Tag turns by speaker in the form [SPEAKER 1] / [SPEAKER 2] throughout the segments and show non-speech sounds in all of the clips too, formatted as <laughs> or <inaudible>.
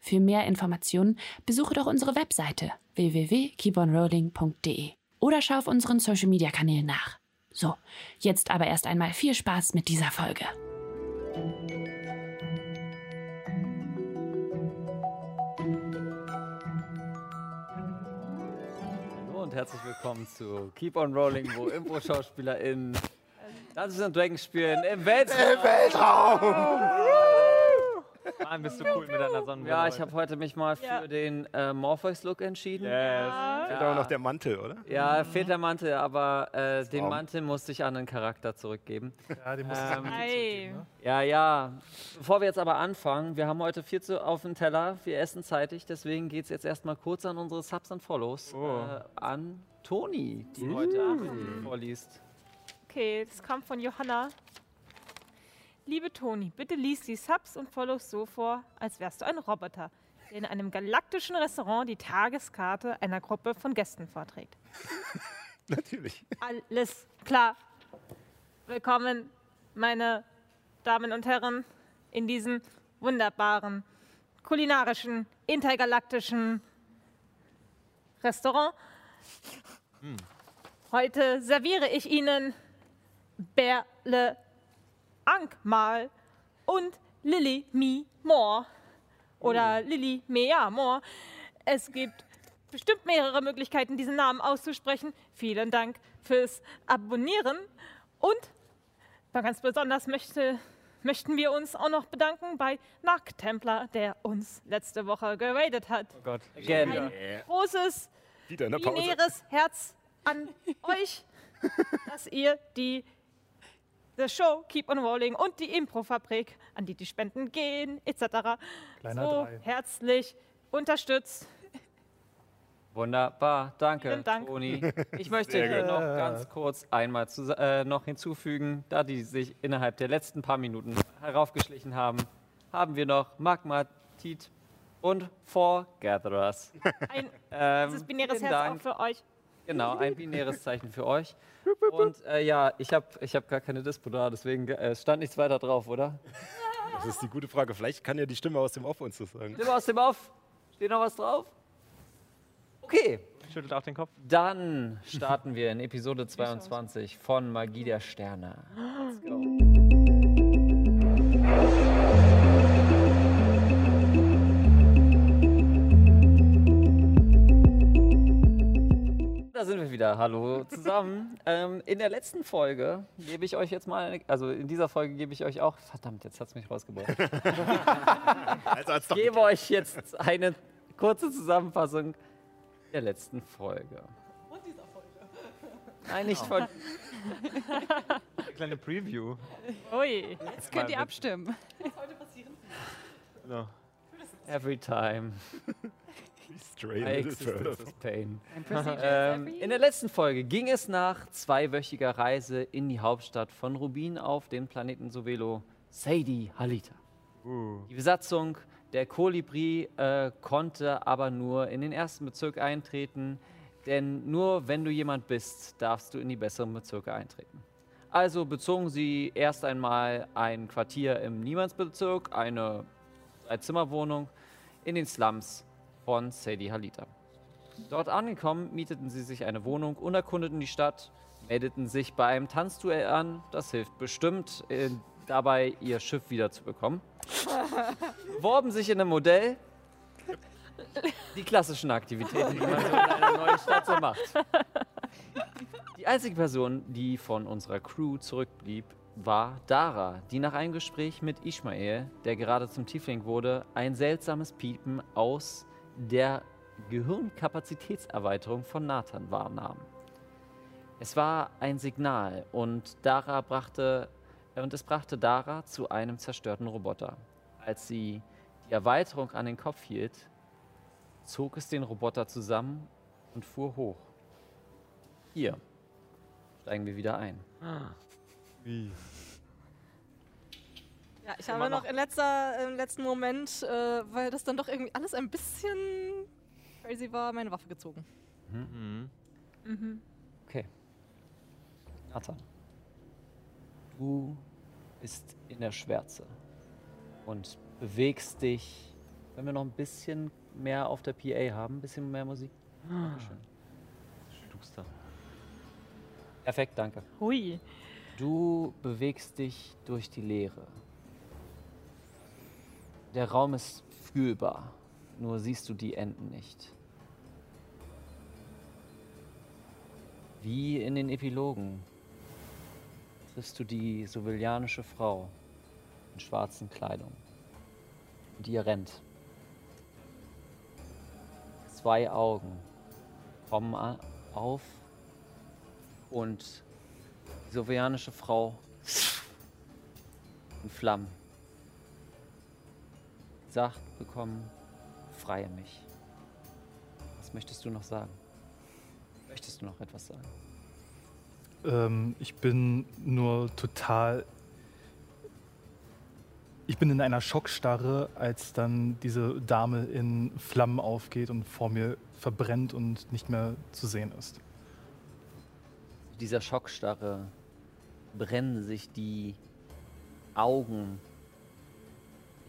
[SPEAKER 1] Für mehr Informationen besuche doch unsere Webseite www.keeponrolling.de oder schau auf unseren Social Media Kanälen nach. So, jetzt aber erst einmal viel Spaß mit dieser Folge.
[SPEAKER 2] Hallo und herzlich willkommen zu Keep on Rolling, wo <laughs> Impro-SchauspielerInnen Dungeons Dragons spielen im Weltraum.
[SPEAKER 3] Im Weltraum!
[SPEAKER 4] Mann, bist du <laughs> cool mit deiner Sonnenbrille.
[SPEAKER 2] Ja, ich habe heute mich mal für
[SPEAKER 5] Ja.
[SPEAKER 2] den äh, Morpheus-Look entschieden.
[SPEAKER 4] Yes.
[SPEAKER 3] Fehlt aber noch der Mantel, oder?
[SPEAKER 2] Ja, fehlt der Mantel, aber äh, den. Mantel musste ich an den Charakter zurückgeben.
[SPEAKER 4] Ja, die musst
[SPEAKER 2] Ähm,
[SPEAKER 4] du
[SPEAKER 5] Ei.
[SPEAKER 2] Ja, ja. Bevor wir jetzt aber anfangen, wir haben heute viel zu auf dem Teller, wir essen zeitig, deswegen geht es jetzt erstmal kurz an unsere Subs und Follows.
[SPEAKER 4] Oh.
[SPEAKER 2] Äh, an Toni, die heute Abend vorliest.
[SPEAKER 5] Okay, das kommt von Johanna. Liebe Toni, bitte lies die Subs und Follows so vor, als wärst du ein Roboter, der in einem galaktischen Restaurant die Tageskarte einer Gruppe von Gästen vorträgt. <laughs>
[SPEAKER 3] Natürlich.
[SPEAKER 5] Alles klar. Willkommen, meine Damen und Herren, in diesem wunderbaren, kulinarischen, intergalaktischen Restaurant. Heute serviere ich Ihnen Berle Ankmal und Lily Mi Moore. Oder Lily Mea Moore. Es gibt bestimmt mehrere Möglichkeiten, diesen Namen auszusprechen. Vielen Dank fürs Abonnieren. Und ganz besonders möchte, möchten wir uns auch noch bedanken bei Nark Templar, der uns letzte Woche geradet hat.
[SPEAKER 4] Oh Gott.
[SPEAKER 2] Again.
[SPEAKER 5] Ein großes, binäres Herz an <laughs> euch, dass ihr die The Show Keep on Rolling und die Improfabrik, an die die Spenden gehen, etc.
[SPEAKER 4] Kleiner
[SPEAKER 5] so
[SPEAKER 4] Drei.
[SPEAKER 5] herzlich unterstützt.
[SPEAKER 2] Wunderbar, danke,
[SPEAKER 5] Dank.
[SPEAKER 2] Toni. <laughs> Ich möchte
[SPEAKER 3] Sehr
[SPEAKER 2] hier
[SPEAKER 3] gut.
[SPEAKER 2] noch ganz kurz einmal zu, äh, noch hinzufügen, da die sich innerhalb der letzten paar Minuten heraufgeschlichen haben, haben wir noch Magma, Tit und Four Gatherers.
[SPEAKER 5] Ein
[SPEAKER 2] Ähm,
[SPEAKER 5] binäres Herz
[SPEAKER 2] Dank.
[SPEAKER 5] auch für euch.
[SPEAKER 2] Genau, ein binäres Zeichen für euch. Und äh, ja, ich habe ich hab gar keine Dispo da, deswegen äh, stand nichts weiter drauf, oder?
[SPEAKER 3] Das ist die gute Frage. Vielleicht kann ja die Stimme aus dem Off uns das sagen.
[SPEAKER 2] Nimm aus dem Auf. Steht noch was drauf? Okay.
[SPEAKER 4] Schüttelt auch den Kopf.
[SPEAKER 2] Dann starten wir in Episode 22 von Magie der Sterne. Let's go. Da sind wir wieder. Hallo zusammen. ähm, in der letzten Folge gebe ich euch jetzt mal, eine, also in dieser Folge gebe ich euch auch, verdammt, jetzt hat es mich rausgebracht. <laughs>
[SPEAKER 3] Also
[SPEAKER 2] Ich gebe euch jetzt eine kurze Zusammenfassung der letzten Folge.
[SPEAKER 6] Und dieser Folge.
[SPEAKER 2] Nein, nicht von.
[SPEAKER 4] Eine <laughs> kleine Preview.
[SPEAKER 5] Ui.
[SPEAKER 6] Jetzt könnt ihr abstimmen.
[SPEAKER 4] mit- So.
[SPEAKER 2] Every time
[SPEAKER 3] Further.
[SPEAKER 2] is pain. <laughs> Ähm, in der letzten Folge ging es nach zweiwöchiger Reise in die Hauptstadt von Rubin auf den Planeten Sovelo, Sadie Halita.
[SPEAKER 4] Uh.
[SPEAKER 2] Die Besatzung der Kolibri äh, konnte aber nur in den ersten Bezirk eintreten, denn nur wenn du jemand bist, darfst du in die besseren Bezirke eintreten. Also bezogen sie erst einmal ein Quartier im Niemandsbezirk, eine Dreizimmerwohnung in den Slums von Sadie Halita. Dort angekommen, mieteten sie sich eine Wohnung und erkundeten die Stadt, meldeten sich bei einem Tanzduell an. Das hilft bestimmt, äh, dabei ihr Schiff wiederzubekommen. <laughs> Worben sich in einem Modell. Die klassischen Aktivitäten, die man so in einer neuen Stadt so macht. Die einzige Person, die von unserer Crew zurückblieb, war Dara, die nach einem Gespräch mit Ishmael, der gerade zum Tiefling wurde, ein seltsames Piepen aus der Gehirnkapazitätserweiterung von Nathan wahrnahm. Es war ein Signal und Dara brachte und es brachte Dara zu einem zerstörten Roboter. Als sie die Erweiterung an den Kopf hielt, zog es den Roboter zusammen und fuhr hoch. Hier steigen wir wieder ein.
[SPEAKER 4] Wie?
[SPEAKER 6] Ja, ich habe noch
[SPEAKER 4] noch.
[SPEAKER 6] im, letzter, im letzten Moment, äh, weil das dann doch irgendwie alles ein bisschen crazy war, meine Waffe gezogen.
[SPEAKER 4] Mhm.
[SPEAKER 2] Okay. Nathan. Du bist in der Schwärze und bewegst dich. Wenn wir noch ein bisschen mehr auf der PA haben, ein bisschen mehr Musik. Dankeschön.
[SPEAKER 4] Duster.
[SPEAKER 2] Perfekt, danke.
[SPEAKER 5] Hui.
[SPEAKER 2] Du bewegst dich durch die Leere. Der Raum ist fühlbar, nur siehst du die Enden nicht. Wie in den Epilogen triffst du die sovilianische Frau in schwarzen Kleidung. Und ihr rennt. Zwei Augen kommen auf und die sovilianische Frau in Flammen. Sagt bekommen, freie mich. Was möchtest du noch sagen? Möchtest du noch etwas sagen?
[SPEAKER 7] Ähm, ich bin nur total. Ich bin in einer Schockstarre, als dann diese Dame in Flammen aufgeht und vor mir verbrennt und nicht mehr zu sehen ist.
[SPEAKER 2] Dieser Schockstarre brennen sich die Augen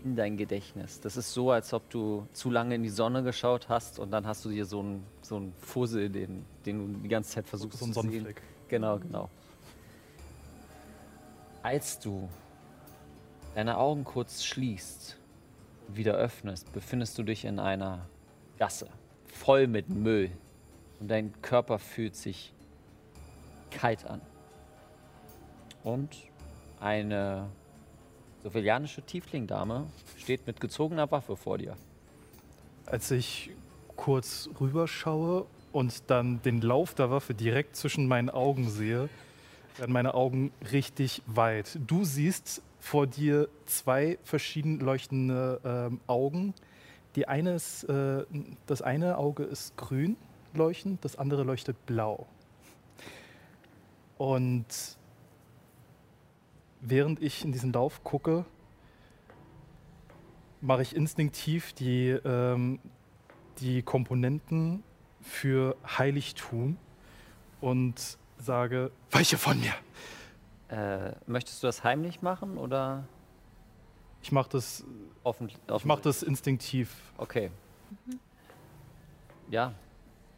[SPEAKER 2] in dein Gedächtnis. Das ist so, als ob du zu lange in die Sonne geschaut hast und dann hast du dir so einen so einen Fussel, den, den du die ganze Zeit versuchst
[SPEAKER 7] So
[SPEAKER 2] zu sehen.
[SPEAKER 7] Sonnenfleck.
[SPEAKER 2] Genau, genau. Als du deine Augen kurz schließt wieder öffnest, befindest du dich in einer Gasse, voll mit Müll. Und dein Körper fühlt sich kalt an. Und eine sovilianische Tieflingdame steht mit gezogener Waffe vor dir.
[SPEAKER 7] Als ich kurz rüberschaue und dann den Lauf der Waffe direkt zwischen meinen Augen sehe, werden meine Augen richtig weit. Du siehst vor dir zwei verschieden leuchtende ähm, Augen. Die eine ist, äh, das eine Auge ist grün leuchtend, das andere leuchtet blau. Und während ich in diesen Lauf gucke, mache ich instinktiv die, ähm, die Komponenten für Heiligtum und sage, weiche von mir.
[SPEAKER 2] Äh, möchtest du das heimlich machen oder
[SPEAKER 7] Ich mache das,
[SPEAKER 2] offen?
[SPEAKER 7] ich mach das instinktiv.
[SPEAKER 2] Okay. Ja,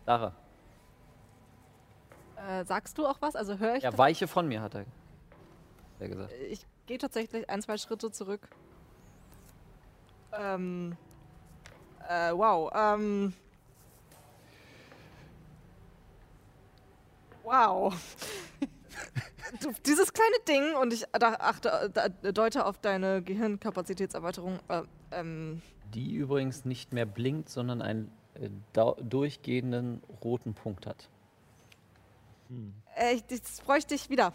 [SPEAKER 2] Lara.
[SPEAKER 6] Äh, sagst du auch was? Also höre ich
[SPEAKER 2] Ja, weiche von mir, hat er, er gesagt.
[SPEAKER 6] Ich gehe tatsächlich ein, zwei Schritte zurück. Ähm. Äh, wow. Ähm. Wow. <laughs> du, dieses kleine Ding, und ich achte, deute auf deine Gehirnkapazitätserweiterung. Äh, ähm,
[SPEAKER 2] Die übrigens nicht mehr blinkt, sondern einen äh, durchgehenden roten Punkt hat.
[SPEAKER 6] äh, ich, das bräuchte ich wieder.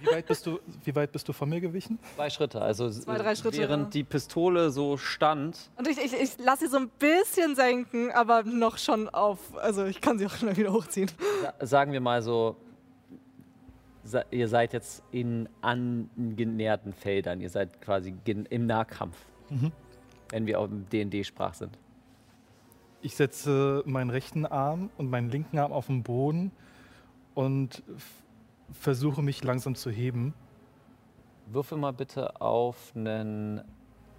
[SPEAKER 7] Wie weit bist du, wie weit bist du von mir gewichen?
[SPEAKER 2] Zwei Schritte, also
[SPEAKER 6] Zwei, drei Schritte,
[SPEAKER 2] während
[SPEAKER 6] ja.
[SPEAKER 2] die Pistole so stand,
[SPEAKER 6] Und ich, ich, ich lasse sie so ein bisschen senken, aber noch schon auf. Also ich kann sie auch schnell wieder hochziehen.
[SPEAKER 2] sa- sagen wir mal so, ihr seid jetzt in angenäherten Feldern, ihr seid quasi im Nahkampf, wenn wir auf dem D&D-Sprach sind.
[SPEAKER 7] Ich setze meinen rechten Arm und meinen linken Arm auf den Boden und versuche mich langsam zu heben.
[SPEAKER 2] Würfel mal bitte auf einen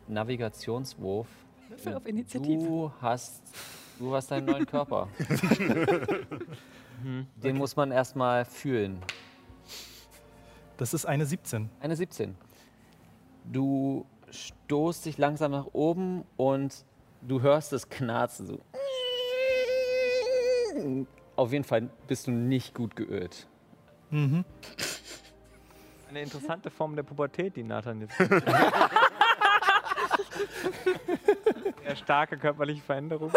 [SPEAKER 2] Navigationswurf.
[SPEAKER 6] Würfel auf Initiative.
[SPEAKER 2] Du hast, du hast einen neuen Körper. <laughs> Den muss man erstmal fühlen.
[SPEAKER 7] Das ist eine 17.
[SPEAKER 2] Eine 17. Du stoßt dich langsam nach oben und du hörst das Knarzen so. Auf jeden Fall bist du nicht gut geölt.
[SPEAKER 7] Mhm.
[SPEAKER 4] Eine interessante Form der Pubertät, die Nathan jetzt. <laughs> Sehr starke körperliche Veränderung.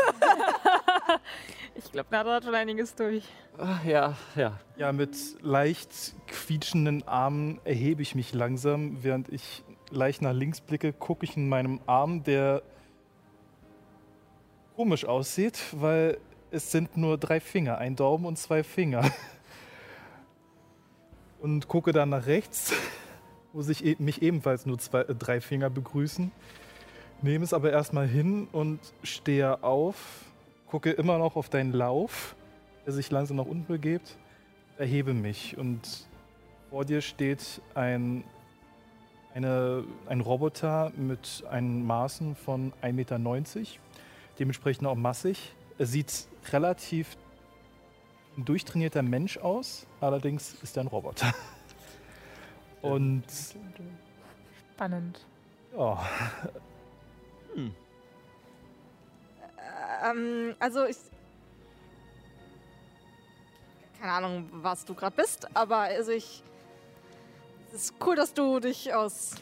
[SPEAKER 5] Ich glaube, Nada hat schon einiges durch.
[SPEAKER 2] Ach, ja, ja.
[SPEAKER 7] Ja, mit leicht quietschenden Armen erhebe ich mich langsam, während ich leicht nach links blicke, gucke ich in meinem Arm, der komisch aussieht, weil es sind nur drei Finger, ein Daumen und zwei Finger. Und gucke dann nach rechts, wo sich e mich ebenfalls nur zwei, äh, drei Finger begrüßen. Nehme es aber erstmal hin und stehe auf, gucke immer noch auf deinen Lauf, der sich langsam nach unten begebt, erhebe mich und vor dir steht ein, eine, ein Roboter mit einen Maßen von 1,90 Meter, dementsprechend auch massig. Er sieht relativ ein durchtrainierter Mensch aus, allerdings ist er ein Roboter. <laughs> Und
[SPEAKER 5] Spannend.
[SPEAKER 7] ja,
[SPEAKER 6] Ähm, also ich. Keine Ahnung, was du gerade bist, aber also ich. Es ist cool, dass du dich aus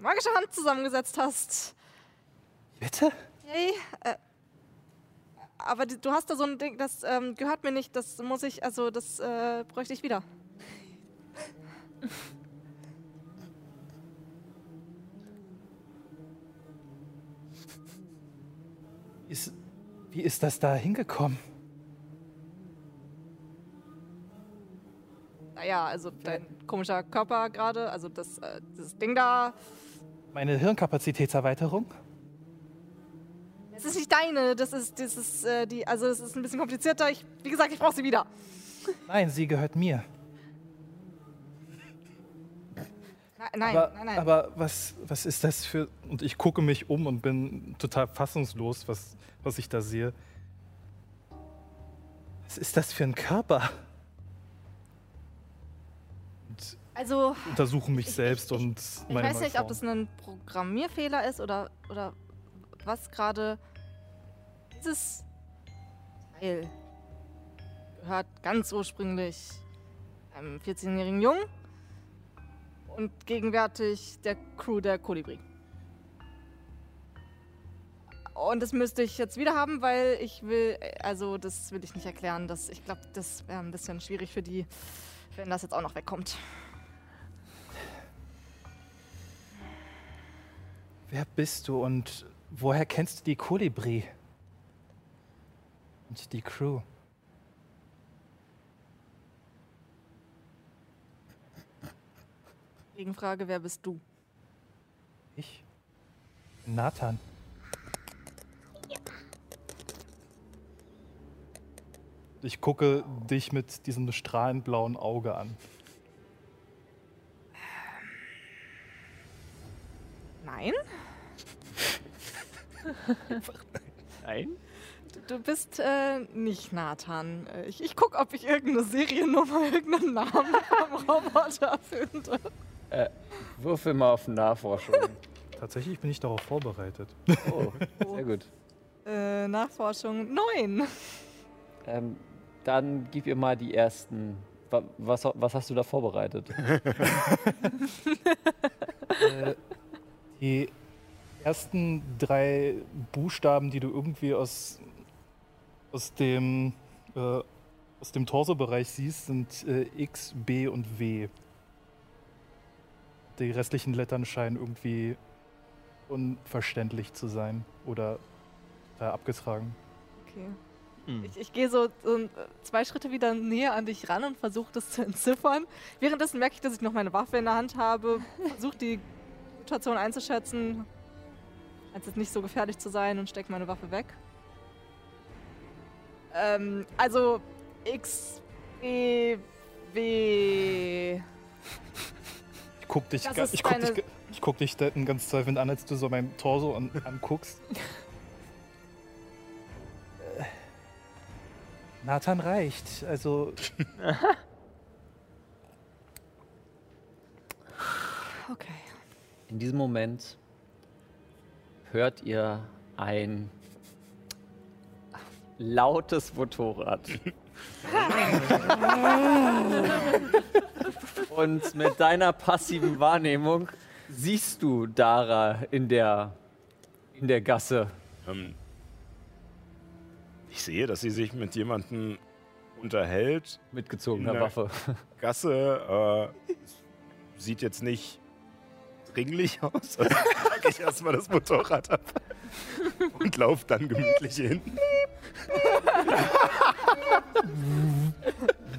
[SPEAKER 6] magischer Hand zusammengesetzt hast.
[SPEAKER 7] bitte?
[SPEAKER 6] Hey, äh, aber du hast da so ein Ding, das ähm, gehört mir nicht, das muss ich, also das äh, bräuchte ich wieder.
[SPEAKER 7] Ist, wie ist das da hingekommen?
[SPEAKER 6] Naja, also dein komischer Körper gerade, also das, äh, das Ding da,
[SPEAKER 7] Meine Hirnkapazitätserweiterung?
[SPEAKER 6] Es ist nicht deine, das ist, das ist äh, die, also es ist ein bisschen komplizierter. Ich, wie gesagt, ich brauche sie wieder.
[SPEAKER 7] Nein, sie gehört mir.
[SPEAKER 6] Nein, nein,
[SPEAKER 7] aber,
[SPEAKER 6] nein, nein.
[SPEAKER 7] aber was, was ist das für. Und ich gucke mich um und bin total fassungslos, was, was ich da sehe. Was ist das für ein Körper? Und
[SPEAKER 6] also,
[SPEAKER 7] untersuche mich
[SPEAKER 6] Ich-
[SPEAKER 7] selbst
[SPEAKER 6] ich-
[SPEAKER 7] und
[SPEAKER 6] ich
[SPEAKER 7] meine
[SPEAKER 6] weiß nicht, ob
[SPEAKER 7] Malform.
[SPEAKER 6] das ein Programmierfehler ist oder, oder was gerade. Dieses Teil gehört ganz ursprünglich einem 14-jährigen Jungen und gegenwärtig der Crew der Kolibri. Und das müsste ich jetzt wieder haben, weil ich will, also das will ich nicht erklären. Das, ich glaube, das wäre ein bisschen schwierig für die, wenn das jetzt auch noch wegkommt.
[SPEAKER 7] Wer bist du und woher kennst du die Kolibri? Und die Crew?
[SPEAKER 6] Gegenfrage, wer bist du?
[SPEAKER 7] Ich? Nathan. Ich gucke dich mit diesem strahlend blauen Auge an.
[SPEAKER 6] Nein?
[SPEAKER 4] Nein?
[SPEAKER 6] Du bist äh, nicht Nathan. Äh, Ich, ich guck, ob ich irgendeine Seriennummer, <laughs> irgendeinen Namen vom Roboter finde.
[SPEAKER 2] Würfel mal auf Nachforschung. <laughs>
[SPEAKER 7] Tatsächlich bin ich darauf vorbereitet.
[SPEAKER 2] Oh, sehr gut.
[SPEAKER 6] Äh, Nachforschung 9.
[SPEAKER 2] Ähm, dann gib ihr mal die ersten. wa- Was, was hast du da vorbereitet? <laughs>
[SPEAKER 7] äh, die ersten drei Buchstaben, die du irgendwie aus, aus dem, äh, aus dem Torsobereich siehst, sind äh, X, B und W. Die restlichen Lettern scheinen irgendwie unverständlich zu sein oder äh, abgetragen.
[SPEAKER 6] Okay.
[SPEAKER 4] Hm.
[SPEAKER 6] Ich, ich gehe so, so äh, zwei Schritte wieder näher an dich ran und versuche das zu entziffern. Währenddessen merke ich, dass ich noch meine Waffe in der Hand habe, versuche die Situation einzuschätzen, als jetzt nicht so gefährlich zu sein und stecke meine Waffe weg. Ähm, also X, B, W.
[SPEAKER 7] Ich guck dich, ga- ich guck
[SPEAKER 6] deine-
[SPEAKER 7] dich, ich guck dich da ganz zweifelnd an, als du so meinen Torso an, <laughs> anguckst. Äh, Nathan reicht. Also, <laughs>
[SPEAKER 6] Okay.
[SPEAKER 2] In diesem Moment hört ihr ein lautes Motorrad. <laughs> Und mit deiner passiven Wahrnehmung siehst du Dara in der, in der Gasse.
[SPEAKER 3] Ähm, ich sehe, dass sie sich mit jemandem unterhält.
[SPEAKER 2] Mitgezogener
[SPEAKER 3] Na.
[SPEAKER 2] Waffe.
[SPEAKER 3] Gasse äh, sieht jetzt nicht dringlich aus. Also <laughs> packe ich erstmal das Motorrad ab und laufe dann gemütlich hin.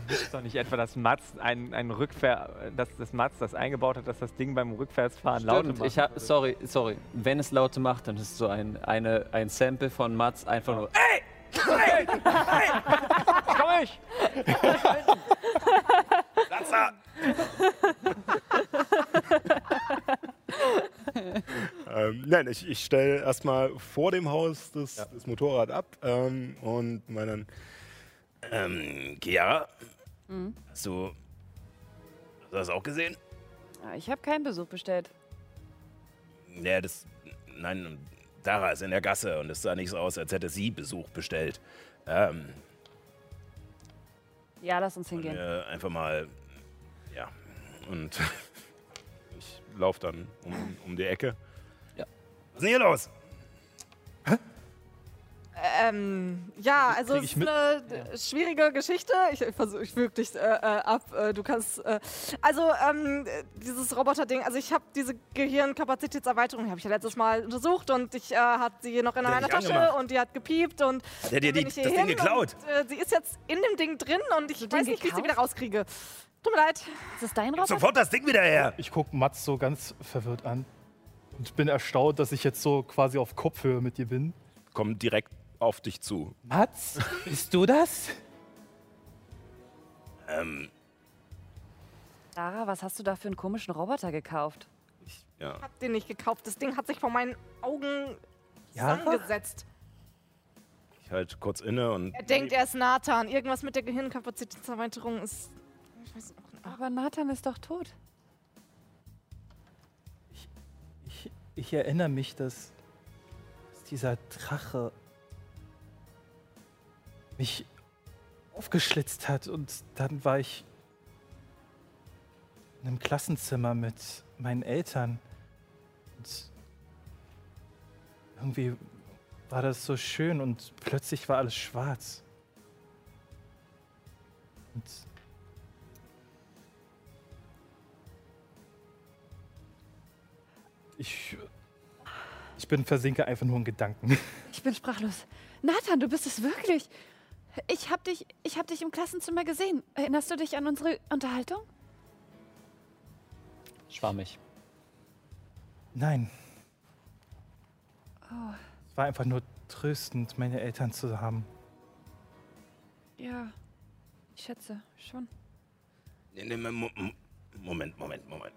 [SPEAKER 4] Ist doch nicht etwa, dass Mats ein, ein Rückfahr, dass das Mats das eingebaut hat, dass das Ding beim Rückwärtsfahren laut
[SPEAKER 2] Stimmt,
[SPEAKER 4] macht.
[SPEAKER 2] ich hab, sorry, sorry. Wenn es Laute macht, dann ist es so ein, eine, ein Sample von Mats einfach nur. Ey!
[SPEAKER 4] Komm ich!
[SPEAKER 3] Latza! <laughs> ähm, nein, ich, ich stelle erstmal vor dem Haus das, das Motorrad ab ähm, und meine dann, ähm, Chiara, hast du hast du das auch gesehen?
[SPEAKER 8] Ich habe keinen Besuch bestellt.
[SPEAKER 3] Ja, das, nein, Dara ist in der Gasse und es sah nicht so aus, als hätte sie Besuch bestellt. Ähm,
[SPEAKER 8] Ja, lass uns hingehen.
[SPEAKER 3] wir einfach mal, ja, und <laughs> ich laufe dann um, um die Ecke.
[SPEAKER 2] Ja.
[SPEAKER 3] Was ist denn hier los?
[SPEAKER 6] Ähm, ja, also es
[SPEAKER 7] ich
[SPEAKER 6] ist
[SPEAKER 7] mit?
[SPEAKER 6] eine äh, schwierige Geschichte. Ich versuche, ich wirke dich äh, äh, ab. Äh, du kannst, äh, also ähm, äh, dieses Roboter-Ding, also ich habe diese Gehirnkapazitätserweiterung, habe ich ja letztes Mal untersucht und ich äh, hat sie noch in
[SPEAKER 3] Hat
[SPEAKER 6] meiner Tasche
[SPEAKER 3] angemacht?
[SPEAKER 6] und die hat gepiept und
[SPEAKER 3] der dir die-
[SPEAKER 6] ich
[SPEAKER 3] das Ding geklaut?
[SPEAKER 6] Und, äh, sie ist jetzt in dem Ding drin und ich weiß nicht, wie ich sie
[SPEAKER 8] gekauft?
[SPEAKER 6] wieder rauskriege. Tut mir leid.
[SPEAKER 8] Ist das dein Roboter?
[SPEAKER 3] sofort das Ding wieder her!
[SPEAKER 7] Ich gucke Mats so ganz verwirrt an und bin erstaunt, dass ich jetzt so quasi auf Kopfhöhe mit dir bin.
[SPEAKER 3] Komm direkt auf dich zu.
[SPEAKER 7] Mats, bist du das?
[SPEAKER 3] Ähm,
[SPEAKER 8] Sarah, was hast du da für einen komischen Roboter gekauft?
[SPEAKER 3] ja.
[SPEAKER 6] Ich hab den nicht gekauft. Das Ding hat sich vor meinen Augen
[SPEAKER 7] Ja?
[SPEAKER 6] zusammengesetzt.
[SPEAKER 3] Ich halte kurz inne und.
[SPEAKER 6] Er denkt, er ist Nathan. Irgendwas mit der Gehirnkapazitätserweiterung ist. Ich weiß auch nicht.
[SPEAKER 8] Aber Nathan ist doch tot.
[SPEAKER 7] Ich, erinnere mich, dass, dass dieser Drache mich aufgeschlitzt hat und dann war ich in einem Klassenzimmer mit meinen Eltern und irgendwie war das so schön und plötzlich war alles schwarz. Und ich bin versinke einfach nur in Gedanken.
[SPEAKER 8] Ich bin sprachlos. Nathan, du bist es wirklich. Ich hab dich, ich hab dich im Klassenzimmer gesehen. Erinnerst du dich an unsere Unterhaltung?
[SPEAKER 2] Schwammig.
[SPEAKER 7] Nein. Es war einfach nur tröstend, meine Eltern zu haben.
[SPEAKER 8] Ja, ich schätze schon.
[SPEAKER 3] Nee, nee, Mo- Mo- Moment, Moment, Moment.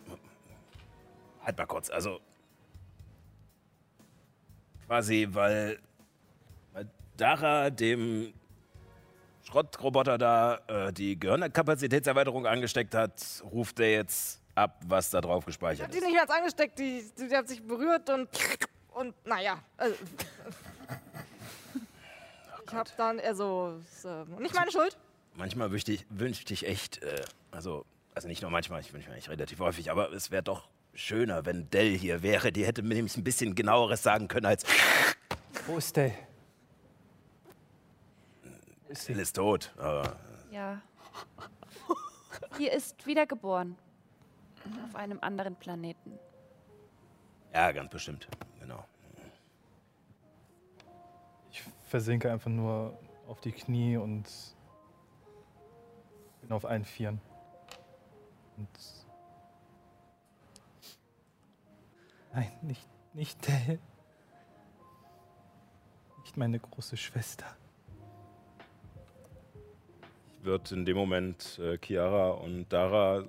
[SPEAKER 3] Halt mal kurz. Also. Quasi, weil. weil Dara dem Schrottroboter da äh, die Gehirnkapazitätserweiterung angesteckt hat, ruft er jetzt ab, was da drauf
[SPEAKER 6] Ich
[SPEAKER 3] gespeichert
[SPEAKER 6] hab die
[SPEAKER 3] ist.
[SPEAKER 6] nicht ganz angesteckt, die, die, die hat sich berührt und. Und naja. Also, <laughs> ich hab dann, also. Äh, nicht meine Schuld.
[SPEAKER 3] Manchmal wünschte ich, wünschte ich echt, äh, also, also nicht nur manchmal, ich wünsche mir eigentlich relativ häufig, aber es wäre doch schöner, wenn Dell hier wäre. Die hätte mir nämlich ein bisschen genaueres sagen können als
[SPEAKER 7] Wo ist der?
[SPEAKER 3] Dell ist tot. Aber
[SPEAKER 8] Ja. Hier ist wiedergeboren. Auf einem anderen Planeten.
[SPEAKER 3] ja, ganz bestimmt. Genau.
[SPEAKER 7] Ich versinke einfach nur auf die Knie und bin auf allen Vieren. Und Nein, nicht, nicht der. Nicht meine große Schwester.
[SPEAKER 3] Ich würde in dem Moment äh, Chiara und Dara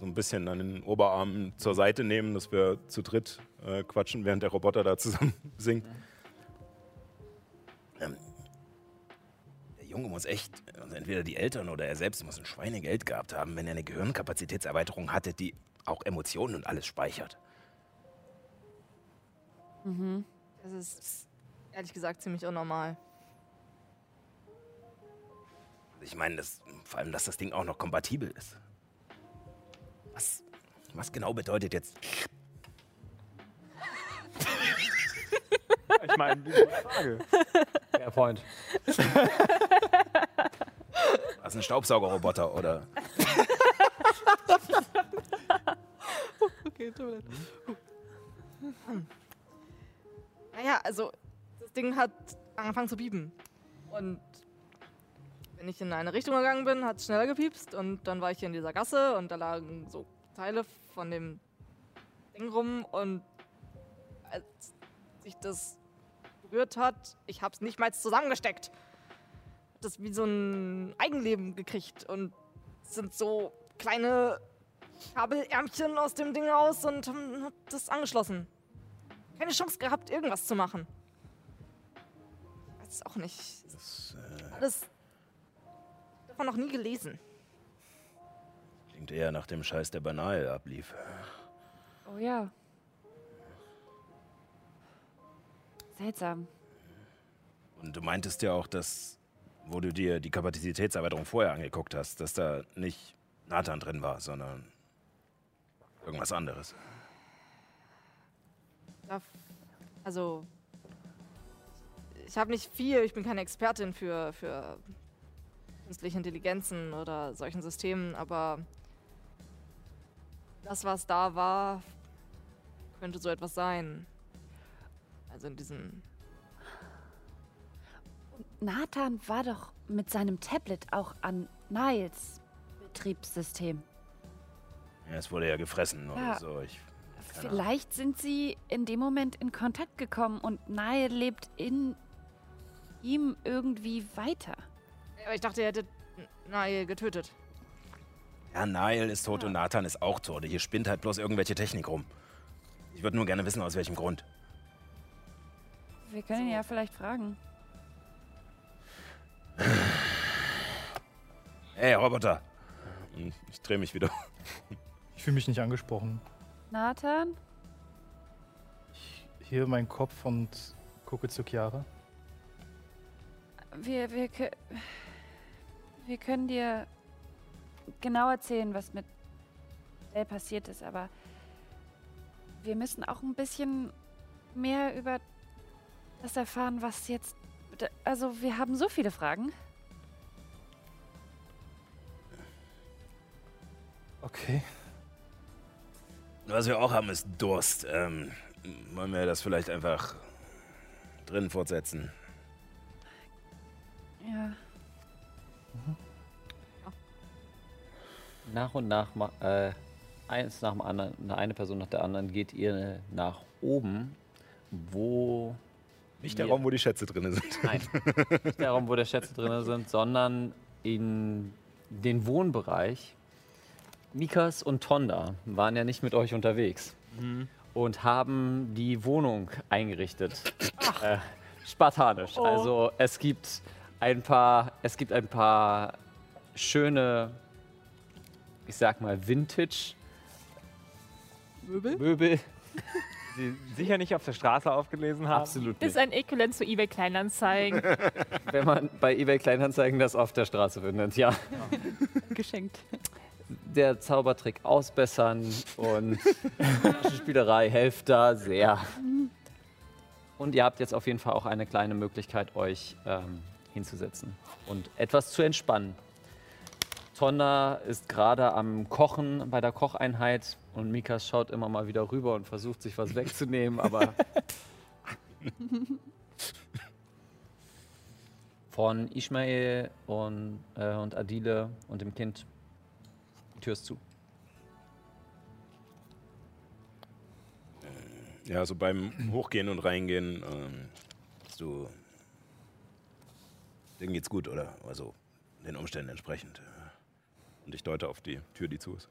[SPEAKER 3] so ein bisschen an den Oberarmen zur Seite nehmen, dass wir zu dritt äh, quatschen, während der Roboter da zusammen <laughs> singt. Ähm, der Junge muss echt, also entweder die Eltern oder er selbst muss ein Schweinegeld gehabt haben, wenn er eine Gehirnkapazitätserweiterung hatte, die auch Emotionen und alles speichert.
[SPEAKER 6] Das ist ehrlich gesagt ziemlich unnormal.
[SPEAKER 3] Ich meine, das, vor allem, dass das Ding auch noch kompatibel ist. Was, was genau bedeutet jetzt
[SPEAKER 4] Ich meine, diese Frage.
[SPEAKER 2] Fair point.
[SPEAKER 3] Was ein Staubsaugerroboter oder?
[SPEAKER 6] Okay, tut mir leid. Naja, also das Ding hat angefangen zu piepen. Und wenn ich in eine Richtung gegangen bin, hat es schneller gepiepst. Und dann war ich hier in dieser Gasse und da lagen so Teile von dem Ding rum. Und als sich das berührt hat, ich habe es nicht mal zusammengesteckt. Hat Das wie so ein Eigenleben gekriegt. Und sind so kleine Kabelärmchen aus dem Ding raus und haben das angeschlossen. Keine Chance gehabt, irgendwas zu machen. Weiß es auch nicht.
[SPEAKER 3] Das äh,
[SPEAKER 6] Alles davon noch nie gelesen.
[SPEAKER 3] klingt eher nach dem Scheiß, der banal ablief.
[SPEAKER 8] Oh ja. Seltsam.
[SPEAKER 3] Und du meintest ja auch, dass, wo du dir die Kapazitätserweiterung vorher angeguckt hast, dass da nicht Nathan drin war, sondern irgendwas anderes.
[SPEAKER 6] Also, ich habe nicht viel, ich bin keine Expertin für, für künstliche Intelligenzen oder solchen Systemen, aber das, was da war, könnte so etwas sein. Also in diesem.
[SPEAKER 8] Nathan war doch mit seinem Tablet auch an Niles Betriebssystem.
[SPEAKER 3] Ja, es wurde ja gefressen oder
[SPEAKER 8] Ja.
[SPEAKER 3] so. Ich, keine Ahnung.
[SPEAKER 8] Vielleicht sind sie in dem Moment in Kontakt gekommen und Nile lebt in ihm irgendwie weiter.
[SPEAKER 6] Aber ich dachte, er hätte Nail getötet.
[SPEAKER 3] Ja, Nile ist tot und Nathan ist auch tot. Hier spinnt halt bloß irgendwelche Technik rum. Ich würde nur gerne wissen, aus welchem Grund.
[SPEAKER 8] Wir können ihn ja vielleicht fragen.
[SPEAKER 3] Hey, Roboter! Und ich drehe mich wieder.
[SPEAKER 7] Ich fühle mich nicht angesprochen.
[SPEAKER 8] Nathan?
[SPEAKER 7] Ich hebe meinen Kopf und gucke zu Chiara.
[SPEAKER 8] Wir, wir, wir können dir genau erzählen, was mit Dell passiert ist, aber wir müssen auch ein bisschen mehr über das erfahren, was jetzt. Also, wir haben so viele Fragen.
[SPEAKER 7] Okay.
[SPEAKER 3] Was wir auch haben, ist Durst. Ähm, wollen wir das vielleicht einfach drin fortsetzen?
[SPEAKER 8] Ja.
[SPEAKER 2] Nach und nach, äh, eins nach dem anderen, eine Person nach der anderen geht ihr nach oben, wo.
[SPEAKER 3] Nicht der Raum, wo die Schätze drin sind. <laughs>
[SPEAKER 2] Nein, nicht der Raum, wo der Schätze drin sind, sondern in den Wohnbereich. Mikas und Tonda waren ja nicht mit euch unterwegs und haben die Wohnung eingerichtet. Äh, spartanisch. Also es gibt ein paar, es gibt ein paar schöne, ich sag mal, Vintage
[SPEAKER 6] Möbel?
[SPEAKER 2] Möbel.
[SPEAKER 4] Sie sicher nicht auf der Straße aufgelesen haben.
[SPEAKER 2] Absolut
[SPEAKER 5] Ist
[SPEAKER 2] nicht.
[SPEAKER 5] ein Äquivalent zu eBay Kleinanzeigen.
[SPEAKER 2] Wenn man bei eBay Kleinanzeigen das auf der Straße findet, ja.
[SPEAKER 8] Geschenkt.
[SPEAKER 2] Der Zaubertrick ausbessern und <laughs> Spielerei hilft da sehr. Und ihr habt jetzt auf jeden Fall auch eine kleine Möglichkeit, euch ähm, hinzusetzen und etwas zu entspannen. Tonda ist gerade am Kochen bei der Kocheinheit und Mikas schaut immer mal wieder rüber und versucht sich was wegzunehmen, aber <laughs> von Ismail und, äh, und Adile und dem Kind Tür ist zu.
[SPEAKER 3] Ja, so beim Hochgehen und Reingehen, ähm, hast du. Denen geht's gut, oder? Also den Umständen entsprechend. Und ich deute auf die Tür, die zu ist.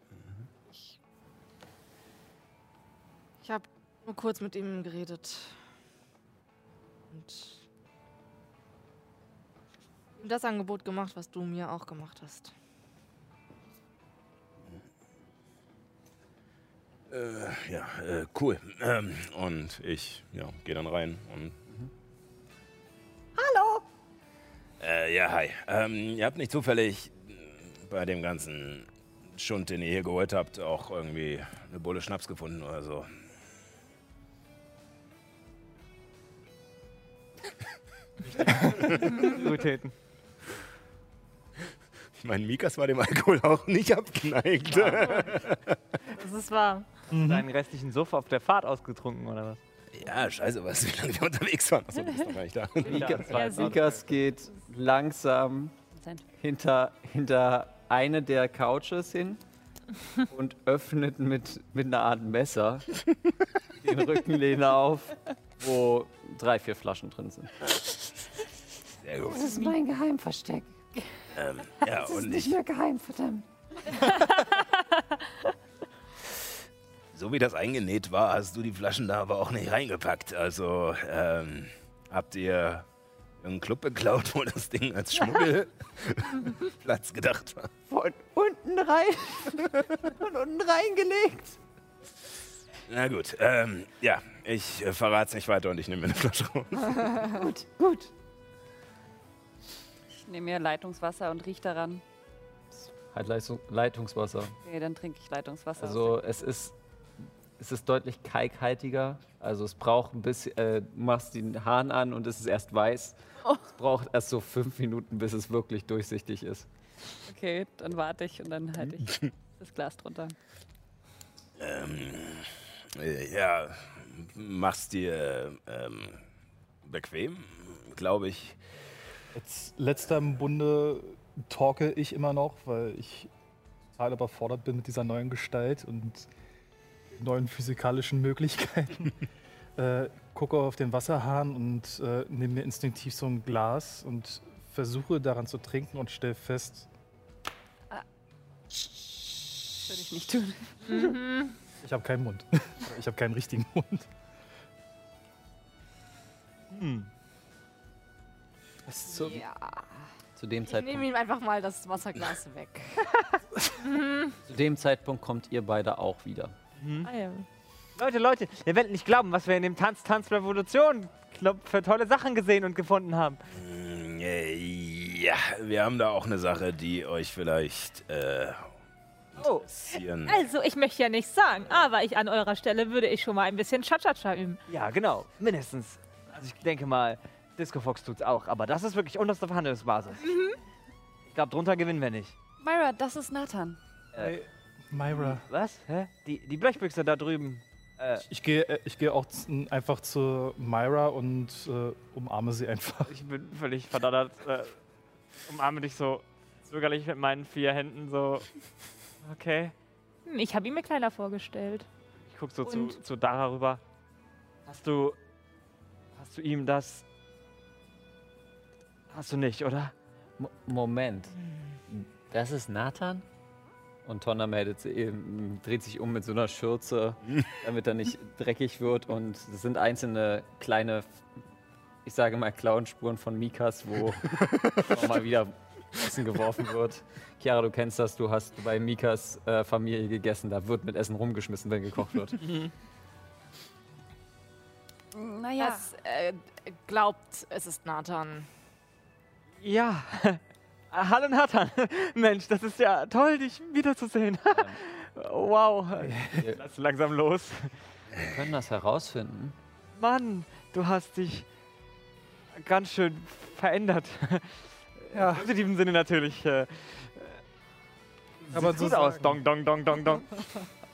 [SPEAKER 6] Ich habe nur kurz mit ihm geredet. Und ihm das Angebot gemacht, was du mir auch gemacht hast.
[SPEAKER 3] Äh, ja, äh, cool. Ähm, und ich ja, gehe dann rein und. Hallo! Äh, ja, hi. Ähm, ihr habt nicht zufällig bei dem ganzen Schund, den ihr hier geholt habt, auch irgendwie eine Bulle Schnaps gefunden oder so?
[SPEAKER 4] Prioritäten.
[SPEAKER 3] Ich meine, Mikas war dem Alkohol auch nicht abgeneigt.
[SPEAKER 5] Das ist wahr.
[SPEAKER 4] Deinen restlichen Suff auf der Fahrt ausgetrunken oder was?
[SPEAKER 3] Ja, scheiße, weißt du, wie lange wir unterwegs waren? Achso, du bist noch gar nicht da. <laughs>
[SPEAKER 2] Mika, Mikas geht langsam hinter, hinter eine der Couches hin <laughs> und öffnet mit, mit einer Art Messer den Rückenlehner auf, wo drei, vier Flaschen drin sind.
[SPEAKER 3] Sehr gut.
[SPEAKER 8] Das ist mein Geheimversteck.
[SPEAKER 3] Ähm, ja,
[SPEAKER 8] Das ist
[SPEAKER 3] und
[SPEAKER 8] nicht
[SPEAKER 3] ich,
[SPEAKER 8] mehr geheim, verdammt. <laughs>
[SPEAKER 3] so wie das eingenäht war, hast du die Flaschen da aber auch nicht reingepackt. Also, ähm, habt ihr einen Club beklaut, wo das Ding als Schmuggelplatz <laughs> gedacht war?
[SPEAKER 2] Von unten rein, <laughs> von unten reingelegt.
[SPEAKER 3] Na gut, ähm, ja, ich äh, verrate es nicht weiter und ich nehme mir eine Flasche raus. <laughs>
[SPEAKER 8] Gut, gut. Ich nehme mir Leitungswasser und riech daran.
[SPEAKER 2] Halt Leistung, Leitungswasser.
[SPEAKER 8] Okay, dann trinke ich Leitungswasser.
[SPEAKER 2] Also es ist, es ist deutlich kalkhaltiger. Also es braucht ein bisschen, äh, du machst den Hahn an und es ist erst weiß. Es braucht erst so fünf Minuten, bis es wirklich durchsichtig ist.
[SPEAKER 8] Okay, dann warte ich und dann halte ich <laughs> das Glas drunter.
[SPEAKER 3] Ähm, äh, ja, mach's dir ähm, bequem, glaube ich.
[SPEAKER 7] Als letzter im Bunde talke ich immer noch, weil ich total überfordert bin mit dieser neuen Gestalt und neuen physikalischen Möglichkeiten. <laughs> äh, gucke auf den Wasserhahn und äh, nehme mir instinktiv so ein Glas und versuche daran zu trinken und stelle fest,
[SPEAKER 8] Das würde ich nicht tun.
[SPEAKER 7] ich habe keinen Mund. <laughs> ich habe keinen richtigen Mund.
[SPEAKER 4] Hm.
[SPEAKER 2] Zu,
[SPEAKER 6] Ja.
[SPEAKER 2] zu, dem
[SPEAKER 6] Ich nehme
[SPEAKER 2] Zeitpunkt,
[SPEAKER 6] ihm einfach mal das Wasserglas weg. <laughs>
[SPEAKER 2] zu dem Zeitpunkt kommt ihr beide auch wieder.
[SPEAKER 5] Ah, ja.
[SPEAKER 4] Leute, Leute, ihr werdet nicht glauben, was wir in dem Tanz, Tanz Revolution Club für tolle Sachen gesehen und gefunden haben.
[SPEAKER 3] Mm, äh, Ja, wir haben da auch eine Sache, die euch vielleicht äh,
[SPEAKER 4] Oh,
[SPEAKER 3] interessieren.
[SPEAKER 5] Also, ich möchte ja nichts sagen, aber ich an eurer Stelle würde ich schon mal ein bisschen Cha-Cha-Cha üben.
[SPEAKER 4] ja, genau, mindestens. Also ich denke mal, Disco Fox tut's auch, aber das ist wirklich unterste Verhandlungsbasis. Ich glaube, drunter gewinnen wir nicht.
[SPEAKER 8] Myra, das ist Nathan.
[SPEAKER 7] Hey, Myra.
[SPEAKER 4] Was? Hä? Die, die Blechbüchse da drüben. Äh,
[SPEAKER 7] Ich gehe äh, ich gehe auch einfach zu Myra und äh, umarme sie einfach.
[SPEAKER 4] ich bin völlig verdattert. Äh, umarme dich so zögerlich mit meinen vier Händen so. Okay.
[SPEAKER 5] Hm, Ich habe ihn mir kleiner vorgestellt.
[SPEAKER 4] Ich guck so zu,
[SPEAKER 5] Und?
[SPEAKER 4] zu Dara rüber. Hast du. Hast du ihm das. Hast du nicht, oder?
[SPEAKER 2] Mo Moment. Das ist Nathan? Und Tonna meldet eben, dreht sich um mit so einer Schürze, <laughs> damit er nicht dreckig wird. Und es sind einzelne kleine, ich sage mal, Klauenspuren von Mikas, wo <laughs> mal wieder Essen geworfen wird. Chiara, du kennst das, du hast bei Mikas äh, Familie gegessen. Da wird mit Essen rumgeschmissen, wenn gekocht wird. <laughs>
[SPEAKER 8] Naja,
[SPEAKER 6] Das äh, glaubt, es ist Nathan.
[SPEAKER 4] Ja. Hallo Nathan. <laughs> Mensch, das ist ja toll, dich wiederzusehen. <laughs> wow. Lass langsam los.
[SPEAKER 2] wir können das herausfinden.
[SPEAKER 4] Mann, du hast dich ganz schön verändert.
[SPEAKER 7] Ja.
[SPEAKER 4] Im positiven Sinne natürlich. Äh,
[SPEAKER 7] man
[SPEAKER 4] sieht
[SPEAKER 7] so
[SPEAKER 4] gut aus.
[SPEAKER 7] sagen.
[SPEAKER 4] Dong, dong, dong, dong, dong. <laughs>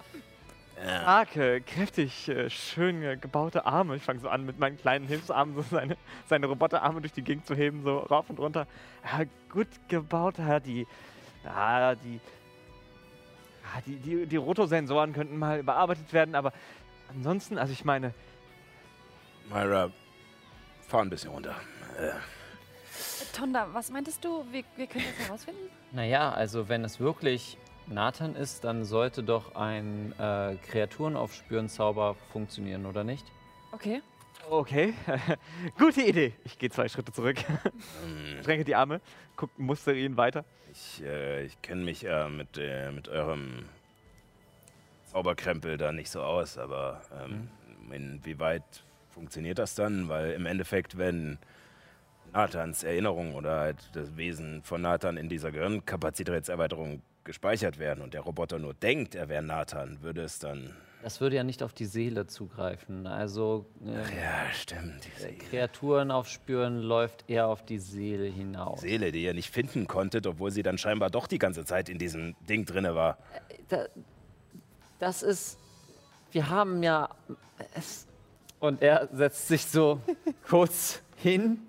[SPEAKER 4] Starke, kräftig, äh, schön gebaute Arme. Ich fange so an, mit meinen kleinen Hilfsarmen so seine, <laughs> seine Roboterarme durch die Gegend zu heben, so rauf und runter. Ja, gut gebaut, ja, die, ja, die, ja, die, die, die Rotosensoren könnten mal überarbeitet werden, aber ansonsten, also ich meine,
[SPEAKER 3] Myra, fahr ein bisschen runter. Äh,
[SPEAKER 8] Tonda, was meintest du? Wir, wir können das herausfinden?
[SPEAKER 2] Naja, also wenn es wirklich Nathan ist, dann sollte doch ein äh, Kreaturenaufspüren-Zauber funktionieren, oder nicht?
[SPEAKER 8] Okay.
[SPEAKER 4] okay, <laughs> gute Idee. Ich gehe zwei Schritte zurück, schränke die Arme, guck, mustere ihn weiter.
[SPEAKER 3] ich äh, ich kenne mich äh, mit, äh, mit eurem Zauberkrempel da nicht so aus, aber ähm, inwieweit funktioniert das dann? Weil im Endeffekt, wenn Nathans Erinnerung oder halt das Wesen von Nathan in dieser Gehirnkapazitätserweiterung gespeichert werden und der Roboter nur denkt, er wäre Nathan, würde es dann.
[SPEAKER 2] Das würde ja nicht auf die Seele zugreifen. Also äh,
[SPEAKER 3] Ja, stimmt. Die Seele.
[SPEAKER 2] Kreaturenaufspüren läuft eher auf die Seele hinaus.
[SPEAKER 3] Seele, die ihr nicht finden konntet, obwohl sie dann scheinbar doch die ganze Zeit in diesem Ding drinne war.
[SPEAKER 2] Da, das ist wir haben ja es. Und er setzt sich so <laughs> kurz hin.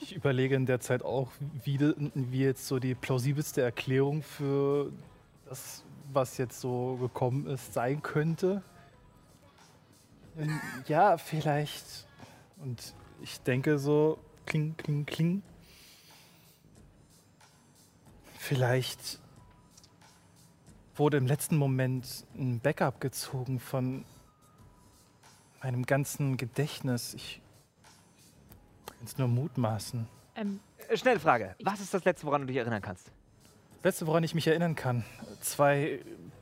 [SPEAKER 7] Ich überlege in der Zeit auch, wie, wie jetzt so die plausibelste Erklärung für das, was jetzt so gekommen ist, sein könnte. Ähm, Ja, vielleicht. Und ich denke so, kling, kling, kling. Vielleicht wurde im letzten Moment ein Backup gezogen von meinem ganzen Gedächtnis. Ich kann es nur mutmaßen.
[SPEAKER 5] Ähm,
[SPEAKER 4] Äh, Schnelle Frage. Was ist das Letzte, woran du dich erinnern kannst?
[SPEAKER 7] Das Letzte, woran ich mich erinnern kann, zwei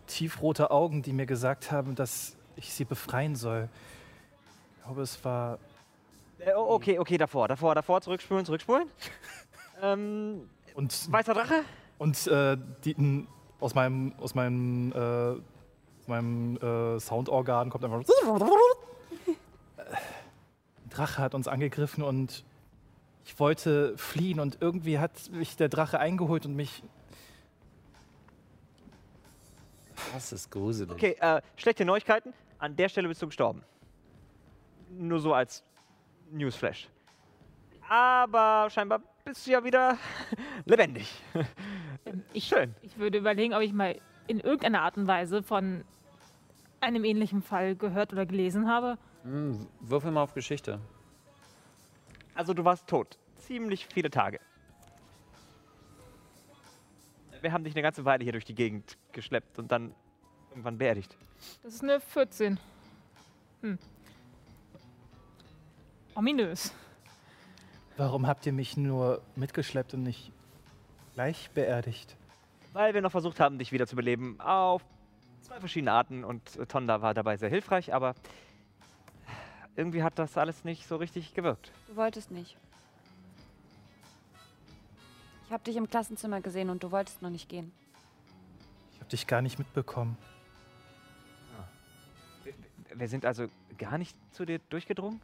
[SPEAKER 7] tiefrote Augen, die mir gesagt haben, dass ich sie befreien soll. Ich glaube, es war
[SPEAKER 4] Äh, okay, okay, davor, davor, davor, zurückspulen, zurückspulen. <laughs> ähm,
[SPEAKER 7] und
[SPEAKER 4] weißer Drache?
[SPEAKER 7] und äh, die n- aus meinem aus meinem äh, aus meinem äh, Soundorgan kommt einfach ein <laughs> Drache hat uns angegriffen und ich wollte fliehen und irgendwie hat mich der Drache eingeholt und mich
[SPEAKER 2] Das ist gruselig.
[SPEAKER 4] Okay, äh, schlechte Neuigkeiten. An der Stelle bist du gestorben. Nur so als Newsflash. Aber scheinbar bist du ja wieder <laughs> lebendig.
[SPEAKER 5] ich, <laughs>
[SPEAKER 4] Schön.
[SPEAKER 5] ich würde überlegen, ob ich mal in irgendeiner Art und Weise von einem ähnlichen Fall gehört oder gelesen habe.
[SPEAKER 2] Hm, würfel mal auf Geschichte.
[SPEAKER 4] Also du warst tot. Ziemlich viele Tage. Wir haben dich eine ganze Weile hier durch die Gegend geschleppt und dann irgendwann beerdigt.
[SPEAKER 5] Das ist eine 14. Hm. Ominös.
[SPEAKER 7] Warum habt ihr mich nur mitgeschleppt und nicht gleich beerdigt?
[SPEAKER 4] Weil wir noch versucht haben, dich wieder zu beleben auf zwei verschiedene Arten und Tonda war dabei sehr hilfreich, aber irgendwie hat das alles nicht so richtig gewirkt.
[SPEAKER 8] Du wolltest nicht. Ich habe dich im Klassenzimmer gesehen und du wolltest noch nicht gehen.
[SPEAKER 7] Ich habe dich gar nicht mitbekommen.
[SPEAKER 4] Wir- Wir sind also gar nicht zu dir durchgedrungen?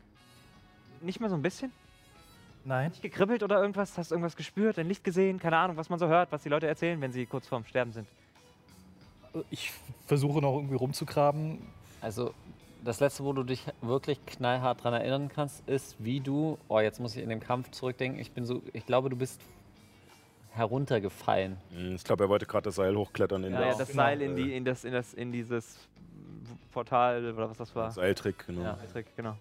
[SPEAKER 4] Nicht mal so ein bisschen?
[SPEAKER 7] Nein?
[SPEAKER 4] Nicht gekribbelt oder irgendwas? Hast du irgendwas gespürt, ein Licht gesehen? Keine Ahnung, was man so hört, was die Leute erzählen, wenn sie kurz vorm Sterben sind.
[SPEAKER 7] Ich versuche noch irgendwie rumzugraben.
[SPEAKER 2] Also, das letzte, wo du dich wirklich knallhart dran erinnern kannst, ist, wie du. Oh, jetzt muss ich in den Kampf zurückdenken. Ich bin so. Ich glaube, du bist heruntergefallen.
[SPEAKER 3] Hm, Ich glaube, er wollte gerade das Seil hochklettern in
[SPEAKER 4] Ja,
[SPEAKER 3] das,
[SPEAKER 4] ja, das
[SPEAKER 7] genau.
[SPEAKER 4] Seil in, die, in, das, in, das, in dieses Portal oder was das war.
[SPEAKER 3] Seiltrick, genau.
[SPEAKER 2] Ja.
[SPEAKER 4] Trick, genau.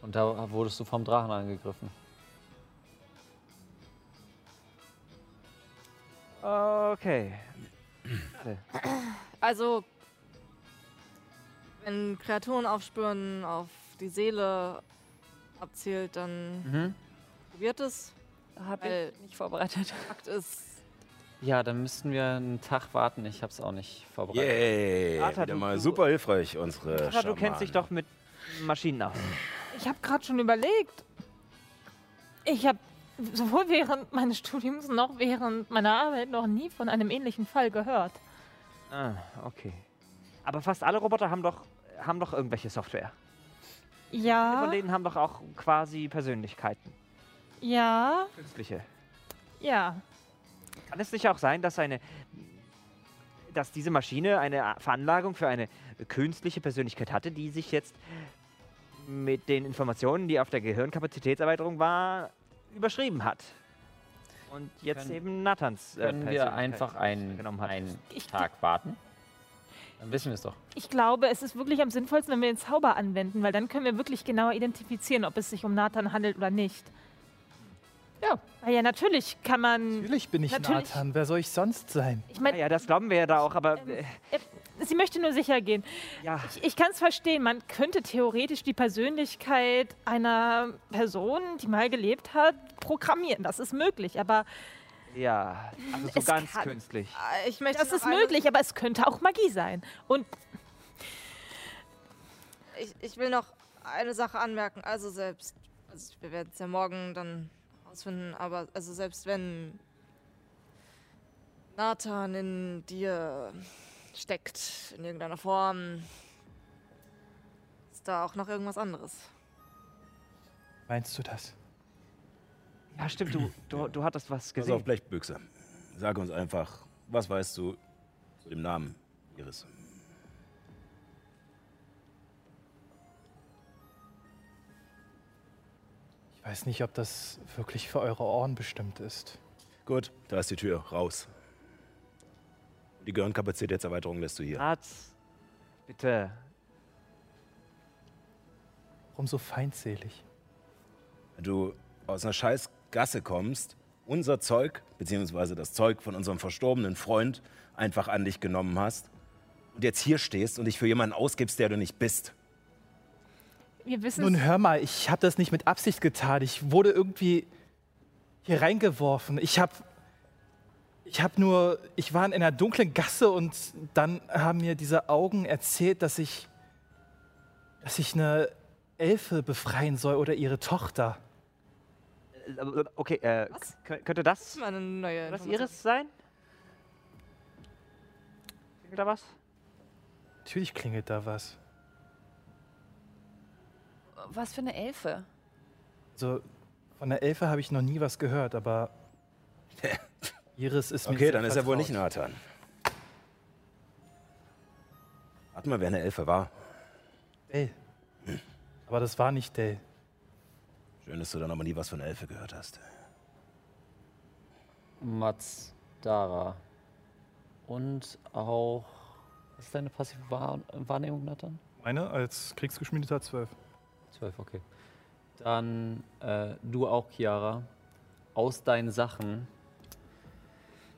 [SPEAKER 2] Und da wurdest du vom Drachen angegriffen.
[SPEAKER 4] Okay. <clears throat>
[SPEAKER 6] Also, wenn Kreaturen aufspüren, auf die Seele abzielt, dann
[SPEAKER 2] Mhm.
[SPEAKER 6] probiert es.
[SPEAKER 8] Habe
[SPEAKER 6] Weil-
[SPEAKER 8] ich nicht vorbereitet.
[SPEAKER 6] Fakt ist,
[SPEAKER 2] Ja, dann müssten wir einen Tag warten. Ich habe es auch nicht vorbereitet.
[SPEAKER 3] Yay! Wieder
[SPEAKER 4] du-
[SPEAKER 3] mal super hilfreich, unsere
[SPEAKER 4] Sascha, du kennst dich doch mit Maschinen aus.
[SPEAKER 5] Ich habe gerade schon überlegt. Ich habe sowohl während meines Studiums noch während meiner Arbeit noch nie von einem ähnlichen Fall gehört.
[SPEAKER 4] Ah, okay. Aber fast alle Roboter haben doch, haben doch irgendwelche Software. Viele
[SPEAKER 5] Ja,
[SPEAKER 4] von denen haben doch auch quasi Persönlichkeiten.
[SPEAKER 5] ja,
[SPEAKER 4] Künstliche.
[SPEAKER 5] ja.
[SPEAKER 4] Kann es nicht auch sein, dass eine dass diese Maschine eine Veranlagung für eine künstliche Persönlichkeit hatte, die sich jetzt mit den Informationen, die auf der Gehirnkapazitätserweiterung war, überschrieben hat. Und jetzt
[SPEAKER 2] Können-
[SPEAKER 4] eben Nathans äh,
[SPEAKER 2] Können wir einfach einen, einen Tag warten? Dann wissen wir es doch.
[SPEAKER 5] Ich glaube, es ist wirklich am sinnvollsten, wenn wir den Zauber anwenden, weil dann können wir wirklich genauer identifizieren, ob es sich um Nathan handelt oder nicht.
[SPEAKER 2] Ja.
[SPEAKER 5] Weil ja, natürlich kann man.
[SPEAKER 7] Natürlich bin ich
[SPEAKER 5] Natürlich.
[SPEAKER 7] Nathan. Wer soll ich sonst sein?
[SPEAKER 5] Ich
[SPEAKER 4] Ja,
[SPEAKER 5] meine,
[SPEAKER 4] ja, das glauben wir ja da auch, aber äh,
[SPEAKER 5] sie möchte nur sicher gehen.
[SPEAKER 4] ja,
[SPEAKER 5] Ich, ich kann es verstehen, man könnte theoretisch die Persönlichkeit einer Person, die mal gelebt hat, programmieren. Das ist möglich, aber
[SPEAKER 4] ja, also so
[SPEAKER 5] Es
[SPEAKER 4] ganz
[SPEAKER 5] kann-
[SPEAKER 4] künstlich.
[SPEAKER 6] äh, ich möchte
[SPEAKER 5] das ist möglich, aber es könnte auch Magie sein. Und
[SPEAKER 6] Ich, ich will noch eine Sache anmerken. Also selbst, also wir werden es ja morgen dann ausfinden, aber also selbst wenn Nathan in dir steckt, in irgendeiner Form, ist da auch noch irgendwas anderes.
[SPEAKER 7] Meinst du das?
[SPEAKER 4] Ja, stimmt, du, du, du hattest was gesehen.
[SPEAKER 3] Pass auf, Blechbüchse. Sag uns einfach, was weißt du zu dem Namen Iris?
[SPEAKER 7] Ich weiß nicht, ob das wirklich für eure Ohren bestimmt ist.
[SPEAKER 3] Gut, da ist die Tür. Raus. Die Gehirnkapazitätserweiterung lässt du hier.
[SPEAKER 4] Arzt, bitte.
[SPEAKER 7] Warum so feindselig?
[SPEAKER 3] Wenn du aus einer scheiß Gasse kommst, unser Zeug, beziehungsweise das Zeug von unserem verstorbenen Freund, einfach an dich genommen hast und jetzt hier stehst und dich für jemanden ausgibst, der du nicht bist.
[SPEAKER 5] Wir wissen
[SPEAKER 7] Nun hör mal, ich habe das nicht mit Absicht getan. Ich wurde irgendwie hier reingeworfen. Ich habe ich habe nur, ich war in einer dunklen Gasse und dann haben mir diese Augen erzählt, dass ich, dass ich eine Elfe befreien soll oder ihre Tochter.
[SPEAKER 4] Okay, äh, kö- könnte das
[SPEAKER 9] Das ist mal eine neue
[SPEAKER 4] was
[SPEAKER 9] Information.
[SPEAKER 4] Ihres sein? Klingelt da was?
[SPEAKER 7] Natürlich klingelt da was.
[SPEAKER 8] Was für eine Elfe?
[SPEAKER 7] Also von der Elfe habe ich noch nie was gehört, aber <laughs> Iris ist mir
[SPEAKER 3] Okay,
[SPEAKER 7] sehr
[SPEAKER 3] dann ist er wohl
[SPEAKER 7] vertraut.
[SPEAKER 3] nicht Nathan. Warte mal, wer eine Elfe war.
[SPEAKER 7] Dale. Aber das war nicht Dale.
[SPEAKER 3] Schön, dass du dann aber nie was von Elfe gehört hast.
[SPEAKER 2] Mats, Dara. Und auch. Was ist deine passive Wahr Wahrnehmung, Nathan?
[SPEAKER 7] Meine als Kriegsgeschmiedeter 12.
[SPEAKER 2] 12, okay. Dann äh, du auch, Chiara. Aus deinen Sachen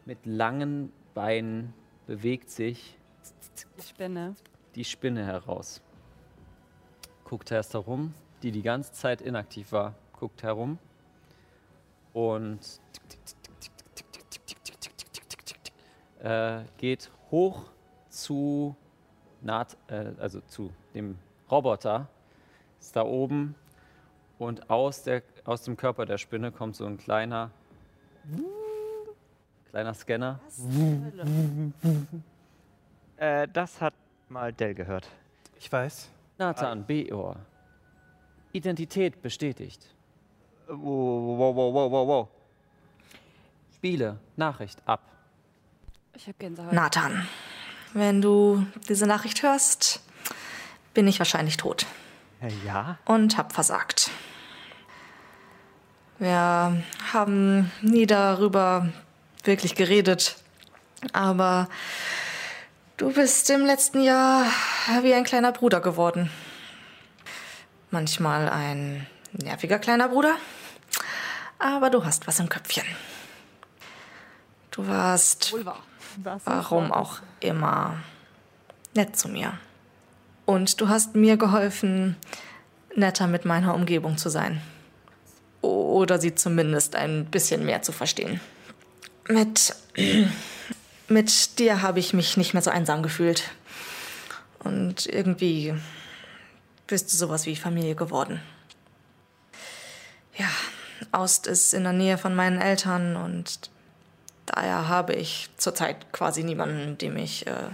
[SPEAKER 2] mit langen Beinen bewegt sich
[SPEAKER 8] Die Spinne.
[SPEAKER 2] die Spinne heraus. Guckt erst herum, die die ganze Zeit inaktiv war, guckt herum und äh, geht hoch zu Naht, äh, also zu dem Roboter, ist da oben und aus, der, aus dem Körper der Spinne kommt so ein kleiner, kleiner Scanner.
[SPEAKER 4] Äh, das hat mal Dell gehört.
[SPEAKER 7] Ich weiß.
[SPEAKER 2] Nathan, Beor. Identität bestätigt.
[SPEAKER 4] Wow, wow, wow, wow, wow, wow.
[SPEAKER 2] Spiele, Nachricht ab.
[SPEAKER 8] Ich habe Gänsehaut.
[SPEAKER 9] Nathan, wenn du diese Nachricht hörst, bin ich wahrscheinlich tot
[SPEAKER 4] Äh, ja?
[SPEAKER 9] und hab versagt. Wir haben nie darüber wirklich geredet, aber du bist im letzten Jahr wie ein kleiner Bruder geworden. Manchmal ein nerviger kleiner Bruder, aber du hast was im Köpfchen. Du warst warum auch immer, nett zu mir. Und du hast mir geholfen, netter mit meiner Umgebung zu sein. Oder sie zumindest ein bisschen mehr zu verstehen. Mit, <clears throat> mit dir habe ich mich nicht mehr so einsam gefühlt. Und irgendwie bist du sowas wie Familie geworden. Ja, Aust ist in der Nähe von meinen Eltern und Daher habe ich zurzeit quasi niemanden, dem ich äh,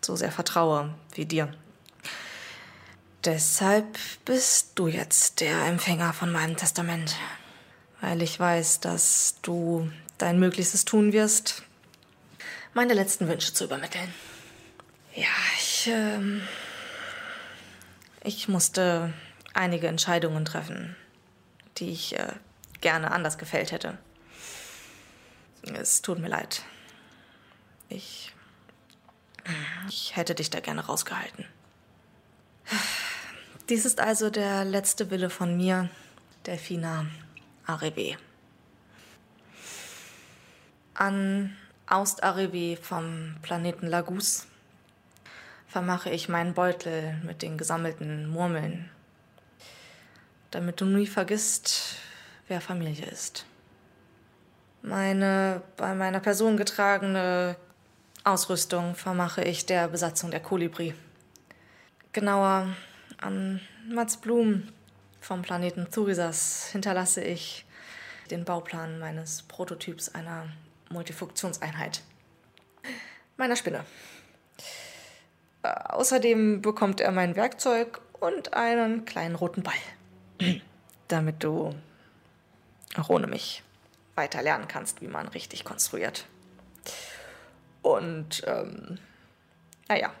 [SPEAKER 9] so sehr vertraue wie dir. Deshalb bist du jetzt der Empfänger von meinem Testament. Weil ich weiß, dass du dein Möglichstes tun wirst, meine letzten Wünsche zu übermitteln. Ja, ich. Ähm, ich musste einige Entscheidungen treffen, die ich äh, gerne anders gefällt hätte. Es tut mir leid. Ich. Ich hätte dich da gerne rausgehalten. Dies ist also der letzte Wille von mir, Delfina Arewe. An Aust Arewe vom Planeten Lagus vermache ich meinen Beutel mit den gesammelten Murmeln, damit du nie vergisst, wer Familie ist meine bei meiner Person getragene Ausrüstung vermache ich der Besatzung der Kolibri. Genauer an Mats Blum vom Planeten Thurisas hinterlasse ich den Bauplan meines Prototyps einer Multifunktionseinheit. Meiner Spinne. Äh, außerdem bekommt er mein Werkzeug und einen kleinen roten Ball. <clears throat> Damit du auch ohne mich weiter lernen kannst, wie man richtig konstruiert. Und, ähm, naja,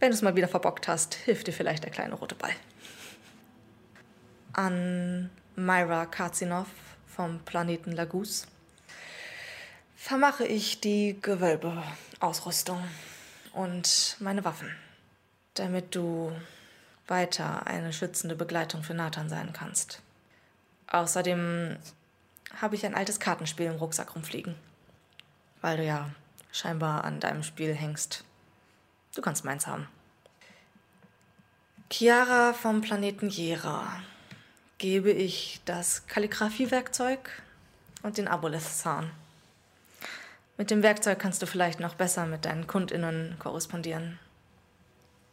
[SPEAKER 9] wenn du es mal wieder verbockt hast, hilft dir vielleicht der kleine rote Ball. An Myra Karzinov vom Planeten Lagus, vermache ich die Gewölbeausrüstung und meine Waffen, damit du weiter eine schützende Begleitung für Nathan sein kannst. Außerdem habe ich ein altes Kartenspiel im Rucksack rumfliegen, weil du ja scheinbar an deinem Spiel hängst. Du kannst meins haben. Chiara vom Planeten Jera gebe ich das Kalligrafiewerkzeug und den Aboleth-Zahn. Mit dem Werkzeug kannst du vielleicht noch besser mit deinen KundInnen korrespondieren.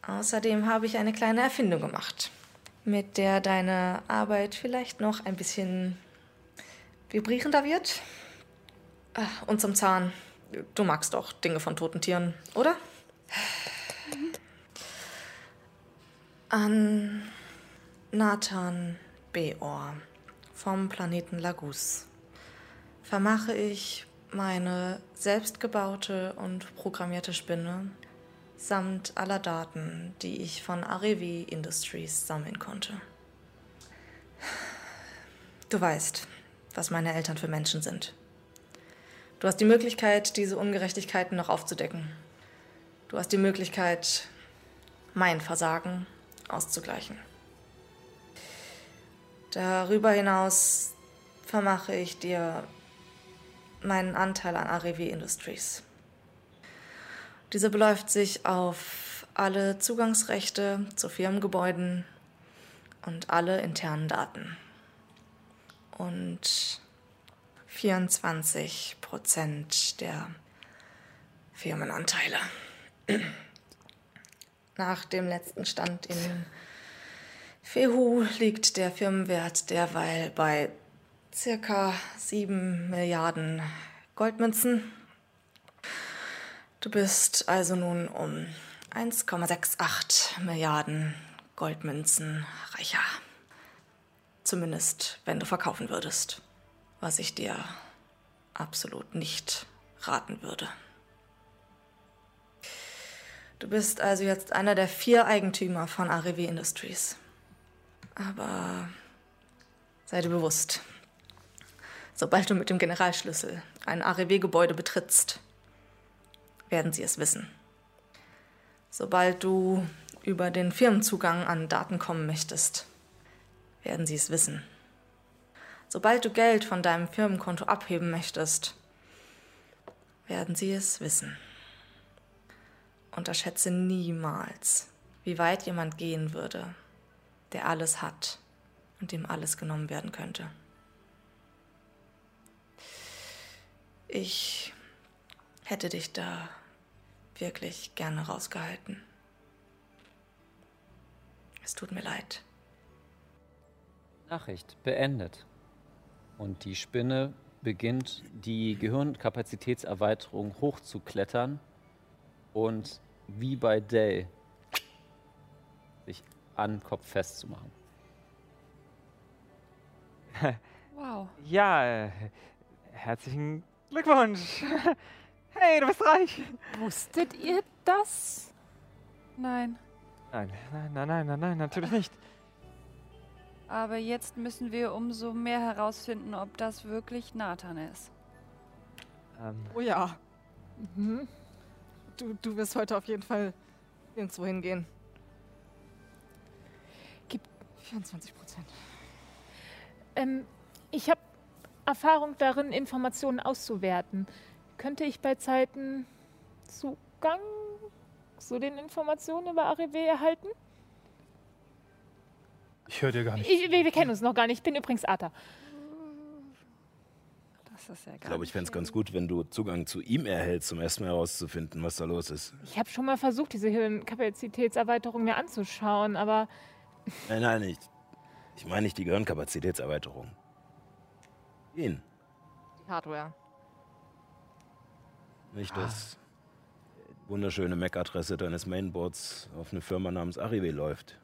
[SPEAKER 9] Außerdem habe ich eine kleine Erfindung gemacht, mit der deine Arbeit vielleicht noch ein bisschen vibrierender wird. Ah, Und zum Zahn. Du magst doch Dinge von toten Tieren, oder? An Nathan Beor vom Planeten Lagus vermache ich meine selbstgebaute und programmierte Spinne samt aller Daten, die ich von Arevi Industries sammeln konnte. Du weißt, was meine Eltern für Menschen sind. Du hast die Möglichkeit, diese Ungerechtigkeiten noch aufzudecken. Du hast die Möglichkeit, mein Versagen auszugleichen. Darüber hinaus vermache ich dir meinen Anteil an Arevi Industries. Dieser beläuft sich auf alle Zugangsrechte zu Firmengebäuden und alle internen Daten. Und 24 Prozent der Firmenanteile. <clears throat> Nach dem letzten Stand in Fehu liegt der Firmenwert derweil bei circa 7 Milliarden Goldmünzen. Du bist also nun um 1,68 Milliarden Goldmünzen reicher. Zumindest, wenn du verkaufen würdest. Was ich dir absolut nicht raten würde. Du bist also jetzt einer der vier Eigentümer von Arevi Industries. Aber sei dir bewusst, sobald du mit dem Generalschlüssel ein AREW-Gebäude betrittst, werden sie es wissen. Sobald du über den Firmenzugang an Daten kommen möchtest, werden sie es wissen. Sobald du Geld von deinem Firmenkonto abheben möchtest, werden sie es wissen. Unterschätze niemals, wie weit jemand gehen würde, der alles hat und dem alles genommen werden könnte. Ich hätte dich da wirklich gerne rausgehalten. Es tut mir leid.
[SPEAKER 2] Nachricht beendet. Und die Spinne beginnt die Gehirnkapazitätserweiterung hochzuklettern und wie bei Dell sich an Kopf festzumachen. <laughs>
[SPEAKER 8] Wow.
[SPEAKER 4] Ja, äh, herzlichen Glückwunsch. <laughs> Hey, du bist reich.
[SPEAKER 5] Wusstet ihr das?
[SPEAKER 8] Nein.
[SPEAKER 4] Nein, nein, nein, nein, nein, nein, natürlich nicht.
[SPEAKER 8] Aber jetzt müssen wir umso mehr herausfinden, ob das wirklich Nathan ist.
[SPEAKER 4] Ähm,
[SPEAKER 6] Oh ja. Mhm. Du, du wirst heute auf jeden Fall nirgendwo hingehen.
[SPEAKER 5] Gib-
[SPEAKER 6] 24 Prozent.
[SPEAKER 5] Ähm, ich habe Erfahrung darin, Informationen auszuwerten. Könnte ich bei Zeiten Zugang zu den Informationen über AREW erhalten?
[SPEAKER 7] Ich höre dir gar nicht.
[SPEAKER 5] Ich, wir, wir kennen uns noch gar nicht. Ich bin übrigens Arta.
[SPEAKER 8] Das ist ja gar
[SPEAKER 3] Ich glaube, ich fände es ganz gut, wenn du Zugang zu ihm erhältst, um erstmal herauszufinden, was da los ist.
[SPEAKER 5] Ich habe schon mal versucht, diese Hirnkapazitätserweiterung mir anzuschauen, aber
[SPEAKER 3] Nein, nein, nicht. Ich meine nicht die Gehirnkapazitätserweiterung. Ihn.
[SPEAKER 6] Die Hardware.
[SPEAKER 3] Nicht das wunderschöne MAC-Adresse deines Mainboards auf eine Firma namens Arrive läuft,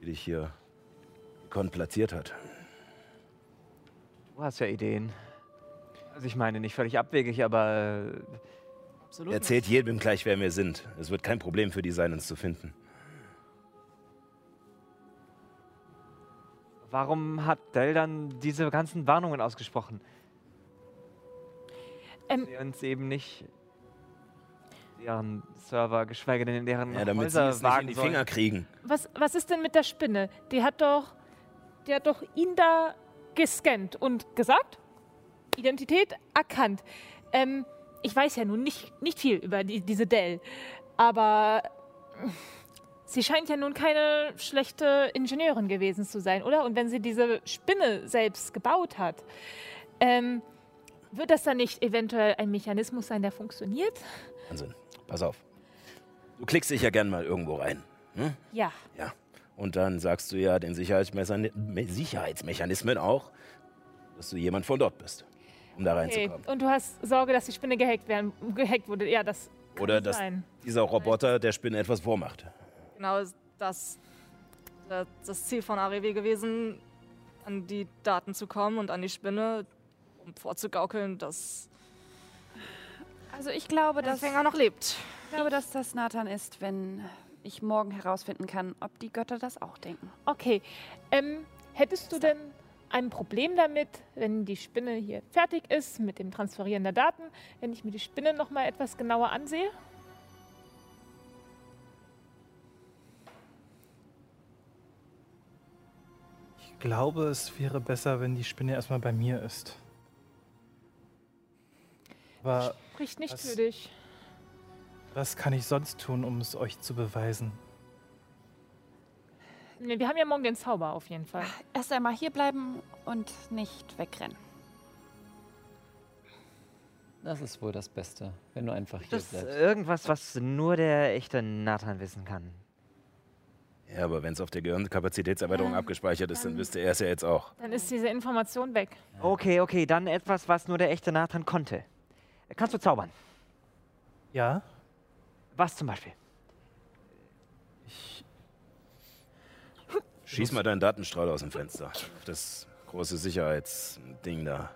[SPEAKER 3] die dich hier gekonnt platziert hat.
[SPEAKER 4] du hast ja Ideen. Also ich meine, nicht völlig abwegig, aber äh,
[SPEAKER 6] Absolut.
[SPEAKER 3] Erzählt jedem gleich, wer wir sind. Es wird kein Problem für die sein, uns zu finden.
[SPEAKER 4] Warum hat Dell dann diese ganzen Warnungen ausgesprochen?
[SPEAKER 5] Ähm,
[SPEAKER 4] Sie uns eben nicht deren Server, geschweige denn in deren
[SPEAKER 3] Ja, damit sie
[SPEAKER 4] Häuser
[SPEAKER 3] es nicht in
[SPEAKER 4] wagen
[SPEAKER 3] die
[SPEAKER 4] sollen.
[SPEAKER 3] Finger kriegen.
[SPEAKER 5] Was, was ist denn mit der Spinne? Die hat doch, die hat doch ihn da gescannt und gesagt, Identität erkannt. Ähm, ich weiß ja nun nicht, nicht viel über die, diese Dell, aber sie scheint ja nun keine schlechte Ingenieurin gewesen zu sein, oder? Und wenn sie diese Spinne selbst gebaut hat, ähm, wird das dann nicht eventuell ein Mechanismus sein, der funktioniert?
[SPEAKER 3] Wahnsinn. Pass auf. Du klickst dich ja gern mal irgendwo rein. Hm?
[SPEAKER 5] Ja.
[SPEAKER 3] Ja. Und dann sagst du ja den Sicherheitsmechani- Me- Sicherheitsmechanismen auch, dass du jemand von dort bist, um da
[SPEAKER 5] Okay.
[SPEAKER 3] reinzukommen.
[SPEAKER 5] Und du hast Sorge, dass die Spinne gehackt, werden, gehackt wurde. Ja, das kann
[SPEAKER 3] Oder dass
[SPEAKER 5] sein.
[SPEAKER 3] dieser Roboter der Spinne etwas vormacht.
[SPEAKER 6] Genau ist das äh, das Ziel von AREW gewesen, an die Daten zu kommen und an die Spinne, um vorzugaukeln, dass
[SPEAKER 8] Also ich glaube, dass,
[SPEAKER 6] Empfänger noch lebt.
[SPEAKER 8] ich glaube, dass das Nathan ist, wenn ich morgen herausfinden kann, ob die Götter das auch denken.
[SPEAKER 5] Okay. Ähm, hättest du denn ein Problem damit, wenn die Spinne hier fertig ist mit dem Transferieren der Daten, wenn ich mir die Spinne noch mal etwas genauer ansehe?
[SPEAKER 7] Glaube, es wäre besser, wenn die Spinne erstmal bei mir ist. Aber
[SPEAKER 5] Spricht nicht
[SPEAKER 7] Was?
[SPEAKER 5] für dich.
[SPEAKER 7] was kann ich sonst tun, um es euch zu beweisen?
[SPEAKER 5] Nee, wir haben ja morgen den Zauber auf jeden Fall.
[SPEAKER 8] Erst einmal hier bleiben und nicht wegrennen.
[SPEAKER 2] Das ist wohl das Beste, wenn du einfach hier
[SPEAKER 4] Das ist
[SPEAKER 2] bleibst.
[SPEAKER 4] irgendwas, was nur der echte Nathan wissen kann.
[SPEAKER 3] Ja, aber wenn es auf der Gehirnkapazitätserweiterung
[SPEAKER 5] Ja,
[SPEAKER 3] abgespeichert ist, dann wüsste er es ja jetzt auch.
[SPEAKER 5] Dann ist diese Information weg.
[SPEAKER 4] Okay, okay, dann etwas, was nur der echte Nathan konnte. Kannst du zaubern?
[SPEAKER 7] Ja?
[SPEAKER 4] Was zum Beispiel?
[SPEAKER 7] Ich,
[SPEAKER 3] Schieß mal deinen Datenstrahl aus dem Fenster. Auf das große Sicherheitsding da.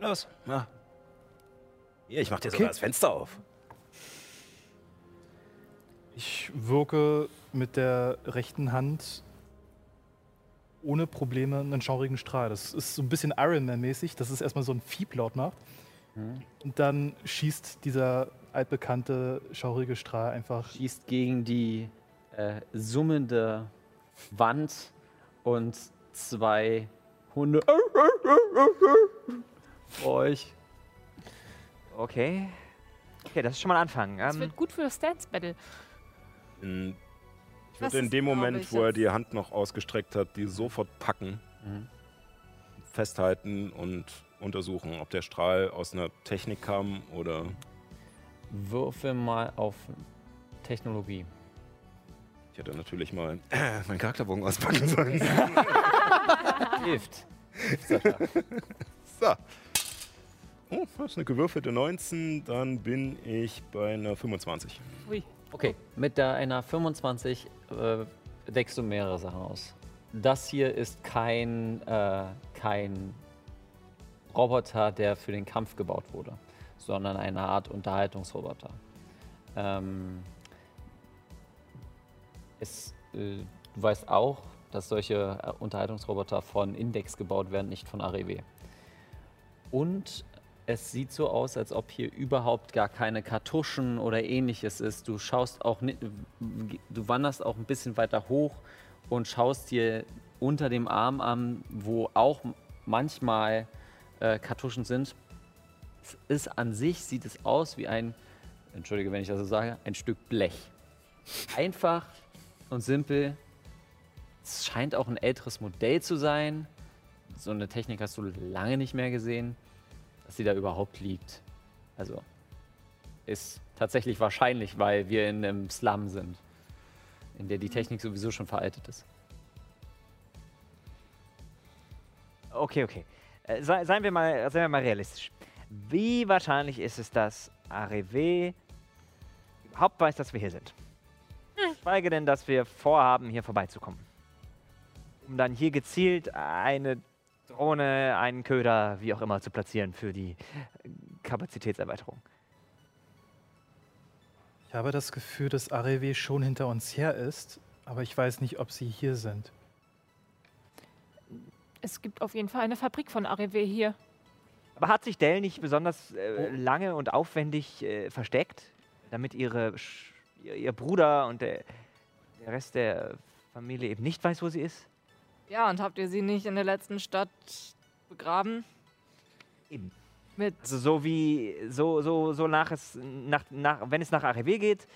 [SPEAKER 3] Los, mach. Hier, ich mach dir
[SPEAKER 7] Okay.
[SPEAKER 3] sogar das Fenster auf.
[SPEAKER 7] Ich wirke mit der rechten Hand ohne Probleme einen schaurigen Strahl. Das ist so ein bisschen Iron Man-mäßig, dass es erstmal so ein Fieb laut macht. Und dann schießt dieser altbekannte schaurige Strahl einfach.
[SPEAKER 2] Schießt gegen die äh, summende Wand und zwei Hunde <laughs> euch.
[SPEAKER 4] Okay. Okay, das ist schon mal ein Anfang.
[SPEAKER 5] Das
[SPEAKER 4] Ähm,
[SPEAKER 5] wird gut für das Dance Battle.
[SPEAKER 3] In, ich würde in dem Moment, wo er die Hand noch ausgestreckt hat, die sofort packen,
[SPEAKER 2] Mhm.
[SPEAKER 3] festhalten und untersuchen, ob der Strahl aus einer Technik kam oder.
[SPEAKER 2] Würfe mal auf Technologie.
[SPEAKER 3] Ich hätte natürlich mal <clears throat> meinen Charakterbogen auspacken sollen. <laughs>
[SPEAKER 2] Hilft.
[SPEAKER 3] So. Oh, das ist eine gewürfelte 19, dann bin ich bei einer 25.
[SPEAKER 5] Ui.
[SPEAKER 2] Okay, mit der, einer 25 äh, deckst du mehrere Sachen aus. Das hier ist kein, äh, kein Roboter, der für den Kampf gebaut wurde, sondern eine Art Unterhaltungsroboter. Ähm, es, äh, du weißt auch, dass solche äh, Unterhaltungsroboter von Index gebaut werden, nicht von AREW. Und es sieht so aus, als ob hier überhaupt gar keine Kartuschen oder ähnliches ist. Du schaust auch nicht, du wanderst auch ein bisschen weiter hoch und schaust dir unter dem Arm an, wo auch manchmal äh, Kartuschen sind. Es ist an sich, sieht es aus wie ein, entschuldige, wenn ich das so sage, ein Stück Blech. Einfach und simpel. Es scheint auch ein älteres Modell zu sein. So eine Technik hast du lange nicht mehr gesehen, dass sie da überhaupt liegt. Also ist tatsächlich wahrscheinlich, weil wir in einem Slum sind, in der die Technik sowieso schon veraltet ist.
[SPEAKER 4] Okay, okay. Äh, sei, seien, wir mal, seien wir mal realistisch. Wie wahrscheinlich ist es, dass AREW überhaupt weiß, dass wir hier sind? Schweige denn, dass wir vorhaben, hier vorbeizukommen. Um dann hier gezielt eine Drohne, einen Köder, wie auch immer, zu platzieren für die äh, Kapazitätserweiterung.
[SPEAKER 7] Ich habe das Gefühl, dass AREW schon hinter uns her ist, aber ich weiß nicht, ob sie hier sind.
[SPEAKER 5] Es gibt auf jeden Fall eine Fabrik von Arrivé hier.
[SPEAKER 4] Aber hat sich Dell nicht besonders äh, lange und aufwendig äh, versteckt, damit ihre, ihr Bruder und der, der Rest der Familie eben nicht weiß, wo sie ist?
[SPEAKER 6] Ja, und habt ihr sie nicht in der letzten Stadt begraben?
[SPEAKER 4] Eben.
[SPEAKER 6] Mit.
[SPEAKER 4] Also so wie, so, so, so nach es, nach, nach, wenn es nach ARW geht,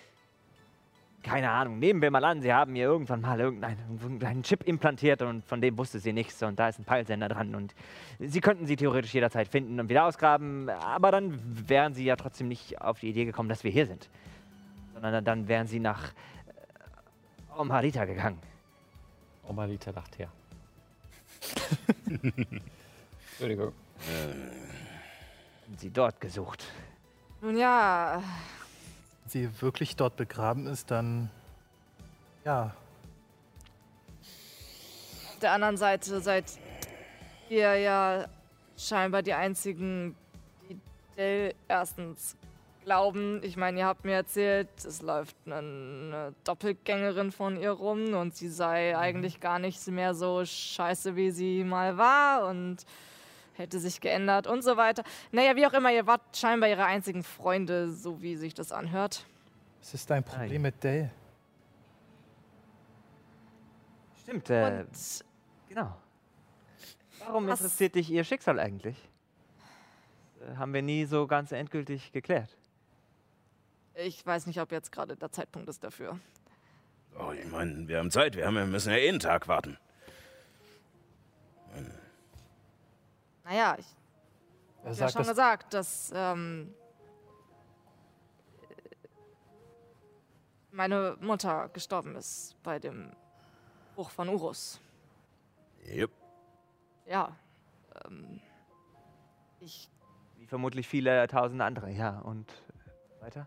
[SPEAKER 4] keine Ahnung, nehmen wir mal an, sie haben ihr irgendwann mal irgendeinen, irgendeinen Chip implantiert und von dem wusste sie nichts und da ist ein Peilsender dran und sie könnten sie theoretisch jederzeit finden und wieder ausgraben, aber dann wären sie ja trotzdem nicht auf die Idee gekommen, dass wir hier sind. Sondern dann wären sie nach äh, Omharita gegangen.
[SPEAKER 2] Omalita lacht her. <laughs> Entschuldigung.
[SPEAKER 4] Und sie dort gesucht.
[SPEAKER 6] Nun ja,
[SPEAKER 7] Wenn sie wirklich dort begraben ist, dann ja,
[SPEAKER 6] auf der anderen Seite seid ihr ja scheinbar die einzigen, die Dell erstens glauben. Ich meine, ihr habt mir erzählt, es läuft eine, eine Doppelgängerin von ihr rum und sie sei eigentlich gar nicht mehr so scheiße, wie sie mal war und hätte sich geändert und so weiter. Naja, wie auch immer, ihr wart scheinbar ihre einzigen Freunde, so wie sich das anhört.
[SPEAKER 7] was ist dein Problem mit Dell?
[SPEAKER 4] Stimmt, äh,
[SPEAKER 6] Und
[SPEAKER 4] genau. Warum
[SPEAKER 6] Was-
[SPEAKER 4] interessiert dich ihr Schicksal eigentlich? Äh, haben wir nie so ganz endgültig geklärt.
[SPEAKER 6] Ich weiß nicht, ob jetzt gerade der Zeitpunkt ist dafür.
[SPEAKER 3] Oh, ich meine, wir haben Zeit. Wir, haben, wir müssen ja eh einen Tag warten.
[SPEAKER 6] Naja, ich habe ja schon
[SPEAKER 7] dass,
[SPEAKER 6] gesagt, dass ähm, meine Mutter gestorben ist bei dem Bruch von Urus.
[SPEAKER 3] Jupp.
[SPEAKER 6] Ja. Ähm, ich,
[SPEAKER 4] Wie vermutlich viele tausende andere, ja. Und weiter?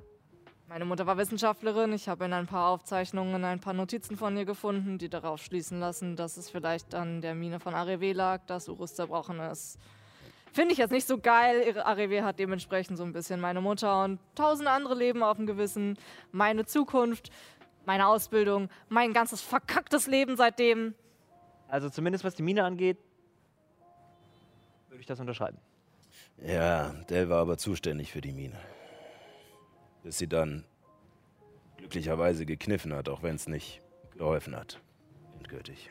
[SPEAKER 6] Meine Mutter war Wissenschaftlerin. Ich habe in ein paar Aufzeichnungen ein paar Notizen von ihr gefunden, die darauf schließen lassen, dass es vielleicht an der Mine von Arewe lag, dass Urus zerbrochen ist. Finde ich jetzt nicht so geil. Ihre Arewe hat dementsprechend so ein bisschen meine Mutter und tausende andere Leben auf dem Gewissen. Meine Zukunft, meine Ausbildung, mein ganzes verkacktes Leben seitdem.
[SPEAKER 4] Also zumindest was die Mine angeht, würde ich das unterschreiben.
[SPEAKER 3] Ja, Dell war aber zuständig für die Mine. Bis sie dann glücklicherweise gekniffen hat, auch wenn es nicht geholfen hat. Endgültig.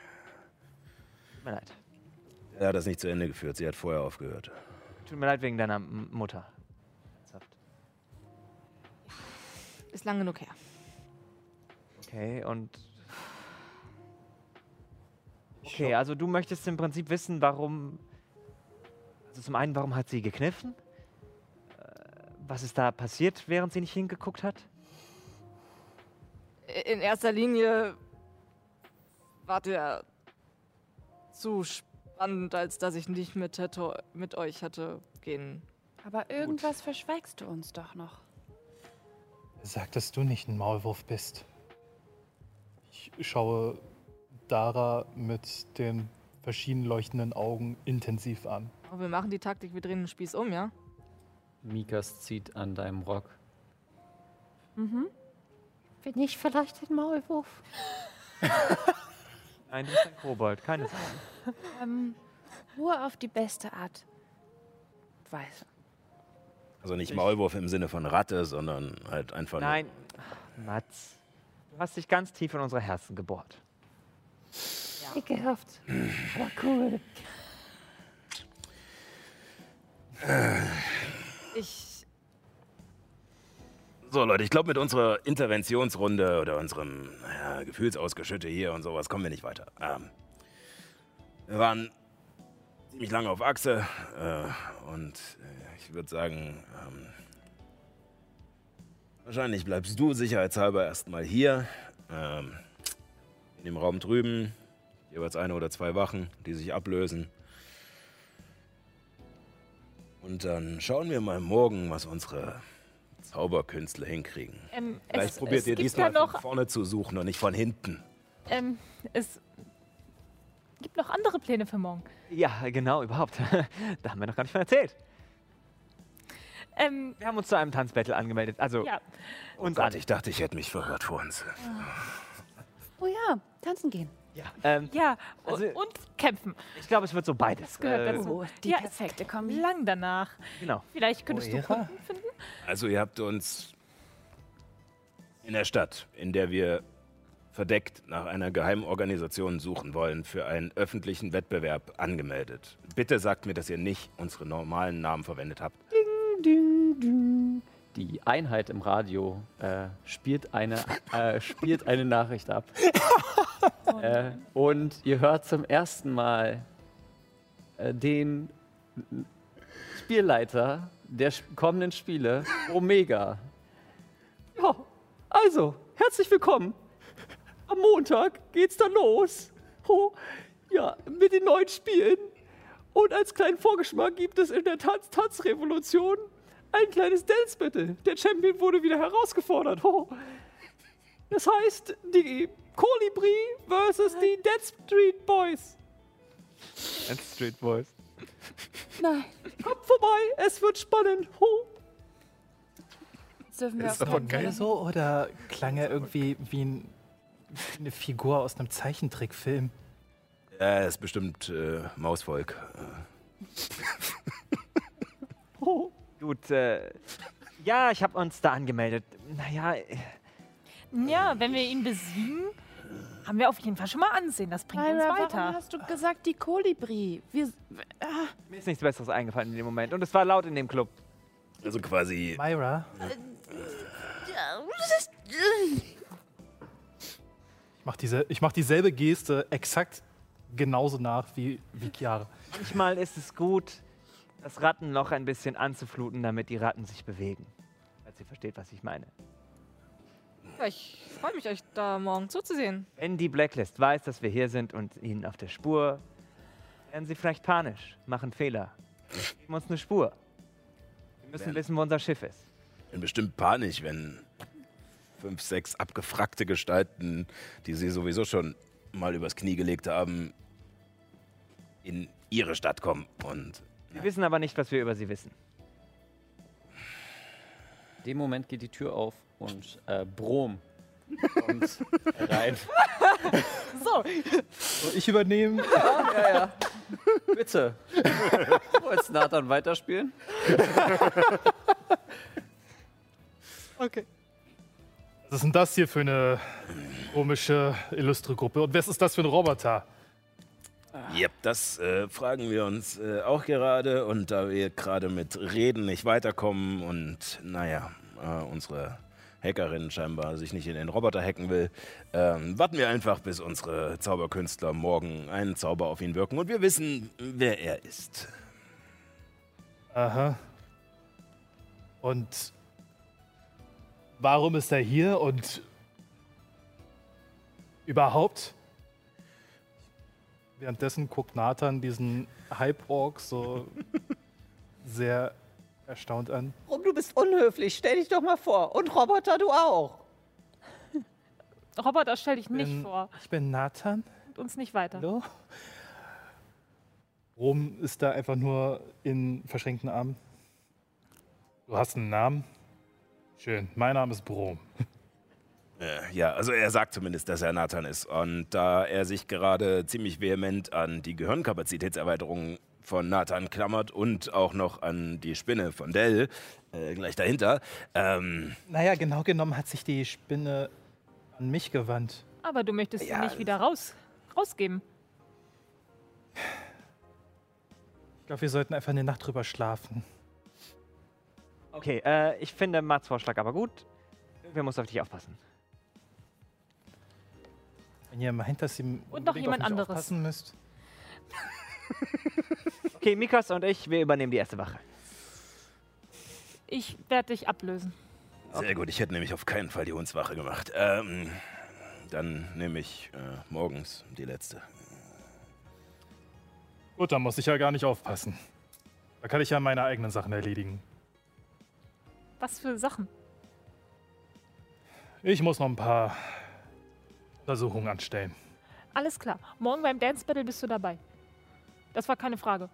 [SPEAKER 4] Tut mir leid.
[SPEAKER 3] Er hat das nicht zu Ende geführt. Sie hat vorher aufgehört.
[SPEAKER 4] Tut mir leid wegen deiner M Mutter. Ernsthaft.
[SPEAKER 6] Ist lang genug her.
[SPEAKER 4] Okay, und. Okay, also du möchtest im Prinzip wissen, warum. Also zum einen, warum hat sie gekniffen? Was ist da passiert, während sie nicht hingeguckt hat?
[SPEAKER 6] In erster Linie war der zu spannend, als dass ich nicht mit, hätte, mit euch hätte gehen.
[SPEAKER 8] Aber irgendwas verschweigst du uns doch noch.
[SPEAKER 7] er sagt, dass du nicht ein Maulwurf bist. Ich schaue Dara mit den verschieden leuchtenden Augen intensiv an.
[SPEAKER 6] Oh, wir machen die Taktik, wir drehen den Spieß um, ja?
[SPEAKER 2] Mikas zieht an deinem Rock.
[SPEAKER 10] Bin ich vielleicht ein Maulwurf? <laughs>
[SPEAKER 4] Nein, du bist ein Kobold, keine Sorge.
[SPEAKER 8] Ähm, nur auf die beste Art. Weise.
[SPEAKER 3] Also nicht Maulwurf im Sinne von Ratte, sondern halt einfach
[SPEAKER 4] Nein, Mats. Du hast dich ganz tief in unsere Herzen gebohrt.
[SPEAKER 10] Ekelhaft. <laughs> Aber cool.
[SPEAKER 6] Ich.
[SPEAKER 3] So, Leute, ich glaube, mit unserer Interventionsrunde oder unserem naja, Gefühlsausgeschütte hier und sowas kommen wir nicht weiter. Ähm, wir waren ziemlich lange auf Achse äh, und äh, ich würde sagen, ähm, wahrscheinlich bleibst du sicherheitshalber erstmal hier. Ähm, in dem Raum drüben jeweils eine oder zwei Wachen, die sich ablösen. Und dann schauen wir mal morgen, was unsere Zauberkünstler hinkriegen.
[SPEAKER 5] Ähm,
[SPEAKER 3] Vielleicht
[SPEAKER 5] es,
[SPEAKER 3] probiert
[SPEAKER 5] es
[SPEAKER 3] ihr diesmal
[SPEAKER 5] ja noch,
[SPEAKER 3] von vorne zu suchen und nicht von hinten.
[SPEAKER 5] ähm, es gibt noch andere Pläne für morgen.
[SPEAKER 4] Ja, genau, überhaupt. <laughs> da haben wir noch gar nicht von erzählt.
[SPEAKER 5] Ähm,
[SPEAKER 4] Wir haben uns zu einem Tanzbattle angemeldet. Also
[SPEAKER 5] ja,
[SPEAKER 4] uns
[SPEAKER 3] Gott,
[SPEAKER 4] alle.
[SPEAKER 3] ich dachte, ich hätte mich verhört vor uns.
[SPEAKER 10] Oh ja, tanzen gehen.
[SPEAKER 4] Ähm,
[SPEAKER 5] Ja,
[SPEAKER 4] Also-
[SPEAKER 5] und, kämpfen.
[SPEAKER 4] ich glaube, es wird so beides.
[SPEAKER 5] Das gehört
[SPEAKER 4] Äh,
[SPEAKER 5] dazu.
[SPEAKER 8] Oh, die
[SPEAKER 5] Ja,
[SPEAKER 8] perfekte Kombi.
[SPEAKER 5] Lang danach.
[SPEAKER 4] Genau.
[SPEAKER 5] Vielleicht könntest du
[SPEAKER 7] Oera.
[SPEAKER 5] Kunden finden.
[SPEAKER 3] Also ihr habt uns in der Stadt, in der wir verdeckt nach einer geheimen Organisation suchen wollen, für einen öffentlichen Wettbewerb angemeldet. Bitte sagt mir, dass ihr nicht unsere normalen Namen verwendet habt.
[SPEAKER 2] Die Einheit im Radio äh, spielt, eine, äh, spielt eine Nachricht ab. <laughs> äh, und ihr hört zum ersten Mal äh, den Spielleiter der kommenden Spiele, Omega. Ja, also, herzlich willkommen. Am Montag geht's dann los. Oh, ja, mit den neuen Spielen. Und als kleinen Vorgeschmack gibt es in der Tanz Tanzrevolution ein kleines Dance Battle. Der Champion wurde wieder herausgefordert. Oh. Das heißt, die Kolibri versus die Dead Street Boys.
[SPEAKER 4] And Street Boys.
[SPEAKER 8] Nein,
[SPEAKER 2] Kommt vorbei, es wird spannend. Oh.
[SPEAKER 8] das dürfen wir
[SPEAKER 7] Ist
[SPEAKER 8] auf
[SPEAKER 7] er
[SPEAKER 8] keinen
[SPEAKER 7] von
[SPEAKER 8] Fall.
[SPEAKER 7] so oder klang er irgendwie wie, ein, eine Figur aus einem Zeichentrickfilm?
[SPEAKER 3] Ja, ist bestimmt äh, Mausvolk. <laughs>
[SPEAKER 2] Oh.
[SPEAKER 4] Gut, äh, ja, ich habe uns da angemeldet. Naja, äh,
[SPEAKER 5] Ja, wenn wir ihn besiegen, haben wir auf jeden Fall schon mal Ansehen. Das bringt uns
[SPEAKER 8] Myra, warum
[SPEAKER 5] weiter.
[SPEAKER 8] hast du gesagt, die Kolibri? Wir, ah,
[SPEAKER 4] mir ist nichts Besseres eingefallen in dem Moment. Und es war laut in dem Club.
[SPEAKER 3] Also quasi
[SPEAKER 7] Myra? Ich mach, diese, ich mach dieselbe Geste exakt genauso nach wie, wie Chiara.
[SPEAKER 4] Manchmal ist es gut, das Rattenloch ein bisschen anzufluten, damit die Ratten sich bewegen. Falls ihr versteht, was ich meine.
[SPEAKER 6] Ja, ich freue mich, euch da morgen zuzusehen.
[SPEAKER 4] Wenn die Blacklist weiß, dass wir hier sind und ihnen auf der Spur, werden sie vielleicht panisch, machen Fehler. Geben uns eine Spur. Wir müssen wissen, wo unser Schiff ist.
[SPEAKER 3] bin bestimmt panisch, wenn fünf, sechs abgefragte Gestalten, die sie sowieso schon mal übers Knie gelegt haben, in ihre Stadt kommen. Und
[SPEAKER 4] Wir wissen aber nicht, was wir über sie wissen.
[SPEAKER 2] In dem Moment geht die Tür auf und äh, Brom kommt <laughs> rein.
[SPEAKER 5] So,
[SPEAKER 7] So, ich übernehme.
[SPEAKER 2] ja, ja. Bitte. Wolltest Nathan weiterspielen? <laughs>
[SPEAKER 6] Okay.
[SPEAKER 7] Was ist denn das hier für eine komische, illustre Gruppe? Und was ist das für ein Roboter?
[SPEAKER 3] Yep, das äh, fragen wir uns äh, auch gerade. Und da wir gerade mit Reden nicht weiterkommen und naja, äh, unsere Hackerin scheinbar sich nicht in den Roboter hacken will, ähm, warten wir einfach, bis unsere Zauberkünstler morgen einen Zauber auf ihn wirken und wir wissen, wer er ist.
[SPEAKER 7] Aha. Und warum ist er hier und überhaupt? Währenddessen guckt Nathan diesen Hype-Org so <laughs> sehr erstaunt an.
[SPEAKER 2] Rum, du bist unhöflich. Stell dich doch mal vor. Und Roboter, du auch. <laughs>
[SPEAKER 5] Roboter, stell dich nicht
[SPEAKER 7] bin,
[SPEAKER 5] vor.
[SPEAKER 7] Ich bin Nathan.
[SPEAKER 5] Und uns nicht weiter.
[SPEAKER 7] Hallo? Rom ist da einfach nur in verschränkten Armen. Du hast einen Namen? Schön. Mein Name ist Brom. <laughs>
[SPEAKER 3] Äh, ja, also er sagt zumindest, dass er Nathan ist. Und da er sich gerade ziemlich vehement an die Gehirnkapazitätserweiterung von Nathan klammert und auch noch an die Spinne von Dell, äh, gleich dahinter, ähm,
[SPEAKER 7] Naja, genau genommen hat sich die Spinne an mich gewandt.
[SPEAKER 5] Aber du möchtest
[SPEAKER 3] Ja,
[SPEAKER 5] ihn nicht wieder raus, rausgeben.
[SPEAKER 7] Ich glaube, wir sollten einfach eine Nacht drüber schlafen.
[SPEAKER 4] Okay, äh, ich finde Mats Vorschlag aber gut. Wir muss auf dich aufpassen.
[SPEAKER 7] Wenn ihr meint, dass ihr
[SPEAKER 5] Und noch jemand
[SPEAKER 7] auf mich
[SPEAKER 5] anderes.
[SPEAKER 7] aufpassen müsst. <laughs>
[SPEAKER 4] Okay, Mikas und ich, wir übernehmen die erste Wache.
[SPEAKER 5] Ich werde dich ablösen.
[SPEAKER 3] sehr gut, ich hätte nämlich auf keinen Fall die Hundswache gemacht. Ähm, dann nehme ich äh, morgens die letzte.
[SPEAKER 7] Gut, dann muss ich ja gar nicht aufpassen. Da kann ich ja meine eigenen Sachen erledigen.
[SPEAKER 5] Was für Sachen?
[SPEAKER 7] Ich muss noch ein paar Untersuchungen anstellen.
[SPEAKER 5] Alles klar. Morgen beim Dance Battle bist du dabei. Das war keine Frage.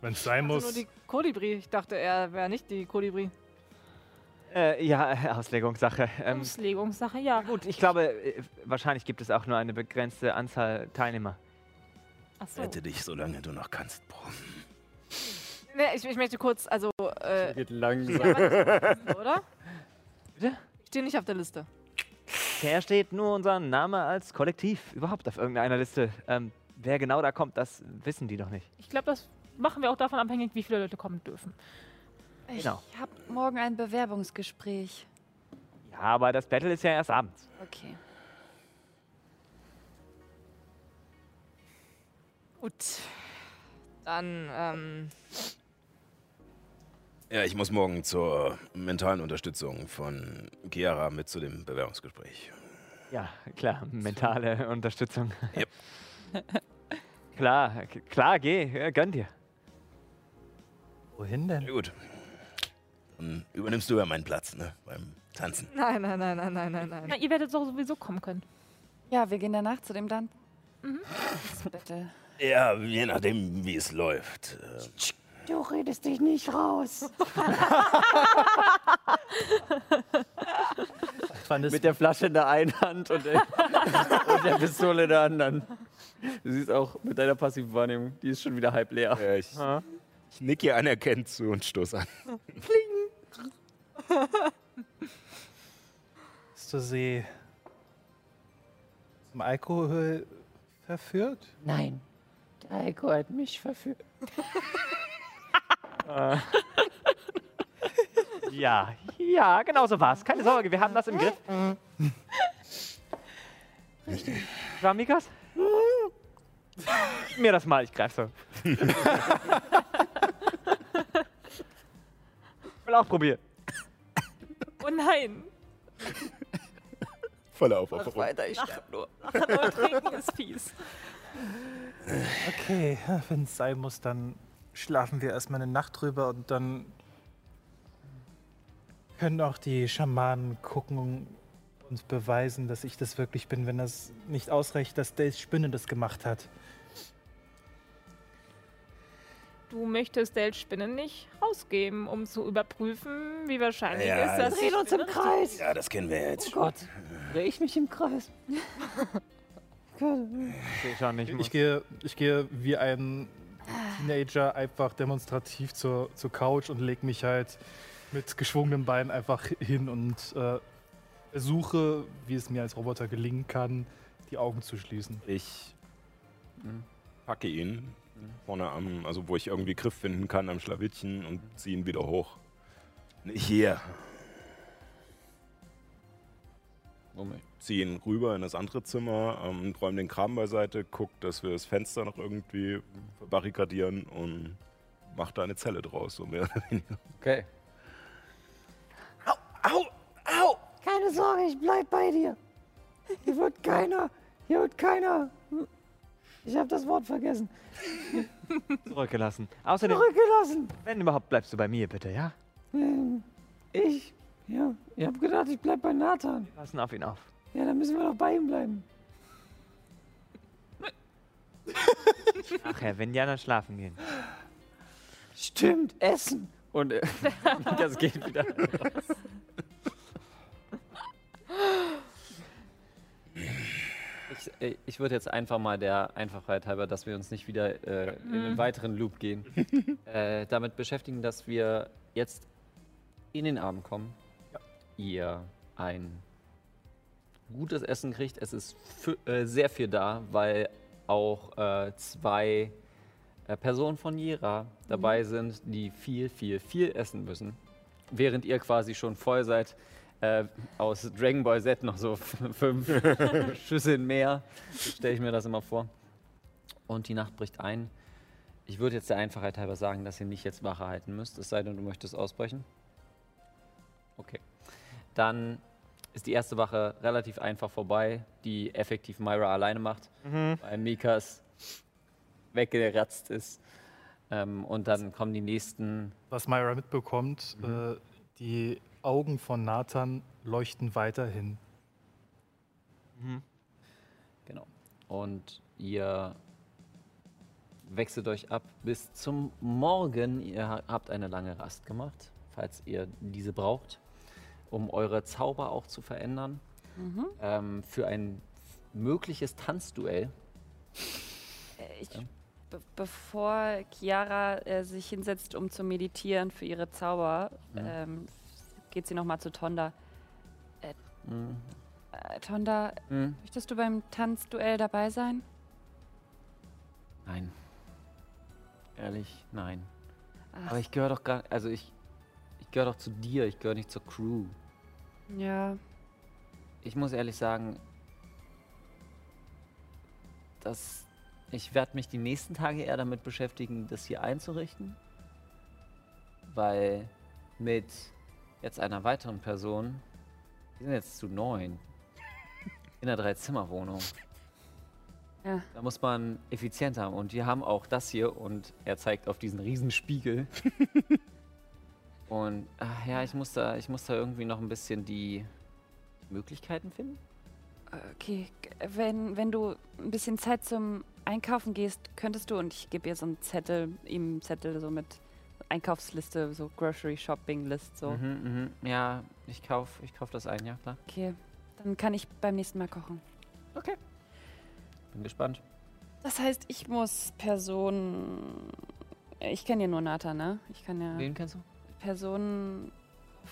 [SPEAKER 7] Wenn es sein
[SPEAKER 6] Also
[SPEAKER 7] muss.
[SPEAKER 6] nur die Kolibri. Ich dachte, er wäre nicht die Kolibri.
[SPEAKER 4] Äh, ja, <laughs> Auslegungssache. Ähm,
[SPEAKER 5] Auslegungssache, ja.
[SPEAKER 4] gut, ich glaube, äh, wahrscheinlich gibt es auch nur eine begrenzte Anzahl Teilnehmer.
[SPEAKER 5] Achso.
[SPEAKER 3] Rette dich, solange du noch kannst, Bro.
[SPEAKER 6] Nee, ich, ich möchte kurz, also, äh,
[SPEAKER 2] Geht langsam.
[SPEAKER 6] oder?
[SPEAKER 4] Bitte?
[SPEAKER 6] Ich stehe nicht auf der Liste.
[SPEAKER 4] Bisher steht nur unser Name als Kollektiv überhaupt auf irgendeiner Liste. Ähm, wer genau da kommt, das wissen die doch nicht.
[SPEAKER 5] Ich glaube, das machen wir auch davon abhängig, wie viele Leute kommen dürfen.
[SPEAKER 8] Ich
[SPEAKER 4] Genau.
[SPEAKER 8] habe morgen ein Bewerbungsgespräch.
[SPEAKER 4] Ja, aber das Battle ist ja erst abends.
[SPEAKER 8] Okay.
[SPEAKER 6] Gut. Dann, ähm,
[SPEAKER 3] Ja, ich muss morgen zur mentalen Unterstützung von Chiara mit zu dem Bewerbungsgespräch.
[SPEAKER 4] Ja, klar, mentale Unterstützung.
[SPEAKER 3] Yep. <laughs>
[SPEAKER 4] klar, klar, geh, äh, gönn dir.
[SPEAKER 7] Wohin
[SPEAKER 3] Na
[SPEAKER 7] denn?
[SPEAKER 3] gut. Dann übernimmst du ja meinen Platz, ne? Beim Tanzen.
[SPEAKER 6] nein, nein, nein, nein, nein, nein, nein.
[SPEAKER 5] ihr werdet doch sowieso kommen können.
[SPEAKER 8] Ja, wir gehen danach zu dem dann. Bitte.
[SPEAKER 3] Ja, je nachdem, wie es läuft. Äh,
[SPEAKER 10] Du redest dich nicht raus. <laughs> <laughs>
[SPEAKER 7] Wann ist
[SPEAKER 2] Mit der Flasche in der einen Hand und, der- <laughs> und der Pistole in der anderen. Du siehst auch mit deiner passiven Wahrnehmung, die ist schon wieder halb leer.
[SPEAKER 3] ja, ich, ich nick ihr anerkennt zu und stoß an. <laughs>
[SPEAKER 7] Hast du sie zum Alkohol verführt?
[SPEAKER 10] Nein, der Alkohol hat mich verführt. <laughs>
[SPEAKER 4] Ja, ja, genau so war's. Keine Sorge, wir haben das im Griff. Richtig. War Mikas? Mir das mal, ich greif so. Will auch probieren.
[SPEAKER 5] Oh nein!
[SPEAKER 3] Voller Aufopferung.
[SPEAKER 8] Weiter, ich sterbe nur.
[SPEAKER 5] Lachen und trinken ist fies.
[SPEAKER 7] Okay, wenn es sein muss, dann schlafen wir erstmal eine Nacht drüber und dann können auch die Schamanen gucken und beweisen, dass ich das wirklich bin, wenn das nicht ausreicht, dass Days Spinne das gemacht hat.
[SPEAKER 5] Du möchtest Dale Spinnen nicht rausgeben, um zu überprüfen, wie wahrscheinlich
[SPEAKER 3] Ja,
[SPEAKER 5] ist, dass
[SPEAKER 10] Drehen uns im
[SPEAKER 5] Spinne
[SPEAKER 10] Kreis.
[SPEAKER 3] Ja, das kennen wir
[SPEAKER 10] Oh
[SPEAKER 3] jetzt.
[SPEAKER 10] Gott, drehe ich mich im Kreis. <laughs>
[SPEAKER 4] Ich.
[SPEAKER 7] Ich gehe, ich gehe wie ein Teenager einfach demonstrativ zur, zur Couch und lege mich halt mit geschwungenen Beinen einfach hin und äh, versuche, wie es mir als Roboter gelingen kann, die Augen zu schließen.
[SPEAKER 3] Ich packe ihn vorne am, also wo ich irgendwie Griff finden kann am Schlawittchen und ziehe ihn wieder hoch. Hier.
[SPEAKER 2] Moment.
[SPEAKER 3] Ziehe ihn rüber in das andere Zimmer, ähm, räume den Kram beiseite, guck, dass wir das Fenster noch irgendwie barrikadieren und mach da eine Zelle draus, so mehr oder weniger.
[SPEAKER 2] Okay.
[SPEAKER 3] Au! Au!
[SPEAKER 10] Keine Sorge, ich bleib bei dir. Hier wird keiner, hier wird keiner. Ich habe das Wort vergessen.
[SPEAKER 4] Zurückgelassen. Außerdem,
[SPEAKER 10] Zurückgelassen.
[SPEAKER 4] wenn überhaupt, bleibst du bei mir, bitte, ja?
[SPEAKER 10] Ähm, ich, ja, ich habe gedacht, ich bleib bei Nathan.
[SPEAKER 4] Passen auf ihn auf.
[SPEAKER 10] Ja, dann müssen wir doch bei ihm bleiben.
[SPEAKER 4] Nachher, wenn Jana schlafen gehen.
[SPEAKER 10] Stimmt, Essen.
[SPEAKER 2] Und äh, <laughs> das geht wieder. Ich, äh, ich würde jetzt einfach mal der Einfachheit halber, dass wir uns nicht wieder äh, in einen weiteren Loop gehen, <laughs> äh, damit beschäftigen, dass wir jetzt in den Abend kommen. Ihr ein gutes Essen kriegt. Es ist äh, sehr viel da, weil auch äh, zwei Personen von Jera dabei sind, die viel, viel, viel essen müssen. Während ihr quasi schon voll seid, äh, aus Dragon Ball Z noch so fünf <laughs> Schüsseln mehr. Stelle ich mir das immer vor. Und die Nacht bricht ein. Ich würde jetzt der Einfachheit halber sagen, dass ihr nicht jetzt Wache halten müsst, es sei denn, du möchtest ausbrechen. Okay. Dann ist die erste Wache relativ einfach vorbei, die effektiv Myra alleine macht, weil Mikas weggeratzt ist. Ähm, und dann kommen die nächsten.
[SPEAKER 7] Was Myra mitbekommt, äh, die Augen von Nathan leuchten weiterhin.
[SPEAKER 2] Genau. Und ihr wechselt euch ab bis zum Morgen. Ihr ha- habt eine lange Rast gemacht, falls ihr diese braucht. um eure Zauber auch zu verändern.
[SPEAKER 8] Mhm.
[SPEAKER 2] Ähm, für ein mögliches Tanzduell.
[SPEAKER 8] Äh, Ich, be bevor Chiara äh, sich hinsetzt, um zu meditieren für ihre Zauber,
[SPEAKER 2] Mhm.
[SPEAKER 8] ähm, geht sie nochmal zu Tonda.
[SPEAKER 2] Mhm.
[SPEAKER 8] Äh, Tonda,
[SPEAKER 2] Mhm.
[SPEAKER 8] möchtest du beim Tanzduell dabei sein?
[SPEAKER 2] Nein. Ehrlich, nein.
[SPEAKER 8] Ach,
[SPEAKER 2] Aber ich gehöre doch gar also ich, ich gehöre doch zu dir, ich gehöre nicht zur Crew.
[SPEAKER 8] ja.
[SPEAKER 2] Ich muss ehrlich sagen, dass ich werde mich die nächsten Tage eher damit beschäftigen, das hier einzurichten. Weil mit jetzt einer weiteren Person, wir sind jetzt zu neun, in einer Dreizimmerwohnung.
[SPEAKER 8] Ja.
[SPEAKER 2] Da muss man effizient haben. Und wir haben auch das hier und er zeigt auf diesen Riesenspiegel. <laughs> und ach ja, ich muss, da, ich muss da irgendwie noch ein bisschen die Möglichkeiten finden.
[SPEAKER 8] Okay, g- wenn, wenn du ein bisschen Zeit zum Einkaufen gehst, könntest du, und ich gebe ihr so einen Zettel, ihm einen Zettel so mit Einkaufsliste, so Grocery Shopping List, so.
[SPEAKER 2] Mhm, mhm. Ja, ich kauf, ich kauf das ein, ja klar.
[SPEAKER 8] Okay, dann kann ich beim nächsten Mal kochen.
[SPEAKER 2] Bin gespannt.
[SPEAKER 8] Das heißt, ich muss Personen. Ich kenne ja nur Nathan, ne? Ich kann ja
[SPEAKER 2] Wen kennst du?
[SPEAKER 8] Personen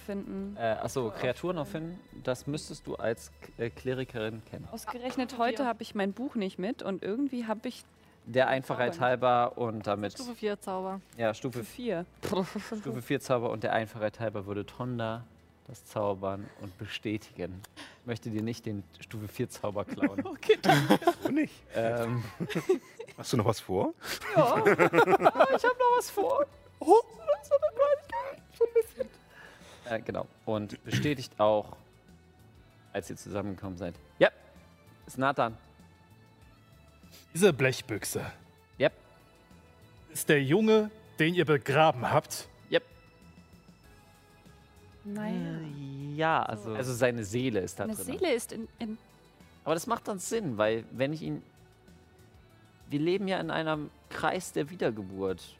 [SPEAKER 8] finden.
[SPEAKER 2] Äh, achso, Kreaturen auffinden, das müsstest du als K äh, Klerikerin kennen.
[SPEAKER 8] Ausgerechnet heute habe ich mein Buch nicht mit und irgendwie habe ich
[SPEAKER 2] Der Einfachheit
[SPEAKER 8] Zaubern.
[SPEAKER 2] halber und damit.
[SPEAKER 6] Stufe 4 Zauber.
[SPEAKER 2] Ja, Stufe,
[SPEAKER 8] vier. <laughs>
[SPEAKER 2] Stufe 4 Zauber und der Einfachheit halber würde Tonda das zaubern und bestätigen. Ich möchte dir nicht den Stufe 4 Zauber klauen. <laughs>
[SPEAKER 8] Okay,
[SPEAKER 3] Du nicht.
[SPEAKER 2] ähm, <laughs>
[SPEAKER 3] Hast du noch was vor?
[SPEAKER 8] Ja, ich habe noch was vor. Oh, er gar nicht schon ein bisschen.
[SPEAKER 2] Äh, genau. Und bestätigt auch, als ihr zusammengekommen seid. Ja, ist Nathan.
[SPEAKER 7] Diese Blechbüchse
[SPEAKER 2] Yep.
[SPEAKER 7] ist der Junge, den ihr begraben habt.
[SPEAKER 2] Yep.
[SPEAKER 8] Naja.
[SPEAKER 4] Ja, also.
[SPEAKER 2] Also seine Seele ist da drin.
[SPEAKER 8] Seele ist in, in.
[SPEAKER 2] Aber das macht dann Sinn, weil wenn ich ihn. Wir leben ja in einem Kreis der Wiedergeburt.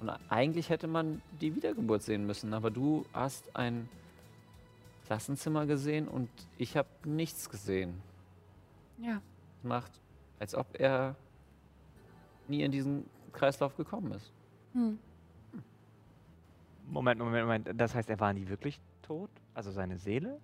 [SPEAKER 2] Und eigentlich hätte man die Wiedergeburt sehen müssen, aber du hast ein Klassenzimmer gesehen und ich habe nichts gesehen.
[SPEAKER 8] Ja.
[SPEAKER 2] Das macht, als ob er nie in diesen Kreislauf gekommen ist.
[SPEAKER 8] Hm.
[SPEAKER 4] Moment, Moment, Moment. Das heißt, er war nie wirklich tot? Also seine Seele?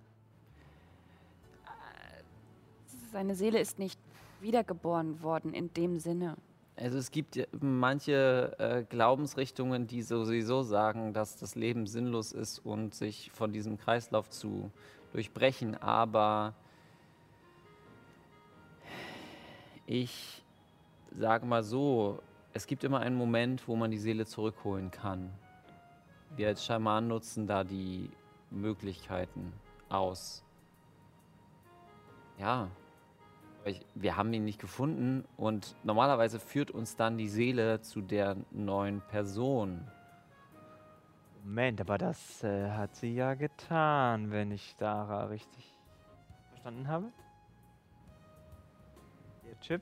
[SPEAKER 8] Seine Seele ist nicht wiedergeboren worden in dem Sinne.
[SPEAKER 2] Also es gibt ja manche äh, Glaubensrichtungen, die sowieso sagen, dass das Leben sinnlos ist und sich von diesem Kreislauf zu durchbrechen. Aber ich sage mal so, es gibt immer einen Moment, wo man die Seele zurückholen kann. Wir als Schaman nutzen da die Möglichkeiten aus. Ja, wir haben ihn nicht gefunden und normalerweise führt uns dann die Seele zu der neuen Person.
[SPEAKER 4] Moment, aber das äh, hat sie ja getan, wenn ich Dara richtig verstanden habe. Ihr Chip?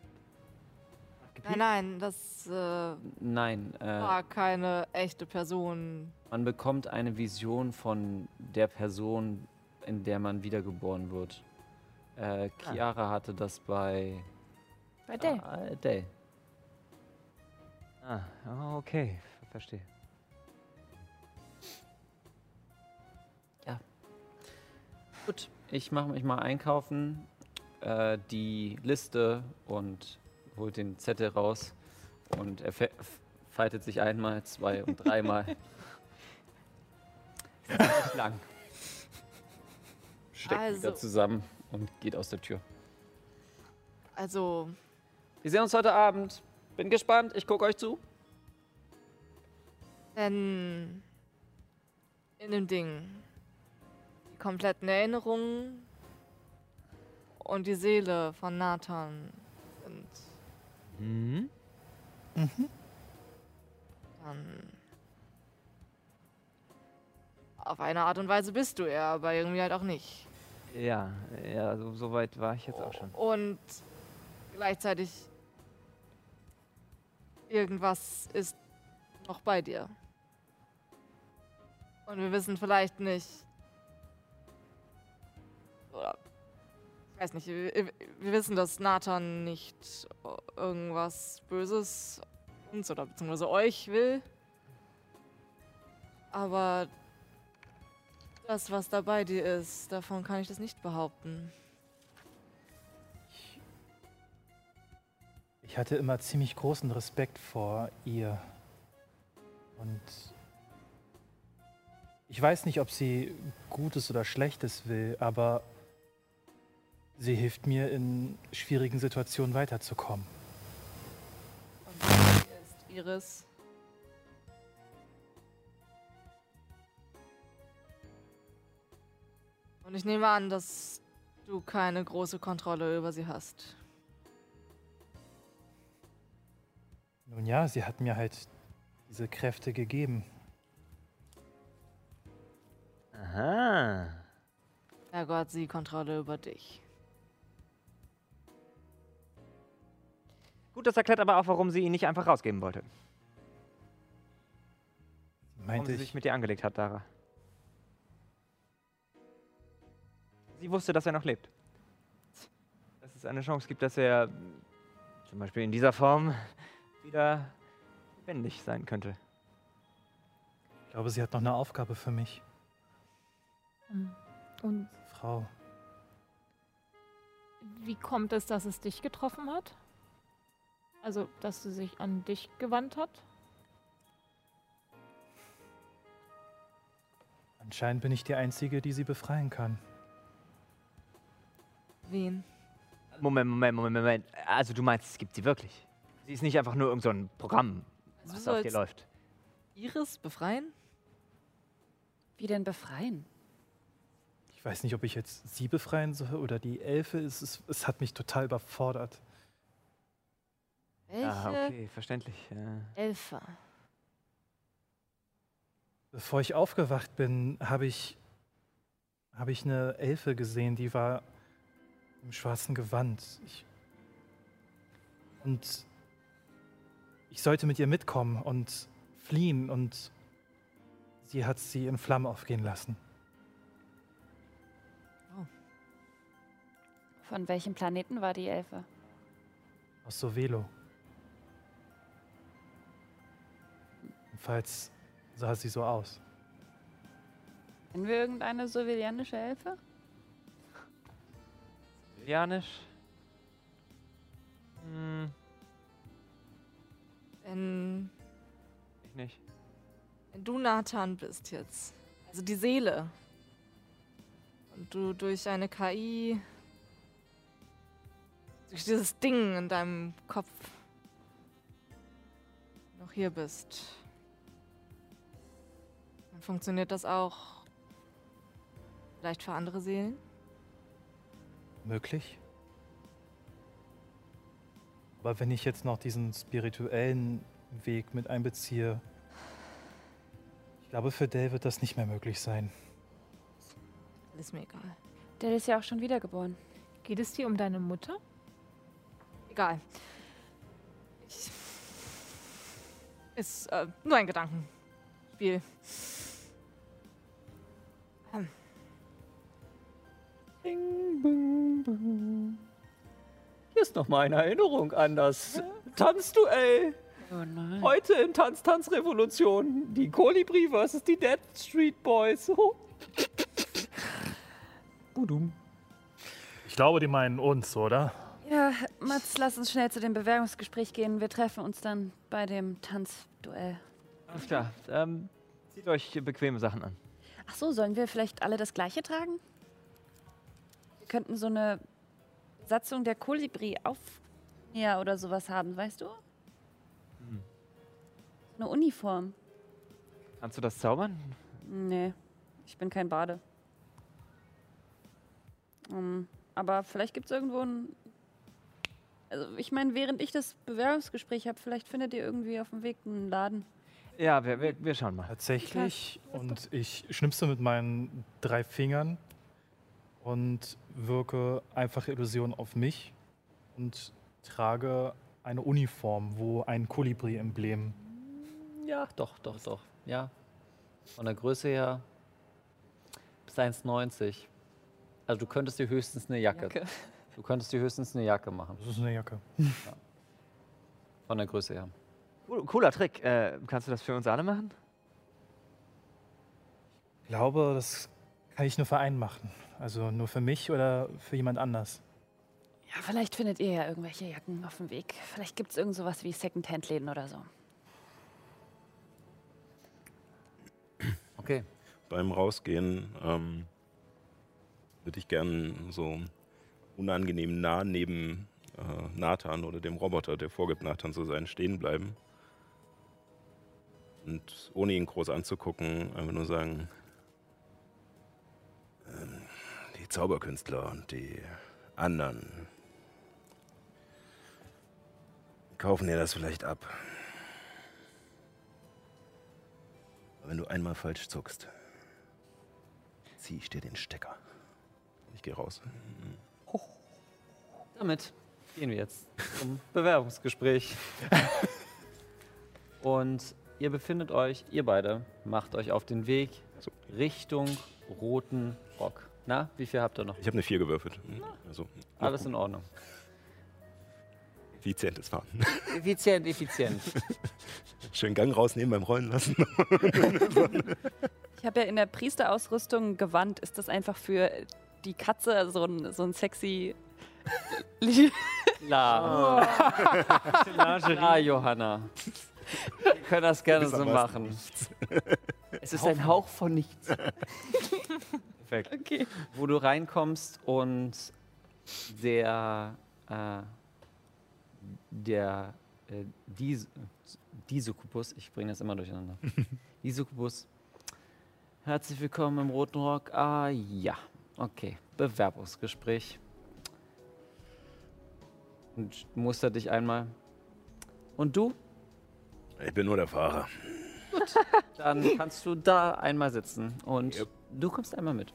[SPEAKER 4] hat
[SPEAKER 6] Nein, nein, das äh,
[SPEAKER 2] Nein, äh,
[SPEAKER 6] war keine echte Person.
[SPEAKER 2] man bekommt eine Vision von der Person, in der man wiedergeboren wird. Äh, Chiara hatte das bei
[SPEAKER 8] Bei Day.
[SPEAKER 2] Ah, Day.
[SPEAKER 4] Ah, ah, okay, ver- verstehe.
[SPEAKER 2] Gut, ich mache mich mal einkaufen, äh, die Liste und holt den Zettel raus und er faltet sich einmal, zwei und dreimal. <laughs> Lang. Steckt wieder
[SPEAKER 6] Also-
[SPEAKER 2] zusammen und geht aus der Tür.
[SPEAKER 6] Also,
[SPEAKER 2] Wir sehen uns heute Abend. Bin gespannt, ich gucke euch zu.
[SPEAKER 6] denn in dem Ding die kompletten Erinnerungen und die Seele von Nathan sind
[SPEAKER 4] Mhm.
[SPEAKER 6] dann auf eine Art und Weise bist du er, aber irgendwie halt auch nicht.
[SPEAKER 4] Ja, ja, so, so weit war ich jetzt auch schon.
[SPEAKER 6] Und gleichzeitig irgendwas ist noch bei dir. Und wir wissen vielleicht nicht, Oder, ich weiß nicht, wir, wir wissen, dass Nathan nicht irgendwas Böses uns oder beziehungsweise euch will. Aber das, was da bei dir ist, davon kann ich das nicht behaupten.
[SPEAKER 7] Ich hatte immer ziemlich großen Respekt vor ihr. Und ich weiß nicht, ob sie Gutes oder Schlechtes will, aber sie hilft mir in schwierigen Situationen weiterzukommen.
[SPEAKER 6] Und wer ist Iris? Und ich nehme an, dass du keine große Kontrolle über sie hast.
[SPEAKER 7] Nun ja, sie hat mir halt diese Kräfte gegeben.
[SPEAKER 4] Aha.
[SPEAKER 6] Ergo hat sie Kontrolle über dich.
[SPEAKER 4] Gut, das erklärt aber auch, warum sie ihn nicht einfach rausgeben wollte. Warum
[SPEAKER 7] Meinte
[SPEAKER 4] sie
[SPEAKER 7] ich,
[SPEAKER 4] sich mit dir angelegt hat, Dara. Sie wusste, dass er noch lebt. Dass es eine Chance gibt, dass er zum Beispiel in dieser Form wieder lebendig sein könnte.
[SPEAKER 7] ich glaube, sie hat noch eine Aufgabe für mich.
[SPEAKER 5] Und
[SPEAKER 7] Frau,
[SPEAKER 5] wie kommt es, dass es dich getroffen hat? Also, dass sie sich an dich gewandt hat?
[SPEAKER 7] anscheinend bin ich die Einzige, die sie befreien kann.
[SPEAKER 6] Wen?
[SPEAKER 4] Moment, Moment, Moment, Moment. Also du meinst, es gibt sie wirklich? Sie ist nicht einfach nur irgend so ein Programm,
[SPEAKER 6] Also
[SPEAKER 4] was auf dir läuft.
[SPEAKER 6] Iris befreien?
[SPEAKER 8] Wie denn befreien?
[SPEAKER 7] Ich weiß nicht, ob ich jetzt sie befreien soll oder die Elfe. Es, ist, es hat mich total überfordert.
[SPEAKER 6] Welche
[SPEAKER 4] Ah, okay, verständlich. Ja.
[SPEAKER 6] Elfe?
[SPEAKER 7] Bevor ich aufgewacht bin, habe ich, habe ich eine Elfe gesehen, die war im schwarzen Gewand. Ich, und ich sollte mit ihr mitkommen und fliehen und sie hat sie in Flammen aufgehen lassen.
[SPEAKER 8] Von welchem Planeten war die Elfe?
[SPEAKER 7] Aus Sovelo. Jedenfalls sah sie so aus.
[SPEAKER 8] Kennen wir irgendeine sowjetisch Elfe?
[SPEAKER 4] Julianisch? Hm,
[SPEAKER 6] Wenn,
[SPEAKER 4] ich nicht.
[SPEAKER 6] wenn du Nathan bist jetzt, also die Seele, und du durch eine KI, durch dieses Ding in deinem Kopf noch hier bist, dann funktioniert das auch vielleicht für andere Seelen?
[SPEAKER 7] Möglich. Aber wenn ich jetzt noch diesen spirituellen Weg mit einbeziehe, ich glaube, für Dale wird das nicht mehr möglich sein.
[SPEAKER 6] Ist mir egal.
[SPEAKER 8] Der ist ja auch schon wiedergeboren.
[SPEAKER 5] Geht es dir um deine Mutter?
[SPEAKER 6] Egal. Ich ist äh, nur ein Gedankenspiel.
[SPEAKER 11] Bing, bing, bing. Hier ist noch mal eine Erinnerung an das Tanzduell.
[SPEAKER 8] Oh nein.
[SPEAKER 11] Heute in Tanz Tanz Revolution. Die Kolibri vs. die Dead Street Boys. <laughs> Budum.
[SPEAKER 7] Ich glaube, die meinen uns, oder?
[SPEAKER 8] Ja, Mats, lass uns schnell zu dem Bewerbungsgespräch gehen. Wir treffen uns dann bei dem Tanzduell.
[SPEAKER 4] Alles klar. Ähm, zieht euch bequeme Sachen an.
[SPEAKER 8] Ach so, sollen wir vielleicht alle das Gleiche tragen? Könnten so eine Satzung der Kolibri auf ja, oder sowas haben, weißt du?
[SPEAKER 4] Hm.
[SPEAKER 8] Eine Uniform.
[SPEAKER 4] Kannst du das zaubern?
[SPEAKER 8] Nee, ich bin kein Bade. Ähm, aber vielleicht gibt es irgendwo ein. Also, ich meine, während ich das Bewerbungsgespräch habe, vielleicht findet ihr irgendwie auf dem Weg einen Laden.
[SPEAKER 4] Ja, wir, wir, wir schauen mal.
[SPEAKER 7] Tatsächlich. Und ich schnipse mit meinen drei Fingern und wirke einfache Illusion auf mich und trage eine Uniform, wo ein Kolibri-Emblem.
[SPEAKER 2] Ja, doch, doch, doch. Ja. Von der Größe her bis 1,90. Also du könntest dir höchstens eine Jacke.
[SPEAKER 6] Jacke.
[SPEAKER 2] Du könntest dir höchstens eine Jacke machen.
[SPEAKER 7] Das ist eine Jacke.
[SPEAKER 2] Von der Größe her.
[SPEAKER 4] Cool- Cooler Trick. Äh, kannst du das für uns alle machen?
[SPEAKER 7] Ich glaube, das kann ich nur für einen machen. Also nur für mich oder für jemand anders.
[SPEAKER 8] Ja, vielleicht findet ihr ja irgendwelche Jacken auf dem Weg. Vielleicht gibt es irgend sowas wie Secondhand-Läden oder so.
[SPEAKER 2] Okay.
[SPEAKER 3] Beim Rausgehen ähm, würde ich gern so unangenehm nah neben äh, Nathan oder dem Roboter, der vorgibt, Nathan zu sein, stehen bleiben. Und ohne ihn groß anzugucken, einfach nur sagen, ähm, die Zauberkünstler und die anderen kaufen dir das vielleicht ab. Aber wenn du einmal falsch zuckst, zieh ich dir den Stecker. Ich gehe raus. <laughs>
[SPEAKER 2] Damit gehen wir jetzt zum Bewerbungsgespräch. <laughs> Und ihr befindet euch, ihr beide, macht euch auf den Weg Richtung roten Rock. Na, wie viel habt ihr noch?
[SPEAKER 3] Ich habe eine 4 gewürfelt. Also,
[SPEAKER 2] Alles in Ordnung.
[SPEAKER 3] effizientes Fahren.
[SPEAKER 2] Effizient, effizient. <laughs>
[SPEAKER 3] Schön Gang rausnehmen beim Rollen lassen.
[SPEAKER 8] Ich habe ja in der Priesterausrüstung Gewand. Ist das einfach für die Katze so ein, so ein sexy. <laughs>
[SPEAKER 2] Klar. Klar, Johanna. Wir können das gerne so machen. Es ist ein Hauch von nichts. <laughs> Perfekt.
[SPEAKER 8] Okay.
[SPEAKER 2] Wo du reinkommst und der, äh, der, äh, Dis Disukubus, ich bringe das immer durcheinander. <laughs> Disukubus, herzlich willkommen im Roten Rock. Ah ja, okay, Bewerbungsgespräch. Und muster dich einmal. Und du?
[SPEAKER 3] Ich bin nur der Fahrer.
[SPEAKER 2] Dann kannst du da einmal sitzen und du kommst einmal mit.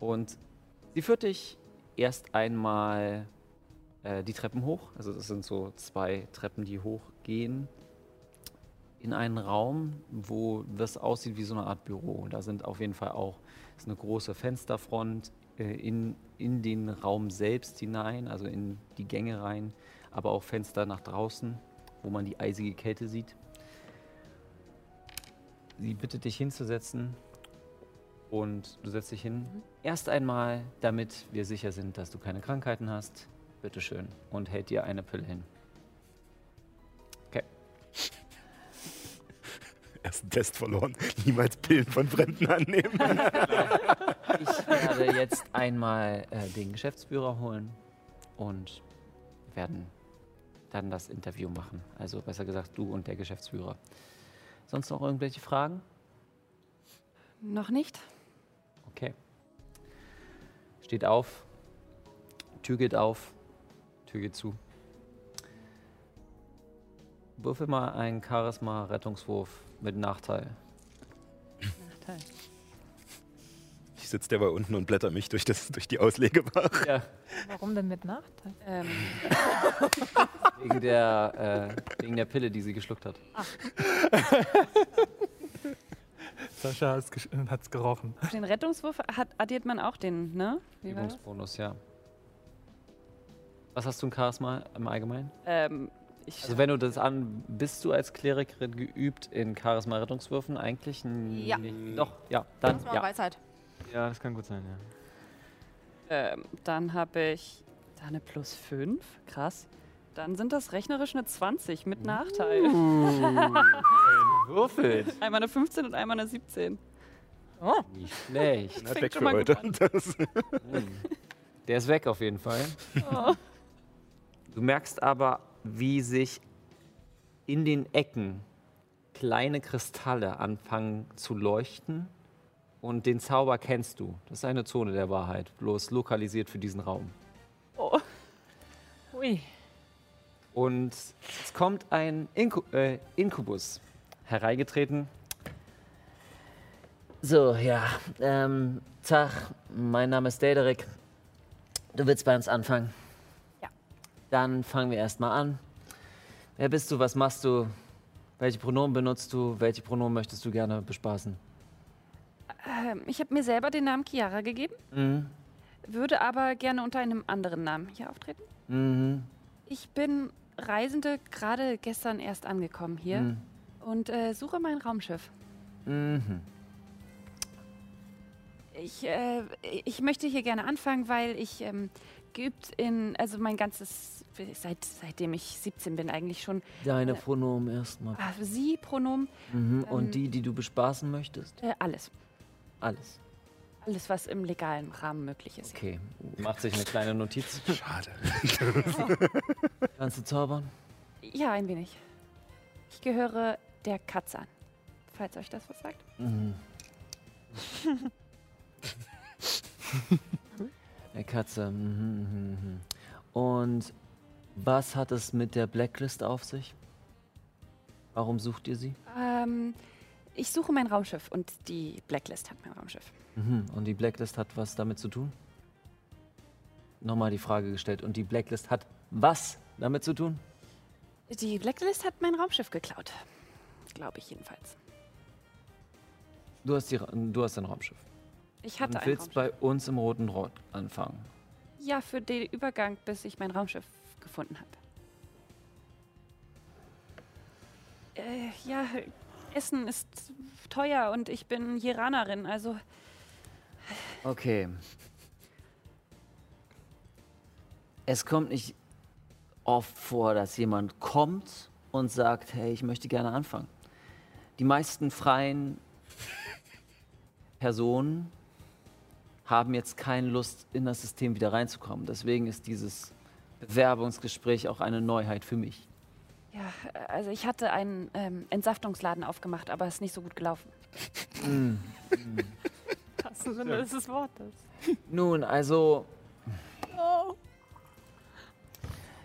[SPEAKER 2] Und sie führt dich erst einmal äh, die Treppen hoch. Also das sind so zwei Treppen, die hochgehen. In einen Raum, wo das aussieht wie so eine Art Büro. Da sind auf jeden Fall auch ist eine große Fensterfront äh, in, in den Raum selbst hinein, also in die Gänge rein, aber auch Fenster nach draußen, wo man die eisige Kälte sieht. Sie bittet dich hinzusetzen und du setzt dich hin. Erst einmal, damit wir sicher sind, dass du keine Krankheiten hast. Bitteschön. Und hält dir eine Pille hin. Okay. <laughs>
[SPEAKER 3] Ersten Test verloren. Niemals Pillen von Fremden annehmen. <laughs>
[SPEAKER 2] Ich werde jetzt einmal äh, den Geschäftsführer holen und werden dann das Interview machen. Also besser gesagt, du und der Geschäftsführer. Sonst noch irgendwelche Fragen?
[SPEAKER 8] Noch nicht?
[SPEAKER 2] Okay. Steht auf. Tür geht auf. Tür geht zu. Würfel mal einen Charisma-Rettungswurf mit Nachteil.
[SPEAKER 8] Nachteil.
[SPEAKER 3] Ich sitze derweil unten und blätter mich durch, das, durch die Auslegebar.
[SPEAKER 2] Ja.
[SPEAKER 5] Warum denn mit Nachteil?
[SPEAKER 8] Ähm, <laughs>
[SPEAKER 2] Wegen der, äh, wegen der Pille, die sie geschluckt hat. <laughs>
[SPEAKER 7] Sascha äh, <laughs> hat's gerochen.
[SPEAKER 8] den Rettungswurf hat, addiert man auch den, ne? Wie?
[SPEAKER 2] Übungsbonus, ja. Was hast du in Charisma im Allgemeinen?
[SPEAKER 8] Ähm, ich
[SPEAKER 2] Also wenn du das an, bist du als Klerikerin geübt in Charisma-Rettungswürfen eigentlich?
[SPEAKER 6] Ja.
[SPEAKER 2] nicht. Doch, ja, dann
[SPEAKER 6] Das war
[SPEAKER 2] ja.
[SPEAKER 6] Weisheit.
[SPEAKER 4] Ja, das kann gut sein, ja.
[SPEAKER 8] Ähm, dann habe ich da eine plus 5. Krass. Dann sind das rechnerisch eine 20 mit Nachteil.
[SPEAKER 2] Würfelt.
[SPEAKER 8] Einmal eine 15 und einmal eine 17.
[SPEAKER 2] Nicht schlecht.
[SPEAKER 3] Hat
[SPEAKER 8] fängt
[SPEAKER 3] weg
[SPEAKER 8] schon
[SPEAKER 3] für
[SPEAKER 8] mal
[SPEAKER 3] heute.
[SPEAKER 8] gut <laughs>
[SPEAKER 3] Das,
[SPEAKER 2] Der ist weg auf jeden Fall.
[SPEAKER 8] Oh.
[SPEAKER 2] Du merkst aber, wie sich in den Ecken kleine Kristalle anfangen zu leuchten. Und den Zauber kennst du. Das ist eine Zone der Wahrheit, bloß lokalisiert für diesen Raum.
[SPEAKER 8] Oh.
[SPEAKER 5] Ui.
[SPEAKER 2] Und es kommt ein Inku äh, Inkubus hereingetreten. So, ja. Ähm, Tag, mein Name ist Dederick. Du willst bei uns anfangen?
[SPEAKER 8] Ja.
[SPEAKER 2] Dann fangen wir erstmal an. Wer bist du? Was machst du? Welche Pronomen benutzt du? Welche Pronomen möchtest du gerne bespaßen?
[SPEAKER 8] Ähm, ich habe mir selber den Namen Chiara gegeben,
[SPEAKER 2] Mhm.
[SPEAKER 8] würde aber gerne unter einem anderen Namen hier auftreten.
[SPEAKER 2] Mhm.
[SPEAKER 8] Ich bin Reisende, gerade gestern erst angekommen hier
[SPEAKER 2] Mhm.
[SPEAKER 8] und äh, suche mein Raumschiff.
[SPEAKER 2] Mhm.
[SPEAKER 8] Ich, äh, ich möchte hier gerne anfangen, weil ich ähm, geübt in, also mein ganzes, seit, seitdem ich 17 bin eigentlich schon,
[SPEAKER 2] Deine Pronomen erstmal.
[SPEAKER 8] ah, Sie-Pronomen,
[SPEAKER 2] Mhm.
[SPEAKER 8] ähm,
[SPEAKER 2] Und die, die du bespaßen möchtest?
[SPEAKER 8] äh, alles.
[SPEAKER 2] Alles.
[SPEAKER 8] Alles, was im legalen Rahmen möglich ist.
[SPEAKER 2] Okay. Macht sich eine kleine Notiz. <laughs>
[SPEAKER 3] Schade. <laughs>
[SPEAKER 2] Kannst du zaubern?
[SPEAKER 8] Ja, ein wenig. Ich gehöre der Katze an, falls euch das was sagt.
[SPEAKER 2] Mhm. <laughs> Der Katze. Mhm, mhm, mhm. Und was hat es mit der Blacklist auf sich? Warum sucht ihr sie?
[SPEAKER 8] Ähm, ich suche mein Raumschiff und die Blacklist hat mein Raumschiff.
[SPEAKER 2] Mhm. Und die Blacklist hat was damit zu tun? Nochmal die Frage gestellt. Und die Blacklist hat was damit zu tun?
[SPEAKER 8] Die Blacklist hat mein Raumschiff geklaut. Glaube ich jedenfalls.
[SPEAKER 2] Du hast, die, du hast ein Raumschiff.
[SPEAKER 8] Ich hatte ein
[SPEAKER 2] willst
[SPEAKER 8] Raumschiff.
[SPEAKER 2] bei uns im Roten Rot anfangen.
[SPEAKER 8] Ja, für den Übergang, bis ich mein Raumschiff gefunden habe. Äh, ja, Essen ist teuer und ich bin Jeranerin, also
[SPEAKER 2] Okay. Es kommt nicht oft vor, dass jemand kommt und sagt, hey, ich möchte gerne anfangen. Die meisten freien Personen haben jetzt keine Lust, in das System wieder reinzukommen. Deswegen ist dieses Bewerbungsgespräch auch eine Neuheit für mich.
[SPEAKER 8] Ja, also ich hatte einen ähm, Entsaftungsladen aufgemacht, aber es ist nicht so gut gelaufen. <laughs>
[SPEAKER 2] Mm.
[SPEAKER 5] Passend Sinne des Wortes.
[SPEAKER 2] Nun, also,
[SPEAKER 5] No.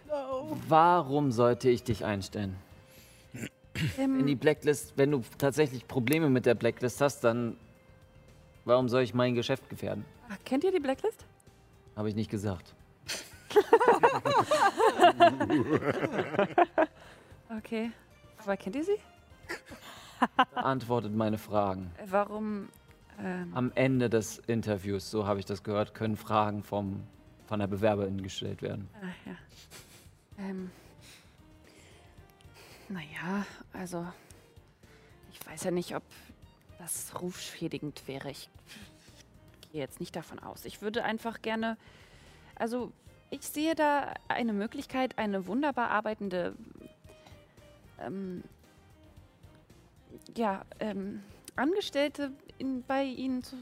[SPEAKER 5] No.
[SPEAKER 2] warum sollte ich dich einstellen?
[SPEAKER 8] Ähm,
[SPEAKER 2] Wenn die Blacklist, wenn du tatsächlich Probleme mit der Blacklist hast, dann warum soll ich mein Geschäft gefährden?
[SPEAKER 8] ah, kennt ihr die Blacklist?
[SPEAKER 2] Habe ich nicht gesagt. <laughs> <laughs>
[SPEAKER 8] Okay. Aber kennt ihr sie?
[SPEAKER 2] Beantwortet meine Fragen.
[SPEAKER 8] Äh, Warum? Ähm,
[SPEAKER 2] Am Ende des Interviews, so habe ich das gehört, können Fragen vom, von der Bewerberin gestellt werden.
[SPEAKER 8] ah, ja. Ähm, naja, also ich weiß ja nicht, ob das rufschädigend wäre. Ich gehe jetzt nicht davon aus. Ich würde einfach gerne, also ich sehe da eine Möglichkeit, eine wunderbar arbeitende, ähm, ja, ähm, Angestellte in, bei Ihnen zu,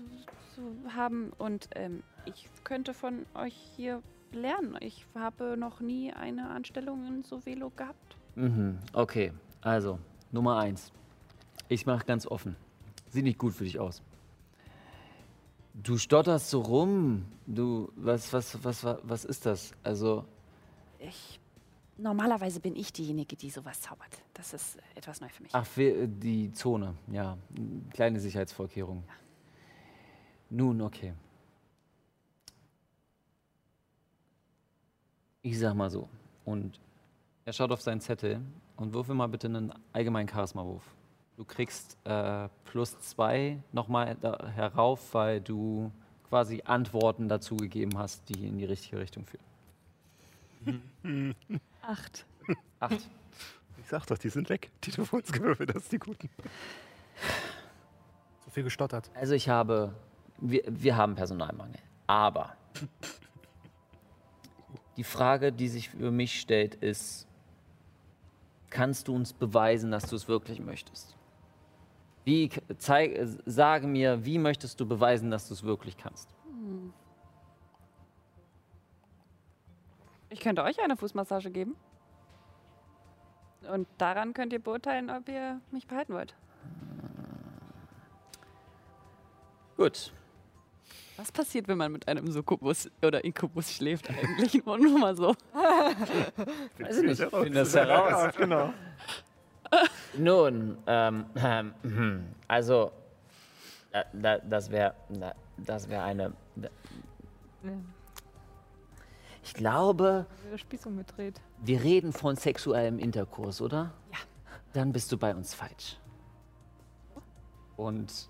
[SPEAKER 8] zu haben und ähm, ich könnte von euch hier lernen. Ich habe noch nie eine Anstellung in Sovelo gehabt.
[SPEAKER 2] Mhm, okay. Also, Nummer eins. Ich mache ganz offen. Sieht nicht gut für dich aus. Du stotterst so rum. Du, was, was, was, was, was ist das? Also,
[SPEAKER 8] Ich normalerweise bin ich diejenige, die sowas zaubert. Das ist etwas neu für mich.
[SPEAKER 2] ach, wir- die Zone, ja. Kleine Sicherheitsvorkehrung. Nun, okay. Ich sag mal so. Und er schaut auf seinen Zettel und würfel mal bitte einen allgemeinen Charisma-Wurf. Du kriegst äh, plus zwei nochmal herauf, weil du quasi Antworten dazu gegeben hast, die in die richtige Richtung führen. <laughs>
[SPEAKER 8] Acht.
[SPEAKER 2] Acht.
[SPEAKER 3] Ich sag doch, die sind weg. Die uns gewürfelt hast, die guten.
[SPEAKER 7] So viel gestottert.
[SPEAKER 2] Also ich habe, wir, wir haben Personalmangel. Aber die Frage, die sich für mich stellt, ist, kannst du uns beweisen, dass du es wirklich möchtest? Wie, zeig, äh, sage mir, wie möchtest du beweisen, dass du es wirklich kannst?
[SPEAKER 8] Hm. Ich könnte euch eine Fußmassage geben. Und daran könnt ihr beurteilen, ob ihr mich behalten wollt.
[SPEAKER 2] Gut.
[SPEAKER 8] Was passiert, wenn man mit einem Succubus oder Inkubus schläft eigentlich? Nur, <laughs> nur mal so.
[SPEAKER 2] Weiß ich nicht. Ich finde das heraus.
[SPEAKER 4] genau. <laughs>
[SPEAKER 2] Nun, ähm, ähm, hm, also, da, das wäre, da, das wäre eine. Ich glaube, wir reden von sexuellem Interkurs, oder?
[SPEAKER 8] Ja.
[SPEAKER 2] Dann bist du bei uns falsch. Und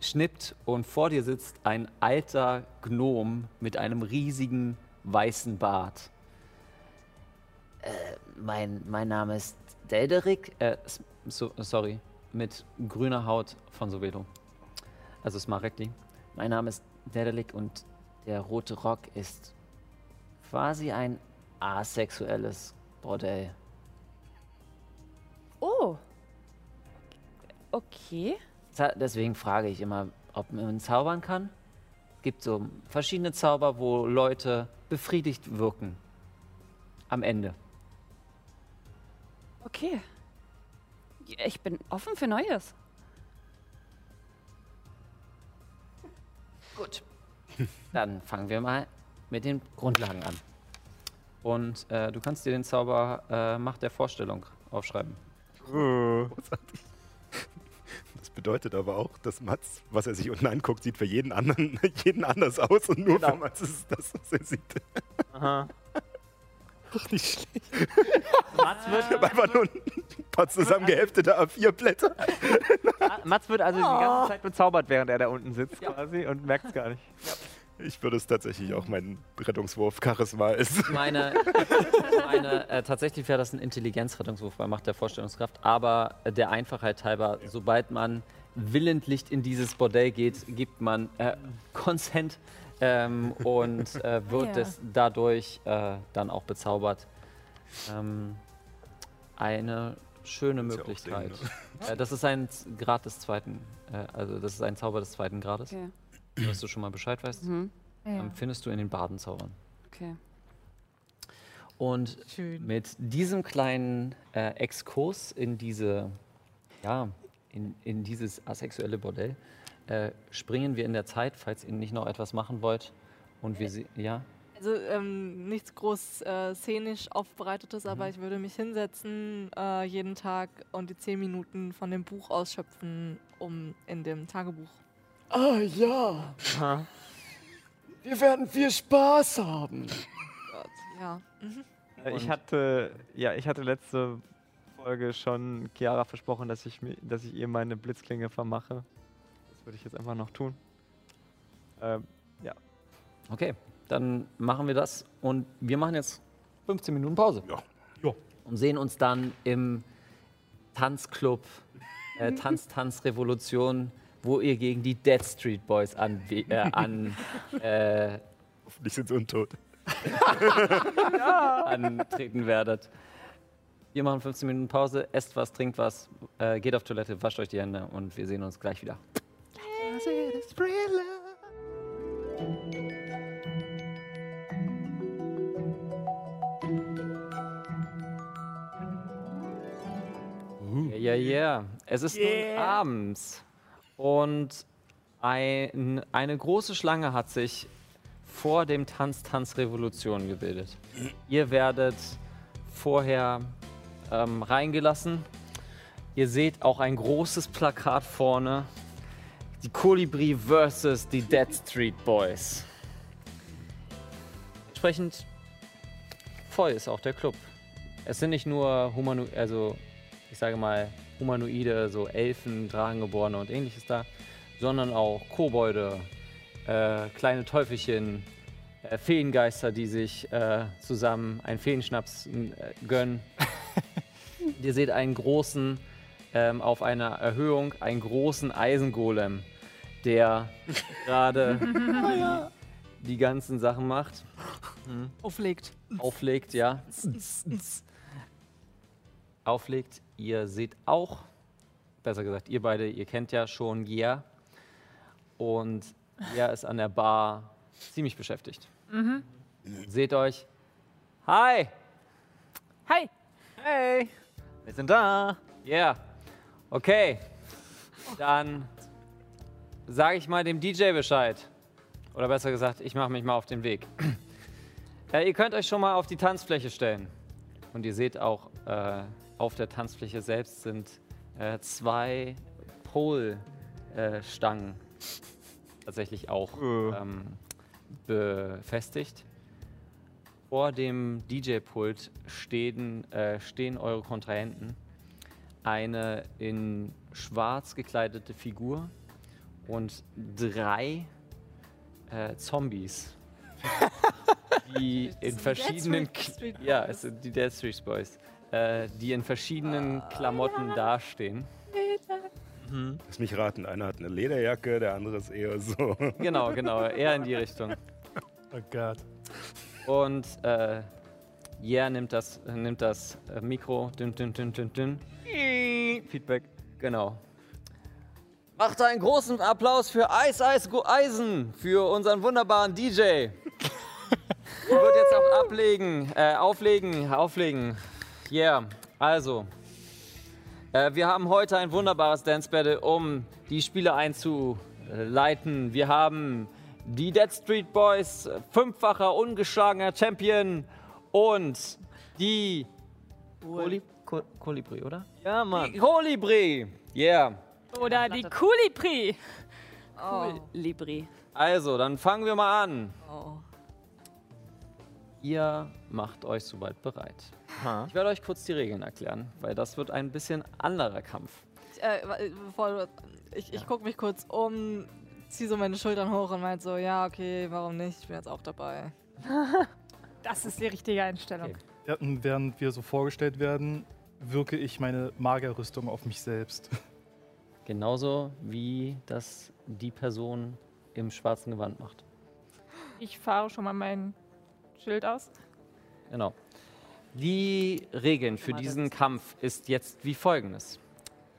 [SPEAKER 2] schnippt und vor dir sitzt ein alter Gnom mit einem riesigen weißen Bart.
[SPEAKER 12] Mein, mein Name ist Delderick.
[SPEAKER 2] Äh, so, sorry, mit grüner Haut von Sovelo. Also Smarekli.
[SPEAKER 12] Mein Name ist Dedelic und der rote Rock ist quasi ein asexuelles Bordell.
[SPEAKER 8] Oh. Okay.
[SPEAKER 12] Deswegen frage ich immer, ob man zaubern kann.
[SPEAKER 2] Es gibt so verschiedene Zauber, wo Leute befriedigt wirken. Am Ende.
[SPEAKER 8] Okay. Ich bin offen für Neues.
[SPEAKER 12] Gut. <laughs>
[SPEAKER 2] Dann fangen wir mal mit den Grundlagen an. Und äh, du kannst dir den Zauber äh, Macht der Vorstellung aufschreiben.
[SPEAKER 3] Das bedeutet aber auch, dass Mats, was er sich unten anguckt, sieht für jeden anderen <laughs> jeden anders aus und nur für Mats ist es das, was er sieht.
[SPEAKER 4] Aha. <laughs>
[SPEAKER 3] Nicht schlecht.
[SPEAKER 4] Mats
[SPEAKER 3] Ich habe
[SPEAKER 4] wird,
[SPEAKER 3] einfach nur ein paar zusammengeheftete A4-Blätter.
[SPEAKER 4] Mats wird also die ganze Zeit bezaubert, während er da unten sitzt quasi und merkt es gar nicht.
[SPEAKER 3] Ich würde es tatsächlich auch mein Rettungswurf Charisma ist.
[SPEAKER 2] Meine, <laughs> meine äh, tatsächlich wäre das ein Intelligenzrettungswurf bei Macht der Vorstellungskraft, aber äh, der Einfachheit halber, sobald man willentlich in dieses Bordell geht, gibt man äh, Consent ähm, und äh, wird <laughs>
[SPEAKER 8] Ja.
[SPEAKER 2] es dadurch äh, dann auch bezaubert. Ähm, eine schöne
[SPEAKER 3] Muss ja
[SPEAKER 2] Möglichkeit.
[SPEAKER 3] sehen,
[SPEAKER 2] äh, das ist ein Grad des zweiten, äh, also das ist ein Zauber des zweiten Grades,
[SPEAKER 8] Okay. <clears throat>
[SPEAKER 2] dass du schon mal Bescheid weißt.
[SPEAKER 8] Mhm.
[SPEAKER 2] Ähm, findest du in den Badenzaubern.
[SPEAKER 8] Okay.
[SPEAKER 2] Und
[SPEAKER 5] Schön.
[SPEAKER 2] mit diesem kleinen äh, Exkurs in diese, ja, in, in dieses asexuelle Bordell äh, springen wir in der Zeit, falls ihr nicht noch etwas machen wollt. Und wir sie, ja,
[SPEAKER 6] Also ähm, nichts groß äh, szenisch aufbereitetes, aber ich würde mich hinsetzen äh, jeden Tag und die zehn Minuten von dem Buch ausschöpfen, um in dem Tagebuch.
[SPEAKER 11] Ah ja,
[SPEAKER 4] Aha.
[SPEAKER 11] wir werden viel Spaß haben.
[SPEAKER 6] Gott, ja. Mhm.
[SPEAKER 4] Äh, Ich hatte, ja, ich hatte letzte Folge schon Chiara versprochen, dass ich, mir, dass ich ihr meine Blitzklinge vermache. Das würde ich jetzt einfach noch tun. Ähm,
[SPEAKER 2] okay, dann machen wir das. Und wir machen jetzt 15 Minuten Pause.
[SPEAKER 3] Ja.
[SPEAKER 7] Ja.
[SPEAKER 2] Und sehen uns dann im Tanzclub, äh, <laughs> Tanz, Tanz, Revolution, wo ihr gegen die Dead Street Boys an, äh, an <laughs> äh,
[SPEAKER 3] Hoffentlich sind sie untot. <laughs>
[SPEAKER 2] antreten werdet. Wir machen 15 Minuten Pause, esst was, trinkt was, äh, geht auf Toilette, wascht euch die Hände und wir sehen uns gleich wieder. Ja, ja, ja. Es ist nun abends und ein, eine große Schlange hat sich vor dem Tanz Tanz Revolution gebildet. Ihr werdet vorher ähm, reingelassen. Ihr seht auch ein großes Plakat vorne. Die Kolibri versus die Dead Street Boys. Entsprechend voll ist auch der Club. Es sind nicht nur Humano also ich sage mal Humanoide, so Elfen, Dragengeborene und ähnliches da, sondern auch Kobolde, äh, kleine Teufelchen, äh, Feengeister, die sich äh, zusammen einen Feenschnaps äh, gönnen. <laughs> Ihr seht einen großen, ähm, auf einer Erhöhung, einen großen Eisengolem, der <laughs> gerade die, die ganzen Sachen macht.
[SPEAKER 6] Auflegt.
[SPEAKER 2] Auflegt, ja. Auflegt. Ihr seht auch, besser gesagt, ihr beide, ihr kennt ja schon Gia. Und Gia ist an der Bar ziemlich beschäftigt. Seht euch. Hi!
[SPEAKER 5] Hi.
[SPEAKER 4] hey, wir sind da.
[SPEAKER 2] Yeah. Okay. Dann sage ich mal dem DJ Bescheid. Oder besser gesagt, ich mache mich mal auf den Weg. <clears throat> äh, ihr könnt euch schon mal auf die Tanzfläche stellen. Und ihr seht auch, äh, auf der Tanzfläche selbst sind äh, zwei Polstangen tatsächlich auch
[SPEAKER 4] Äh.
[SPEAKER 2] ähm, befestigt. Vor dem DJ-Pult stehen, äh, stehen eure Kontrahenten. Eine in schwarz gekleidete Figur und drei äh, Zombies, <laughs> die in verschiedenen K- ja, es sind die Dead Street Boys, äh, die in verschiedenen Klamotten dastehen.
[SPEAKER 3] Lass mich raten, einer hat eine Lederjacke, der andere ist eher so. <laughs>
[SPEAKER 2] Genau, genau, eher in die Richtung.
[SPEAKER 7] Oh Gott.
[SPEAKER 2] Und äh, Yeah nimmt das, nimmt das äh, Mikro, dünn, dünn, dünn, dünn, dünn. Feedback. Genau. Macht einen großen Applaus für Eis, Eis, Go Eisen, für unseren wunderbaren DJ. <laughs> Der wird jetzt auch ablegen, äh, auflegen, auflegen. Yeah, also. Äh, wir haben heute ein wunderbares Dance Battle, um die Spiele einzuleiten. Wir haben die Dead Street Boys, fünffacher ungeschlagener Champion und die Koli Ko Kolibri, oder?
[SPEAKER 12] Ja, Mann.
[SPEAKER 2] Die Kolibri. Yeah.
[SPEAKER 5] Oder die Kulipri.
[SPEAKER 8] Oh. Libri.
[SPEAKER 2] Also, dann fangen wir mal an.
[SPEAKER 8] Oh.
[SPEAKER 2] Ihr macht euch soweit bereit.
[SPEAKER 4] Ha.
[SPEAKER 2] Ich werde euch kurz die Regeln erklären, weil das wird ein bisschen anderer Kampf.
[SPEAKER 6] Ich, äh, bevor du, ich, ich gucke mich kurz um, ziehe so meine Schultern hoch und meint so, ja, okay, warum nicht? Ich bin jetzt auch dabei. <laughs>
[SPEAKER 5] Das ist die richtige Einstellung.
[SPEAKER 2] Okay.
[SPEAKER 7] Ja, während wir so vorgestellt werden, wirke ich meine Magerrüstung auf mich selbst. <laughs>
[SPEAKER 2] Genauso wie das die Person im schwarzen Gewand macht.
[SPEAKER 5] Ich fahre schon mal mein Schild aus.
[SPEAKER 2] Genau. Die Regeln für diesen Kampf ist jetzt wie folgendes.